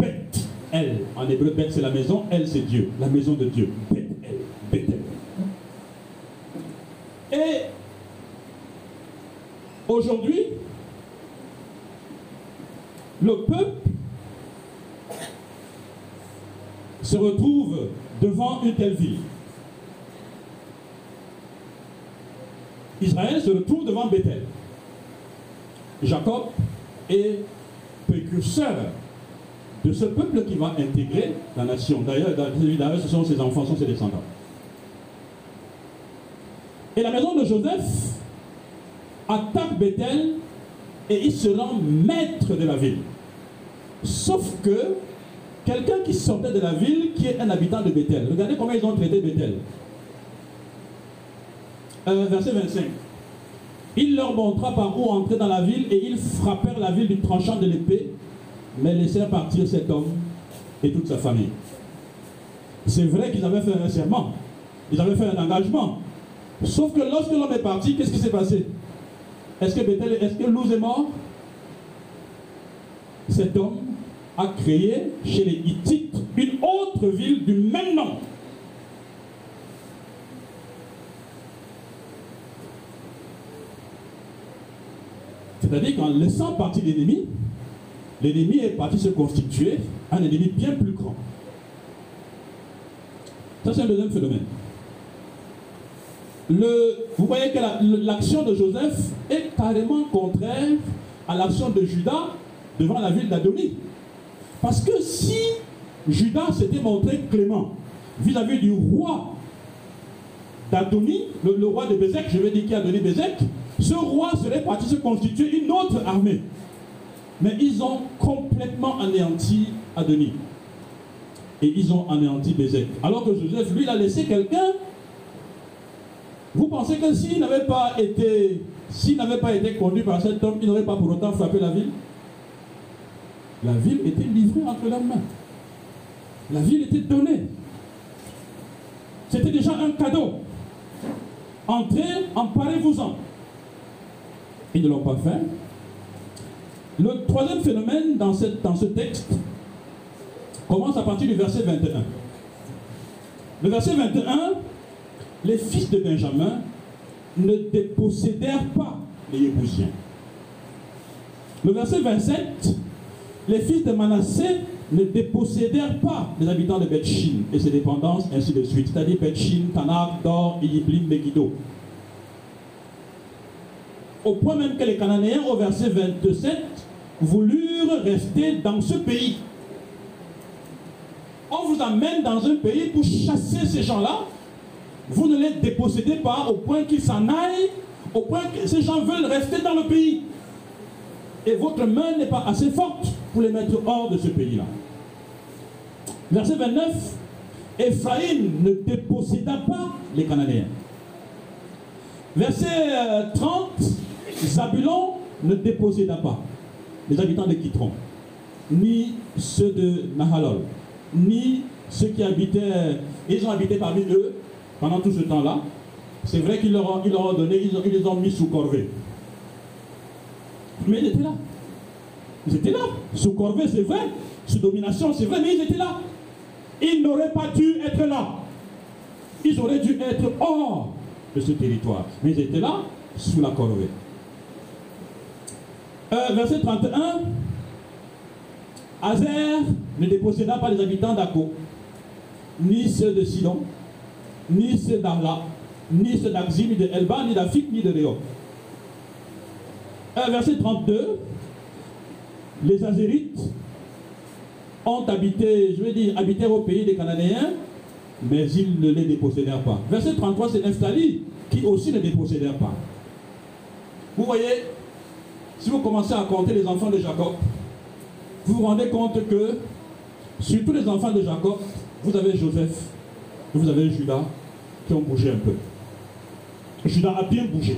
Beth El. En hébreu, Beth c'est la maison, El c'est Dieu, la maison de Dieu. Beth El, Beth El. Et aujourd'hui, le peuple se retrouve devant une telle ville. Israël se retrouve devant Bethel. Jacob est précurseur de ce peuple qui va intégrer la nation. D'ailleurs, ce sont ses enfants, ce sont ses descendants. Et la maison de Joseph attaque Bethel et il se rend maître de la ville. Sauf que quelqu'un qui sortait de la ville, qui est un habitant de Bethel, regardez comment ils ont traité Bethel. Euh, verset 25. Il leur montra par où entrer dans la ville et ils frappèrent la ville du tranchant de l'épée, mais laissèrent partir cet homme et toute sa famille. C'est vrai qu'ils avaient fait un serment, ils avaient fait un engagement. Sauf que lorsque l'homme est parti, qu'est-ce qui s'est passé? Est-ce que Bethel, est mort? Cet homme a créé chez les Hittites une autre ville du même nom. C'est-à-dire qu'en laissant partir l'ennemi, l'ennemi est parti se constituer un ennemi bien plus grand. Ça, c'est un deuxième phénomène. Vous voyez que l'action de Joseph est carrément contraire à l'action de Judas devant la ville d'Adonis. Parce que si Judas s'était montré clément vis-à-vis du roi d'Adonis, le, roi de Bézek, je vais dire qui a donné Bézek, ce roi serait parti se constituer une autre armée. Mais ils ont complètement anéanti Adonis. Et ils ont anéanti Bézek. Alors que Joseph, lui, il a laissé quelqu'un. Vous pensez que s'il n'avait pas été, s'il n'avait pas été conduit par cet homme, il n'aurait pas pour autant frappé la ville? La ville était livrée entre leurs mains. La ville était donnée. C'était déjà un cadeau. Entrez, emparez-vous-en. Ils ne l'ont pas fait. Le troisième phénomène dans, ce texte commence à partir du verset 21. Le verset 21, les fils de Benjamin ne dépossédèrent pas les Yébousiens. Le verset 27, les fils de Manassé ne dépossédèrent pas les habitants de Bethshin et ses dépendances, ainsi de suite. C'est-à-dire Bethshin, Tanak, Dor, Iyiblim, Megiddo au point même que les Cananéens, au verset 27, voulurent rester dans ce pays. On vous amène dans un pays pour chasser ces gens-là, vous ne les dépossédez pas au point qu'ils s'en aillent, au point que ces gens veulent rester dans le pays. Et votre main n'est pas assez forte pour les mettre hors de ce pays-là. Verset 29, Ephraïm ne déposséda pas les Cananéens. Verset 30, euh, Zabulon ne déposséda pas les habitants de Kitron, ni ceux de Nahalol, ni ceux qui habitaient, ils ont habité parmi eux pendant tout ce temps-là. C'est vrai qu'ils leur, ont, donné, ils, les ont mis sous corvée. Mais ils étaient là. Ils étaient là. Sous corvée, c'est vrai. Sous domination, c'est vrai, mais ils étaient là. Ils n'auraient pas dû être là. Ils auraient dû être hors de ce territoire. Mais ils étaient là, sous la corvée. Euh, verset 31. Azer ne déposséda pas les habitants d'Ako, ni ceux de Sidon, ni ceux d'Arla, ni ceux d'Axim, ni de Elba, ni d'Afik, ni de Réo. Euh, verset 32. Les Azérites ont habité, je veux dire, habitèrent au pays des Cananéens, mais ils ne les dépossédèrent pas. Verset 33, c'est Nephtali qui aussi ne dépossédèrent pas. Vous voyez, si vous commencez à compter les enfants de Jacob, vous vous rendez compte que sur tous les enfants de Jacob, vous avez Joseph et vous avez Judas qui ont bougé un peu. Judas a bien bougé.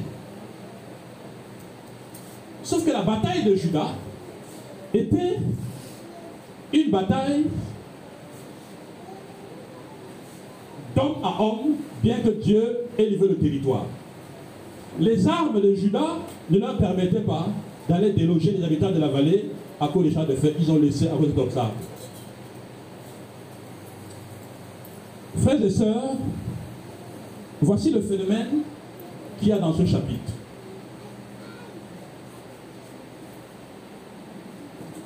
Sauf que la bataille de Judas était une bataille d'homme à homme, bien que Dieu ait livré le territoire. Les armes de Judas ne leur permettaient pas d'aller déloger les habitants de la vallée à cause des de feu. Ils ont laissé à cause de ça. Frères et sœurs, voici le phénomène qu'il y a dans ce chapitre.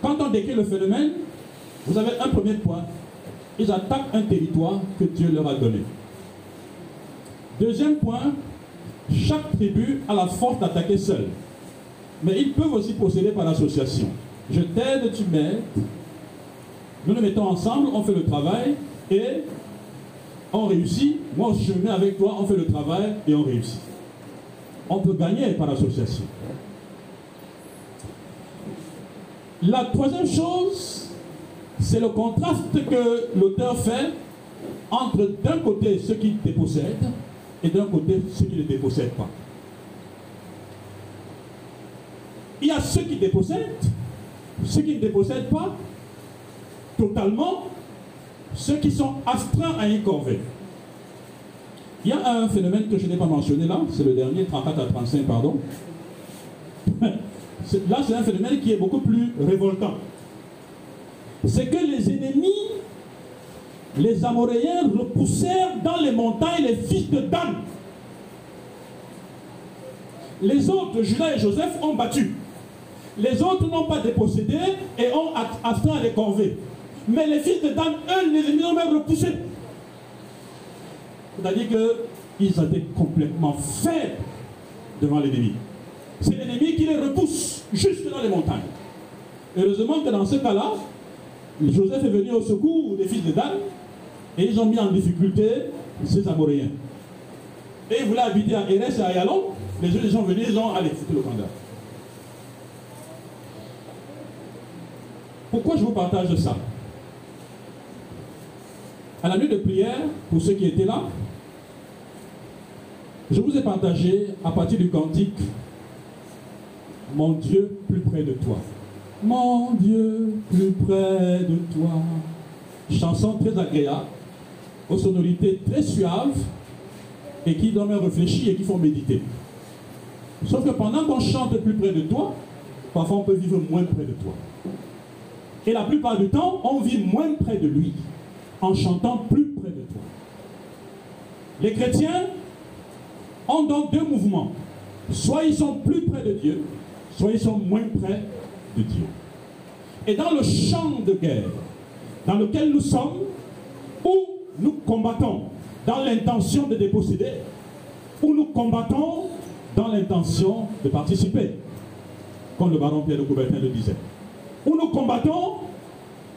Quand on décrit le phénomène, vous avez un premier point. Ils attaquent un territoire que Dieu leur a donné. Deuxième point, chaque tribu a la force d'attaquer seule. Mais ils peuvent aussi procéder par l'association. Je t'aide, tu m'aides. Nous nous mettons ensemble, on fait le travail et on réussit. Moi je me mets avec toi, on fait le travail et on réussit. On peut gagner par association. La troisième chose, c'est le contraste que l'auteur fait entre d'un côté ceux qui dépossèdent et d'un côté ceux qui ne dépossèdent pas. Il y a ceux qui dépossèdent, ceux qui ne dépossèdent pas totalement, ceux qui sont astreints à une corvée. Il y a un phénomène que je n'ai pas mentionné là, c'est le dernier, 34 à 35, pardon. Là, c'est un phénomène qui est beaucoup plus révoltant. C'est que les ennemis, les Amoréens, repoussèrent dans les montagnes les fils de Dan. Les autres, Judas et Joseph, ont battu. Les autres n'ont pas dépossédé et ont astreint les corvées. Mais les fils de Dan, eux, les ennemis ont même repoussé. C'est-à-dire qu'ils étaient complètement faibles devant l'ennemi. C'est l'ennemi qui les repousse jusque dans les montagnes. Heureusement que dans ce cas-là, Joseph est venu au secours des fils de Dan et ils ont mis en difficulté ces Amoréens. Et ils voulaient habiter à Eres et à Yalon. Les gens sont venus, ils ont allé foutre le candidat. Pourquoi je vous partage ça? À la nuit de prière, pour ceux qui étaient là, je vous ai partagé à partir du cantique Mon Dieu plus près de toi. Mon Dieu plus près de toi. Chanson très agréable, aux sonorités très suaves et qui doivent réfléchir et qui font méditer. Sauf que pendant qu'on chante plus près de toi, parfois on peut vivre moins près de toi. Et la plupart du temps, on vit moins près de lui en chantant plus près de toi. Les chrétiens ont donc deux mouvements. Soit ils sont plus près de Dieu, soit ils sont moins près de Dieu. Et dans le champ de guerre dans lequel nous sommes, où nous combattons dans l'intention de déposséder, où nous combattons dans l'intention de participer, comme le baron Pierre de Coubertin le disait où nous combattons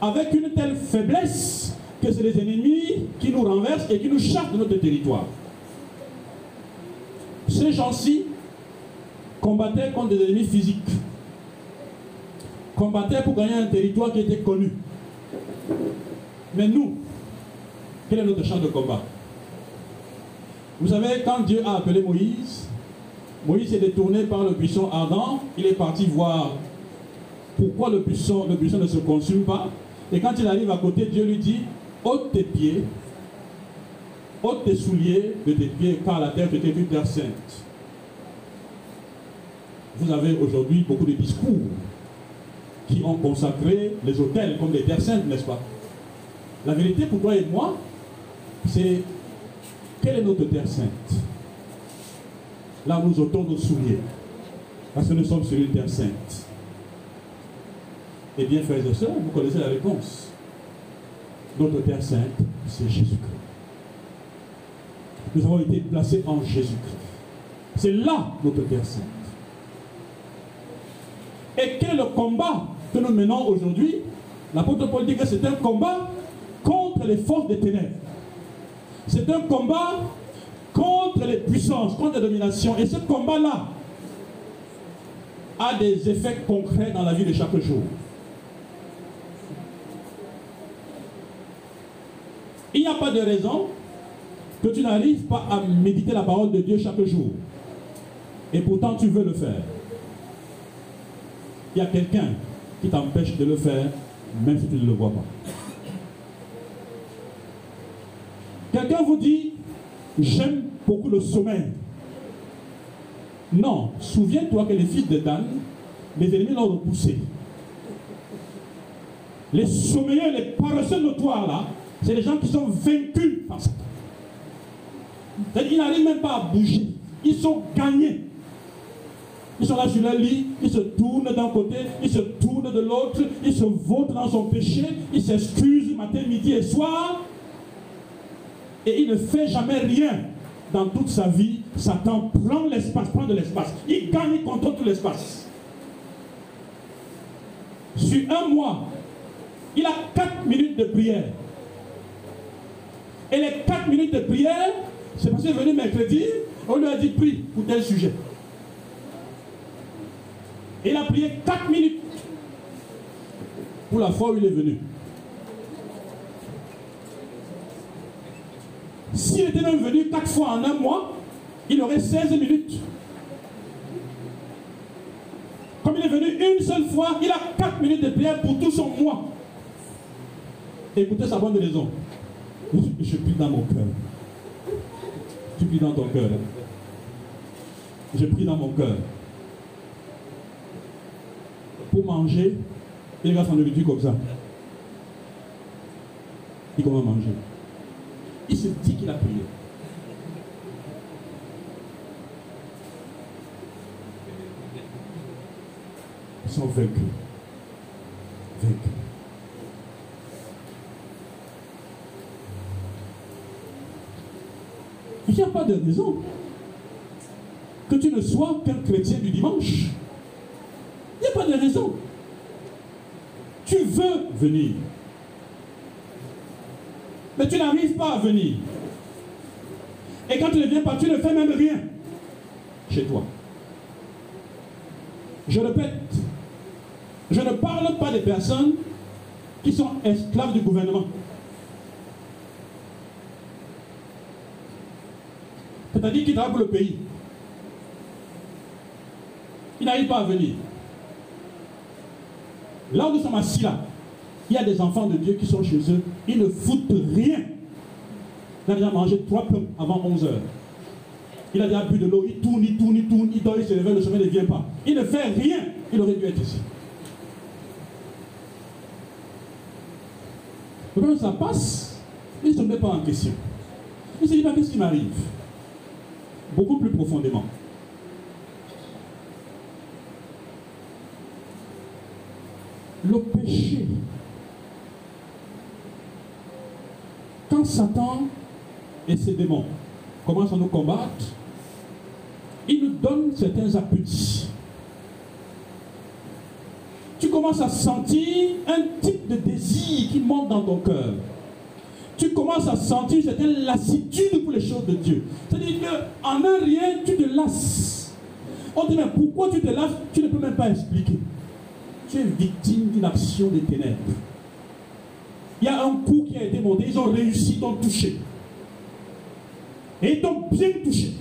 avec une telle faiblesse que c'est les ennemis qui nous renversent et qui nous chassent de notre territoire. Ces gens-ci combattaient contre des ennemis physiques, combattaient pour gagner un territoire qui était connu. Mais nous, quel est notre champ de combat? Vous savez, quand Dieu a appelé Moïse, Moïse est détourné par le buisson ardent, il est parti voir pourquoi le buisson, ne se consume pas. Et quand il arrive à côté, Dieu lui dit, ôte tes pieds, ôte tes souliers de tes pieds, car la terre était une terre sainte. Vous avez aujourd'hui beaucoup de discours qui ont consacré les hôtels comme des terres saintes, n'est-ce pas? La vérité pour toi et moi, c'est quelle est notre terre sainte? Là nous ôtons nos souliers, parce que nous sommes sur une terre sainte. Eh bien, frères et sœurs, vous connaissez la réponse. Notre terre sainte, c'est Jésus-Christ. Nous avons été placés en Jésus-Christ. C'est là notre terre sainte. Et quel est le combat que nous menons aujourd'hui L'apôtre Paul dit que c'est un combat contre les forces des ténèbres. C'est un combat contre les puissances, contre les dominations. Et ce combat-là a des effets concrets dans la vie de chaque jour. Il n'y a pas de raison que tu n'arrives pas à méditer la parole de Dieu chaque jour. Et pourtant tu veux le faire. Il y a quelqu'un qui t'empêche de le faire, même si tu ne le vois pas. Quelqu'un vous dit, j'aime beaucoup le sommeil. Non, souviens-toi que les fils de Dan, les ennemis l'ont repoussé. Les sommeillers, les paresseux notoires là, c'est les gens qui sont vaincus par Satan. Ils n'arrivent même pas à bouger. Ils sont gagnés. Ils sont là sur leur lit, ils se tournent d'un côté, ils se tournent de l'autre, ils se vautrent dans son péché, ils s'excusent matin, midi et soir. Et il ne fait jamais rien dans toute sa vie. Satan prend l'espace, prend de l'espace. Il gagne, il contrôle tout l'espace. Sur un mois, il a quatre minutes de prière. Et les quatre minutes de prière, c'est parce qu'il est venu mercredi, on lui a dit prie pour tel sujet. Et il a prié quatre minutes pour la fois où il est venu. S'il était même venu quatre fois en un mois, il aurait 16 minutes. Comme il est venu une seule fois, il a quatre minutes de prière pour tout son mois. Écoutez sa bonne raison. Je prie dans mon cœur. Tu pries dans ton cœur. Je prie dans mon cœur. Pour manger, il va s'en nourriture comme ça. Il commence à manger? Il se dit qu'il a prié. Ils sont vaincus. Vaincus. Il n'y a pas de raison que tu ne sois qu'un chrétien du dimanche. Il n'y a pas de raison. Tu veux venir. Mais tu n'arrives pas à venir. Et quand tu ne viens pas, tu ne fais même rien chez toi. Je répète, je ne parle pas des personnes qui sont esclaves du gouvernement. C'est-à-dire qu'il travaille le pays. Il n'arrive pas à venir. Là où nous sommes assis là, il y a des enfants de Dieu qui sont chez eux, ils ne foutent rien. Il a déjà mangé trois pommes avant 11 heures. Il a déjà bu de l'eau, il tourne, il tourne, il tourne, il dort, il se réveille, le sommeil ne vient pas. Il ne fait rien. Il aurait dû être ici. Quand ça passe, il ne se met pas en question. Il se dit pas qu'est-ce qui m'arrive? Beaucoup plus profondément. Le péché quand Satan et ses démons commencent à nous combattre, ils nous donnent certains appétits. Tu commences à sentir un type de désir qui monte dans ton cœur. Tu commences à sentir certaine lassitude pour les choses de Dieu. C'est-à-dire qu'en un rien, tu te lasses. On dit, mais pourquoi tu te lasses? Tu ne peux même pas expliquer. Tu es victime d'une action des ténèbres. Il y a un coup qui a été monté, ils ont réussi, ils t'ont touché. Et ils t'ont bien touché.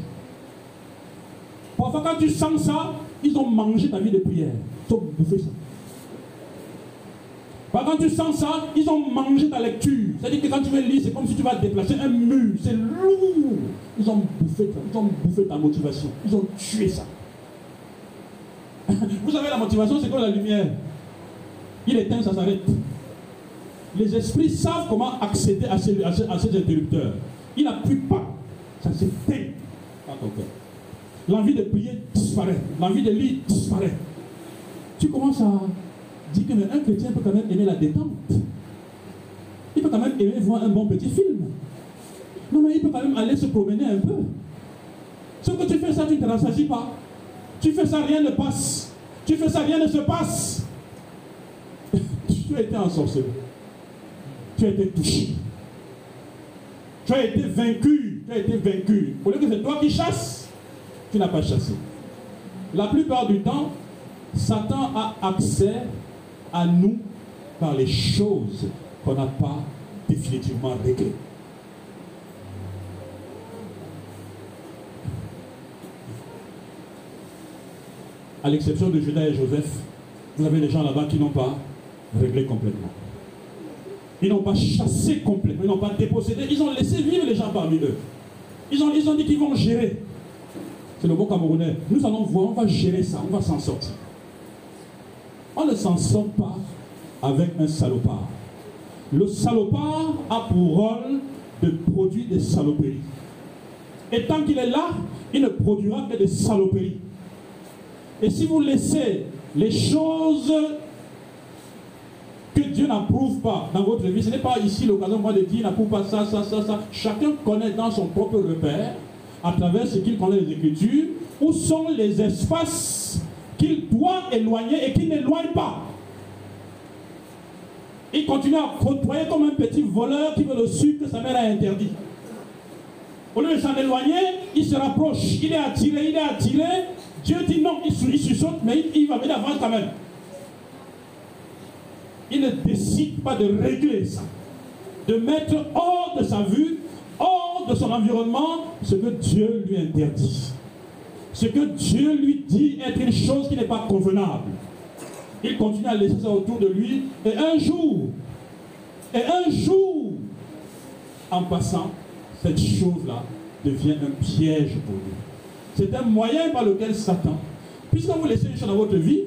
Parfois, quand tu sens ça, ils ont mangé ta vie de prière. Ils ont bouffé ça. Quand tu sens ça, ils ont mangé ta lecture. C'est-à-dire que quand tu veux lire, c'est comme si tu vas déplacer un mur. C'est lourd. Ils ont bouffé ils ont bouffé ta motivation. Ils ont tué ça. Vous savez, la motivation, c'est comme la lumière? Il éteint, ça s'arrête. Les esprits savent comment accéder à ces, interrupteurs. Il n'appuie pas. Ça s'éteint dans ton cœur. L'envie de prier disparaît. L'envie de lire disparaît. Tu commences à dire qu'un chrétien peut quand même aimer la détente. Il peut quand même aimer voir un bon petit film. Non, mais il peut quand même aller se promener un peu. Sauf que tu fais ça, tu ne te rassasies pas. Tu fais ça, rien ne passe. Tu fais ça, rien ne se passe. tu as été ensorcelé. Tu as été touché. Tu as été vaincu. Tu as été vaincu. Au lieu que c'est toi qui chasses, tu n'as pas chassé. La plupart du temps, Satan a accès à nous par les choses qu'on n'a pas définitivement réglées. À l'exception de Judas et Joseph, vous avez des gens là-bas qui n'ont pas réglé complètement. Ils n'ont pas chassé complètement, ils n'ont pas dépossédé, ils ont laissé vivre les gens parmi eux. Ils ont, ils ont dit qu'ils vont gérer. C'est le mot camerounais. Nous allons voir, on va gérer ça, on va s'en sortir. On ne s'en sort pas avec un salopard. Le salopard a pour rôle de produire des saloperies. Et tant qu'il est là, il ne produira que des saloperies. Et si vous laissez les choses que Dieu n'approuve pas dans votre vie, ce n'est pas ici l'occasion moi de dire n'approuve pas ça, ça, ça, ça. Chacun connaît dans son propre repère, à travers ce qu'il connaît des Écritures, où sont les espaces qu'il doit éloigner et qu'il n'éloigne pas. Il continue à côtoyer comme un petit voleur qui veut le sucre que sa mère a interdit. Au lieu de s'en éloigner, il se rapproche, il est attiré, il est attiré. Dieu dit non, il, se saute, mais il, va venir avant quand même. Il ne décide pas de régler ça, de mettre hors de sa vue, hors de son environnement, ce que Dieu lui interdit ce que Dieu lui dit être une chose qui n'est pas convenable. Il continue à laisser ça autour de lui. Et un jour, et un jour, en passant, cette chose-là devient un piège pour lui. C'est un moyen par lequel Satan, puisque vous laissez une chose dans votre vie,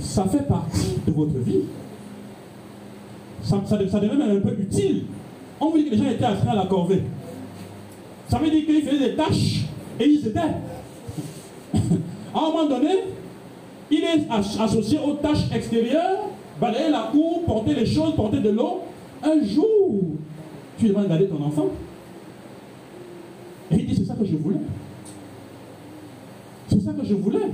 ça fait partie de votre vie. Ça, devient même un peu utile. On vous dit que les gens étaient assis à la corvée. Ça veut dire qu'ils faisaient des tâches et ils étaient. à un moment donné, il est associé aux tâches extérieures, balayer la cour, porter les choses, porter de l'eau. Un jour, tu devrais regarder ton enfant. Et il dit, c'est ça que je voulais. C'est ça que je voulais.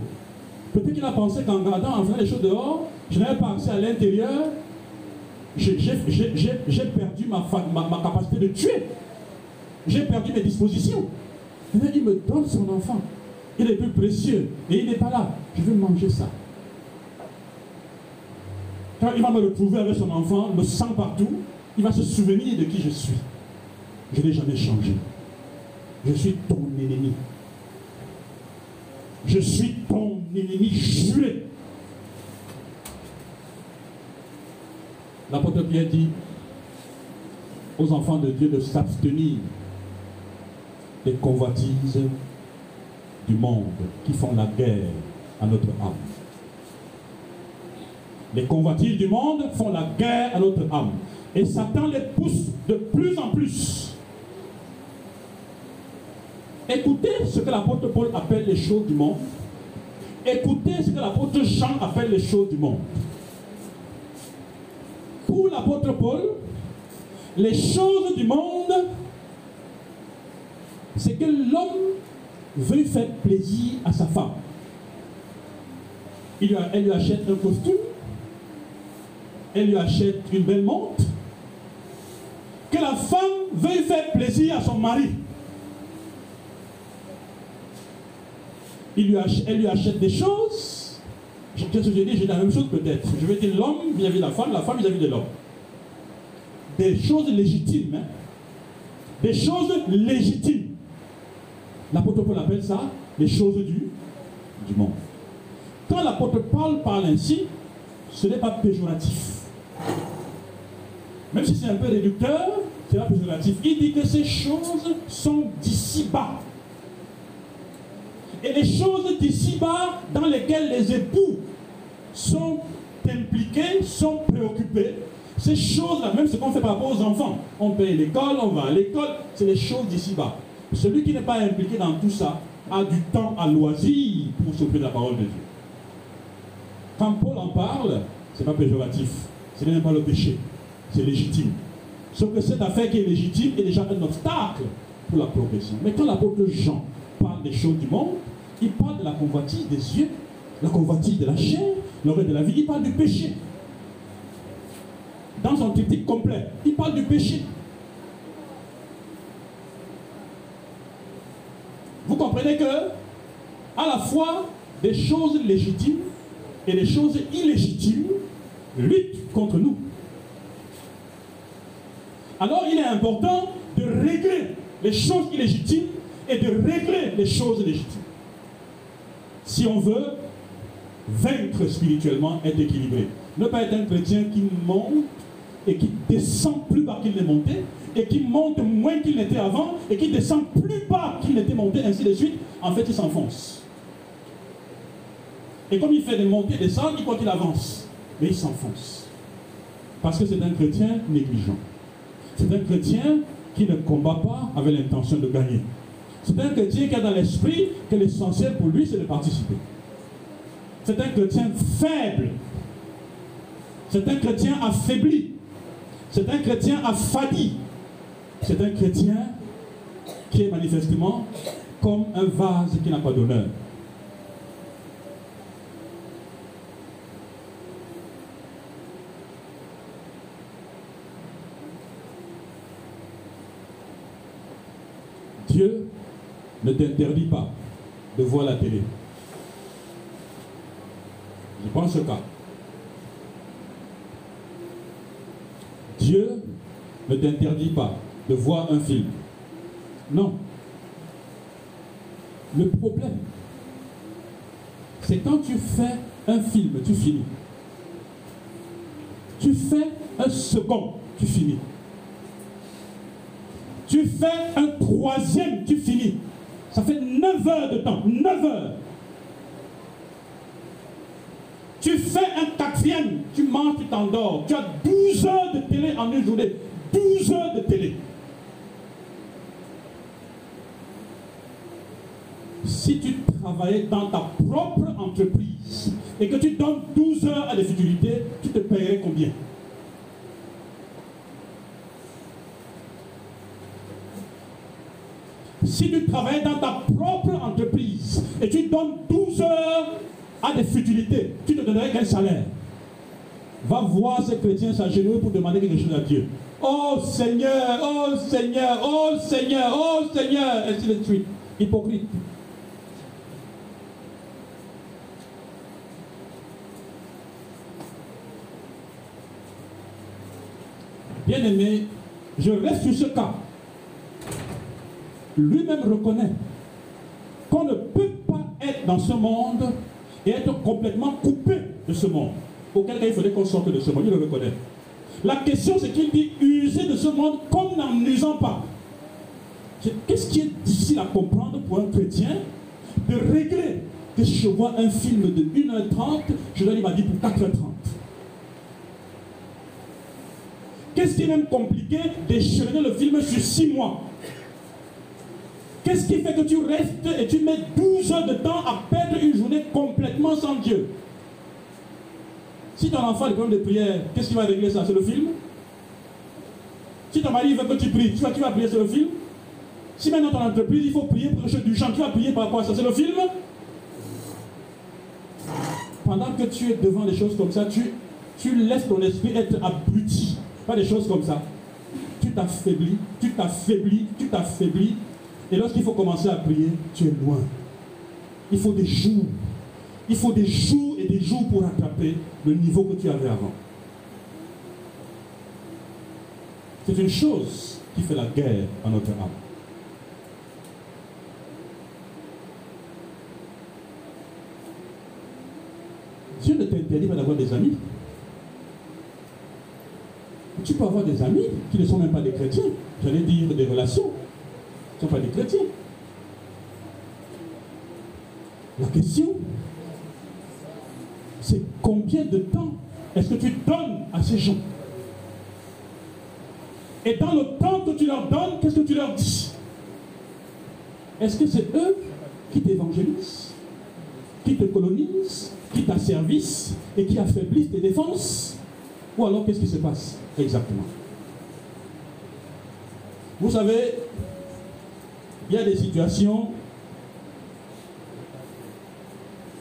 Peut-être qu'il a pensé qu'en regardant, en faisant les choses dehors, je n'avais pas accès à l'intérieur. J'ai perdu ma capacité de tuer. J'ai perdu mes dispositions il me donne son enfant. Il est plus précieux. Et il n'est pas là. Je veux manger ça. Quand il va me retrouver avec son enfant, le sang partout, il va se souvenir de qui je suis. Je n'ai jamais changé. Je suis ton ennemi. Je suis ton ennemi juré. L'apôtre Pierre dit aux enfants de Dieu de s'abstenir les convoitises du monde qui font la guerre à notre âme. Les convoitises du monde font la guerre à notre âme. Et Satan les pousse de plus en plus. Écoutez ce que l'apôtre Paul appelle les choses du monde. Écoutez ce que l'apôtre Jean appelle les choses du monde. Pour l'apôtre Paul, les choses du monde c'est que l'homme veut faire plaisir à sa femme. Il, elle lui achète un costume, elle lui achète une belle montre, que la femme veuille faire plaisir à son mari. Il lui achète, elle lui achète des choses. Qu'est-ce que je dis J'ai la même chose peut-être. Je vais dire l'homme vis-à-vis de la femme, la femme vis-à-vis de l'homme. Des choses légitimes. hein. Des choses légitimes. L'apôtre Paul appelle ça les choses du, monde. Quand l'apôtre Paul parle ainsi, ce n'est pas péjoratif. Même si c'est un peu réducteur, c'est pas péjoratif. Il dit que ces choses sont d'ici-bas. Et les choses d'ici-bas dans lesquelles les époux sont impliqués, sont préoccupés, ces choses-là, même ce qu'on fait par rapport aux enfants, on paye l'école, on va à l'école, c'est les choses d'ici-bas. Celui qui n'est pas impliqué dans tout ça a du temps à loisir pour s'occuper de la parole de Dieu. Quand Paul en parle, ce n'est pas péjoratif, ce n'est même pas le péché, c'est légitime. Sauf que cette affaire qui est légitime est déjà un obstacle pour la progression. Mais quand l'apôtre Jean parle des choses du monde, il parle de la convoitise des yeux, la convoitise de la chair, l'oreille de la vie, il parle du péché. Dans son critique complet, il parle du péché. Vous comprenez que, à la fois, des choses légitimes et des choses illégitimes luttent contre nous. Alors il est important de régler les choses illégitimes et de régler les choses légitimes. Si on veut vaincre spirituellement, être équilibré. Ne pas être un chrétien qui monte et qui descend plus bas qu'il n'est monté, et qui monte moins qu'il n'était avant, et qui descend plus bas qu'il n'était monté, ainsi de suite, en fait il s'enfonce. Et comme il fait des montées et des descentes, il croit qu'il avance, mais il s'enfonce. Parce que c'est un chrétien négligent. C'est un chrétien qui ne combat pas avec l'intention de gagner. C'est un chrétien qui a dans l'esprit que l'essentiel pour lui, c'est de participer. C'est un chrétien faible. C'est un chrétien affaibli. C'est un chrétien affadi. C'est un chrétien qui est manifestement comme un vase qui n'a pas d'honneur. Dieu ne t'interdit pas de voir la télé. Je prends ce cas. Dieu ne t'interdit pas de voir un film. Non. Le problème, c'est quand tu fais un film, tu finis. Tu fais un second, tu finis. Tu fais un troisième, tu finis. Ça fait 9 heures de temps. 9 heures. Tu fais un quatrième, tu manges, tu t'endors. Tu as 12 heures de télé en une journée. 12 heures de télé. Si tu travaillais dans ta propre entreprise et que tu donnes 12 heures à des futilités, tu te paierais combien? Si tu travailles dans ta propre entreprise et tu donnes 12 heures à des futilités, tu te donnerais quel salaire? Va voir ces chrétiens s'agenouiller pour demander quelque chose à Dieu. Oh Seigneur, oh Seigneur, oh Seigneur, oh Seigneur, ainsi de suite. Hypocrite. Bien aimé, je reste sur ce cas. Lui-même reconnaît qu'on ne peut pas être dans ce monde et être complètement coupé de ce monde. Auquel cas il faudrait qu'on sorte de ce monde, il le reconnaît. La question c'est qu'il dit user de ce monde comme n'en usant pas. Qu'est-ce qui est difficile à comprendre pour un chrétien de régler que je vois un film de 1h30, je donne ma vie pour 4h30 Qu'est-ce qui est même compliqué d'échelonner le film sur 6 mois? Qu'est-ce qui fait que tu restes et tu mets 12 heures de temps à perdre une journée complètement sans Dieu? Si ton enfant a des problèmes de prière, qu'est-ce qui va régler ça? C'est le film? Si ton mari veut que tu pries, tu vas, tu vas prier sur le film? Si maintenant ton entreprise, il faut prier pour le du chant, tu vas prier par rapport à ça, c'est le film? Pendant que tu es devant des choses comme ça, tu, tu laisses ton esprit être abruti. Pas des choses comme ça. tu t'affaiblis, tu t'affaiblis, tu t'affaiblis. Et lorsqu'il faut commencer à prier, tu es loin. Il faut des jours. Il faut des jours et des jours pour rattraper le niveau que tu avais avant. C'est une chose qui fait la guerre à notre âme. Dieu ne t'interdit pas d'avoir des amis. Tu peux avoir des amis qui ne sont même pas des chrétiens. J'allais dire des relations. Qui ne sont pas des chrétiens. La question, c'est combien de temps est-ce que tu donnes à ces gens? Et dans le temps que tu leur donnes, qu'est-ce que tu leur dis? Est-ce que c'est eux qui t'évangélisent, qui te colonisent, qui t'asservissent et qui affaiblissent tes défenses? Alors qu'est-ce qui se passe exactement? Vous savez, il y a des situations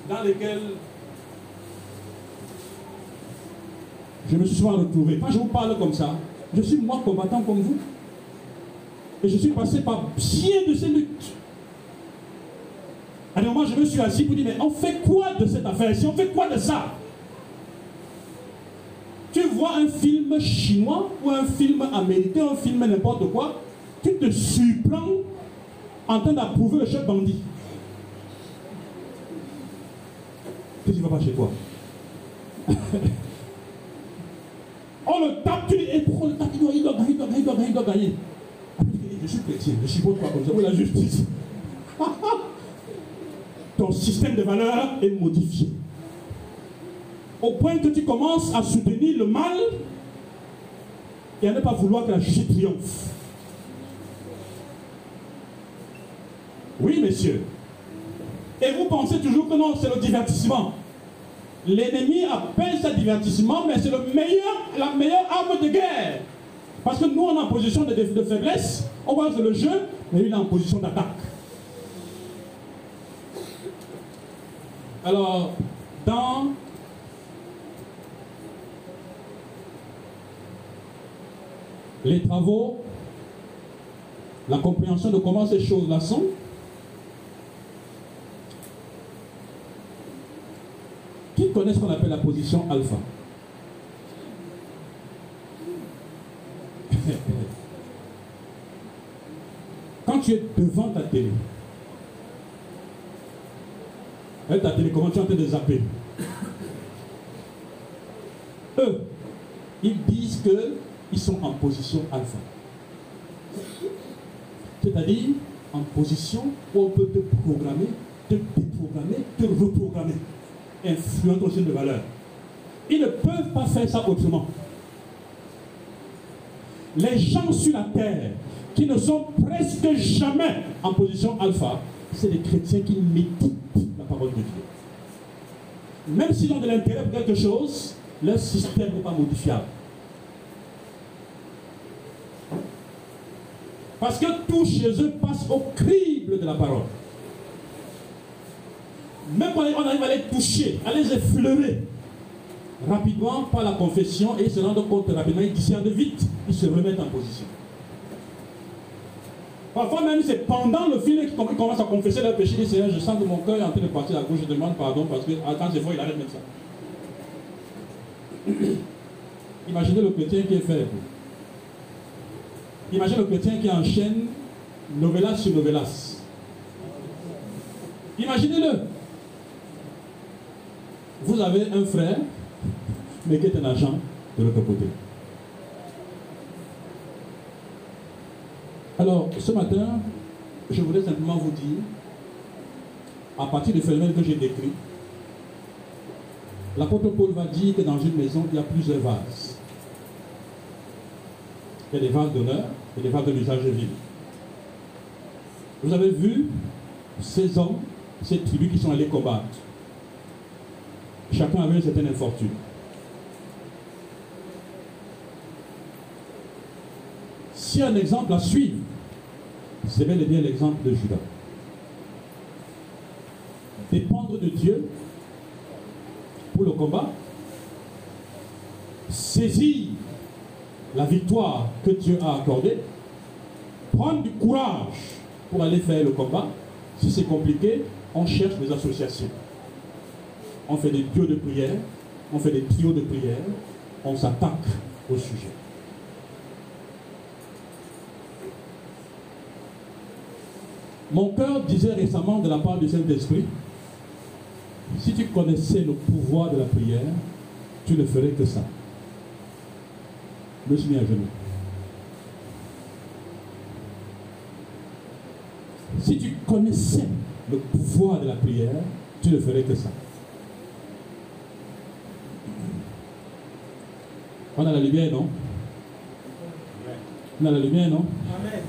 dans lesquelles je me suis souvent retrouvé. Quand je vous parle comme ça, je suis moi combattant comme vous. Et je suis passé par bien de ces luttes. Un moment, je me suis assis pour dire, mais on fait quoi de cette affaire? Si on fait quoi de ça? Vois un film chinois ou un film américain, un film n'importe quoi, tu te surprends en train d'approuver le chef bandit. Tu ne vas pas chez toi. on le tape, tu dis, et pourquoi on le tape? Il doit, il doit gagner, il doit gagner, il doit gagner, il doit gagner. Je suis chrétien, je suis pour toi comme ça. Où est la justice Ton système de valeurs est modifié. Au point que tu commences à soutenir le mal et à ne pas vouloir que la justice triomphe. Oui, messieurs. Et vous pensez toujours que non, c'est le divertissement. L'ennemi appelle ça divertissement, mais c'est la meilleure arme de guerre. Parce que nous, on est en position de, faiblesse, on que le jeu, mais lui, il est en position d'attaque. Alors, dans les travaux, la compréhension de comment ces choses-là sont, qui connaît ce qu'on appelle la position alpha. Quand tu es devant ta télé, avec ta télé, comment tu es en train de zapper? Eux, ils disent qu'ils sont en position alpha. C'est-à-dire en position où on peut te programmer, te déprogrammer, te reprogrammer. Influent aussi de valeur. Ils ne peuvent pas faire ça autrement. Les gens sur la terre qui ne sont presque jamais en position alpha, c'est les chrétiens qui méditent la parole de Dieu. Même s'ils ont de l'intérêt pour quelque chose, leur système n'est pas modifiable. Parce que tout chez eux passe au crible de la parole. Même quand on arrive à les toucher, à les effleurer, rapidement par la confession, et ils se rendent compte rapidement, ils discernent vite, ils se remettent en position. Parfois même, c'est pendant le film qu'ils commencent à confesser leur péché. Ils disent, Seigneur, je sens que mon cœur est en train de partir à gauche, je demande pardon parce que quand c'est faux, il arrête même ça. Imaginez le chrétien qui est faible. Imaginez le chrétien qui enchaîne novelas sur novelas. Imaginez-le. Vous avez un frère, mais qui est un agent de l'autre côté. Alors, ce matin, je voudrais simplement vous dire, à partir du phénomène que j'ai décrit, l'apôtre Paul va dire que dans une maison, il y a plusieurs vases. A des vases d'honneur et des vases de l'usage de vie. Vous avez vu ces hommes, ces tribus qui sont allés combattre. Chacun avait une certaine infortune. Si un exemple à suivre, c'est bien l'exemple de Judas. Dépendre de Dieu pour le combat, saisir la victoire que Dieu a accordée, prendre du courage pour aller faire le combat. Si c'est compliqué, on cherche des associations. On fait des trios de prière, on fait des trios de prière, on s'attaque au sujet. Mon cœur disait récemment de la part du Saint-Esprit, si tu connaissais le pouvoir de la prière, tu ne ferais que ça. Je me suis mis à genoux. Si tu connaissais le pouvoir de la prière, tu ne ferais que ça. On a la lumière, non? On a la lumière, non? Amen.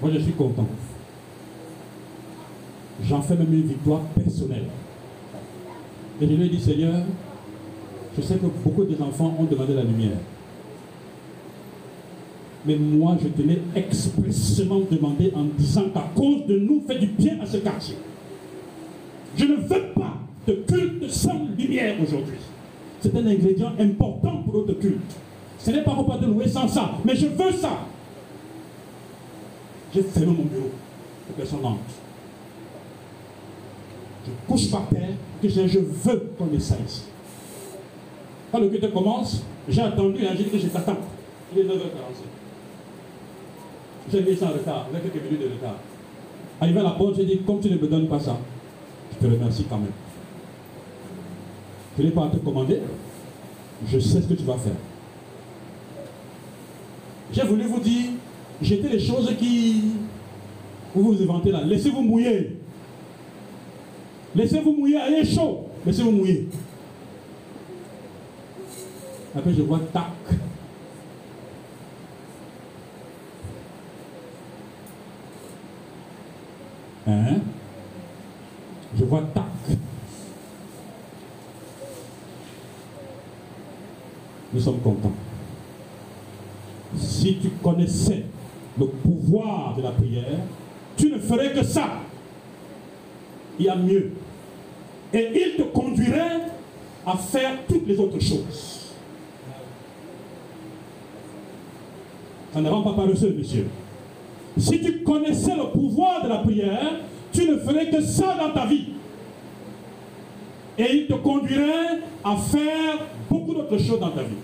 Moi, je suis content. J'en fais même une victoire personnelle. Et je lui ai dit, Seigneur, je sais que beaucoup des enfants ont demandé la lumière. Mais moi, je tenais expressément demandé en disant qu'à cause de nous, fait du bien à ce quartier. Je ne veux pas de culte sans lumière aujourd'hui. C'est un ingrédient important pour notre culte. Ce n'est pas pour de louer sans ça, mais je veux ça. J'ai fermé mon bureau. Les personnes n'entrent. Je couche par terre que je, je veux qu'on ait ça ici. Quand le culte commence, j'ai attendu, j'ai dit que je t'attends. Il est 9h45. J'ai mis ça en retard, avec quelques minutes de retard. Arrivé à la porte, j'ai dit, comme tu ne me donnes pas ça, je te remercie quand même. Je n'ai pas à te commander. Je sais ce que tu vas faire. J'ai voulu vous dire, jetez les choses qui vous vous inventez là. Laissez-vous mouiller. Laissez-vous mouiller, allez chaud. Laissez-vous mouiller. Après, je vois tac. Hein? Je vois tac. Nous sommes contents. Si tu connaissais le pouvoir de la prière, tu ne ferais que ça. Il y a mieux. Et il te conduirait à faire toutes les autres choses. Ça ne rend pas paresseux, monsieur. Si tu connaissais le pouvoir de la prière, tu ne ferais que ça dans ta vie. Et il te conduirait à faire beaucoup d'autres choses dans ta vie.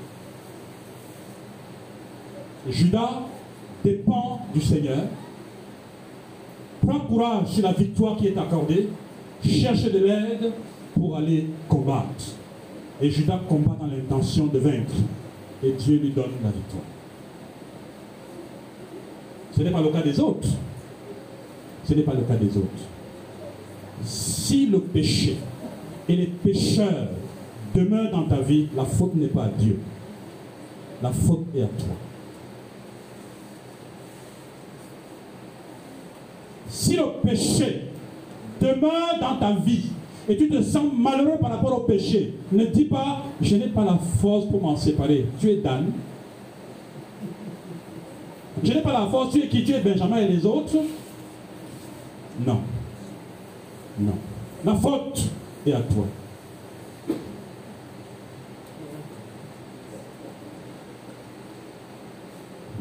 Judas dépend du Seigneur. Prends courage sur la victoire qui est accordée. Cherche de l'aide pour aller combattre. Et Judas combat dans l'intention de vaincre. Et Dieu lui donne la victoire. Ce n'est pas le cas des autres. Ce n'est pas le cas des autres. Si le péché et les pécheurs demeurent dans ta vie, la faute n'est pas à Dieu. La faute est à toi. Si le péché demeure dans ta vie et tu te sens malheureux par rapport au péché, ne dis pas je n'ai pas la force pour m'en séparer. Tu es Dan. Je n'ai pas la force, tu es qui Tu es Benjamin et les autres Non. Non. La faute est à toi.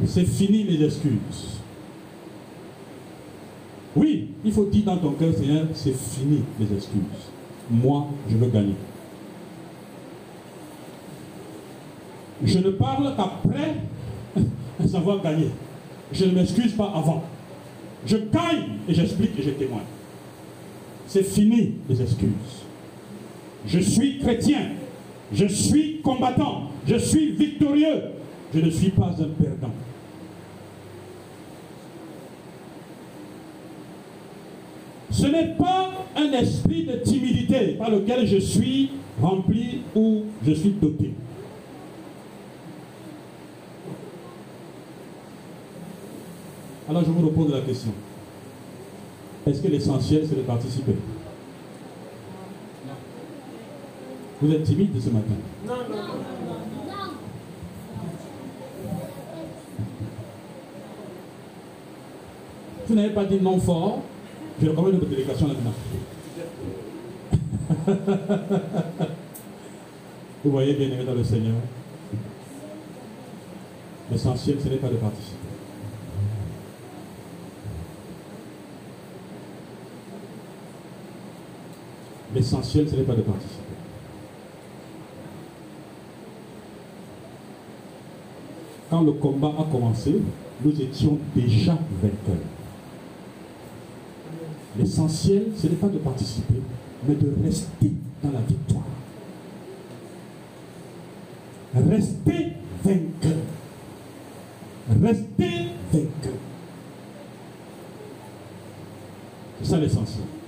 C'est fini les excuses. Oui, il faut dire dans ton cœur, Seigneur, c'est fini les excuses. Moi, je veux gagner. Je ne parle qu'après savoir gagner. Je ne m'excuse pas avant. Je gagne et j'explique et je témoigne. C'est fini les excuses. Je suis chrétien. Je suis combattant. Je suis victorieux. Je ne suis pas un perdant. Ce n'est pas un esprit de timidité par lequel je suis rempli ou je suis doté. Alors je vous repose la question. Est-ce que l'essentiel c'est de participer? Vous êtes timide ce matin? Non, non, non. Vous n'avez pas dit non fort? Je recommande une délégation là-dedans. Vous voyez bien aimé dans le Seigneur L'essentiel, ce n'est pas de participer. L'essentiel, ce n'est pas de participer. Quand le combat a commencé, nous étions déjà vainqueurs. L'essentiel, ce n'est pas de participer, mais de rester dans la victoire. Rester vainqueur. Rester vainqueur. C'est ça l'essentiel.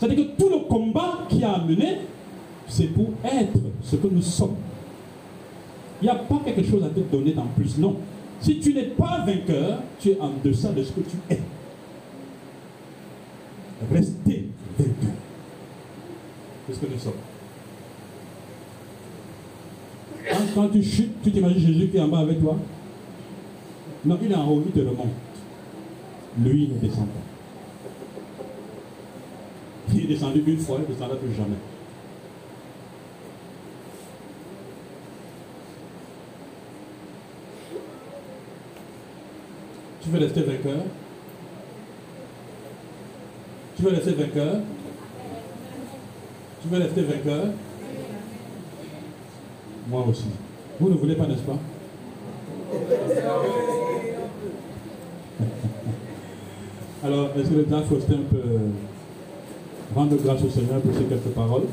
C'est-à-dire que tout le combat qui a amené, c'est pour être ce que nous sommes. Il n'y a pas quelque chose à te donner en plus, non. Si tu n'es pas vainqueur, tu es en deçà de ce que tu es. Restez vainqueur. C'est ce que nous sommes. Quand, tu chutes, tu t'imagines Jésus qui est en bas avec toi? Non, il est en haut, il te remonte. Lui, il ne descend pas. Il est descendu une fois, il ne descendra plus jamais. Tu veux rester vainqueur? Tu veux rester vainqueur? Tu veux rester vainqueur? Moi aussi. Vous ne voulez pas, n'est-ce pas? Alors, est-ce que le temps Faustin peut rendre grâce au Seigneur pour ces quelques paroles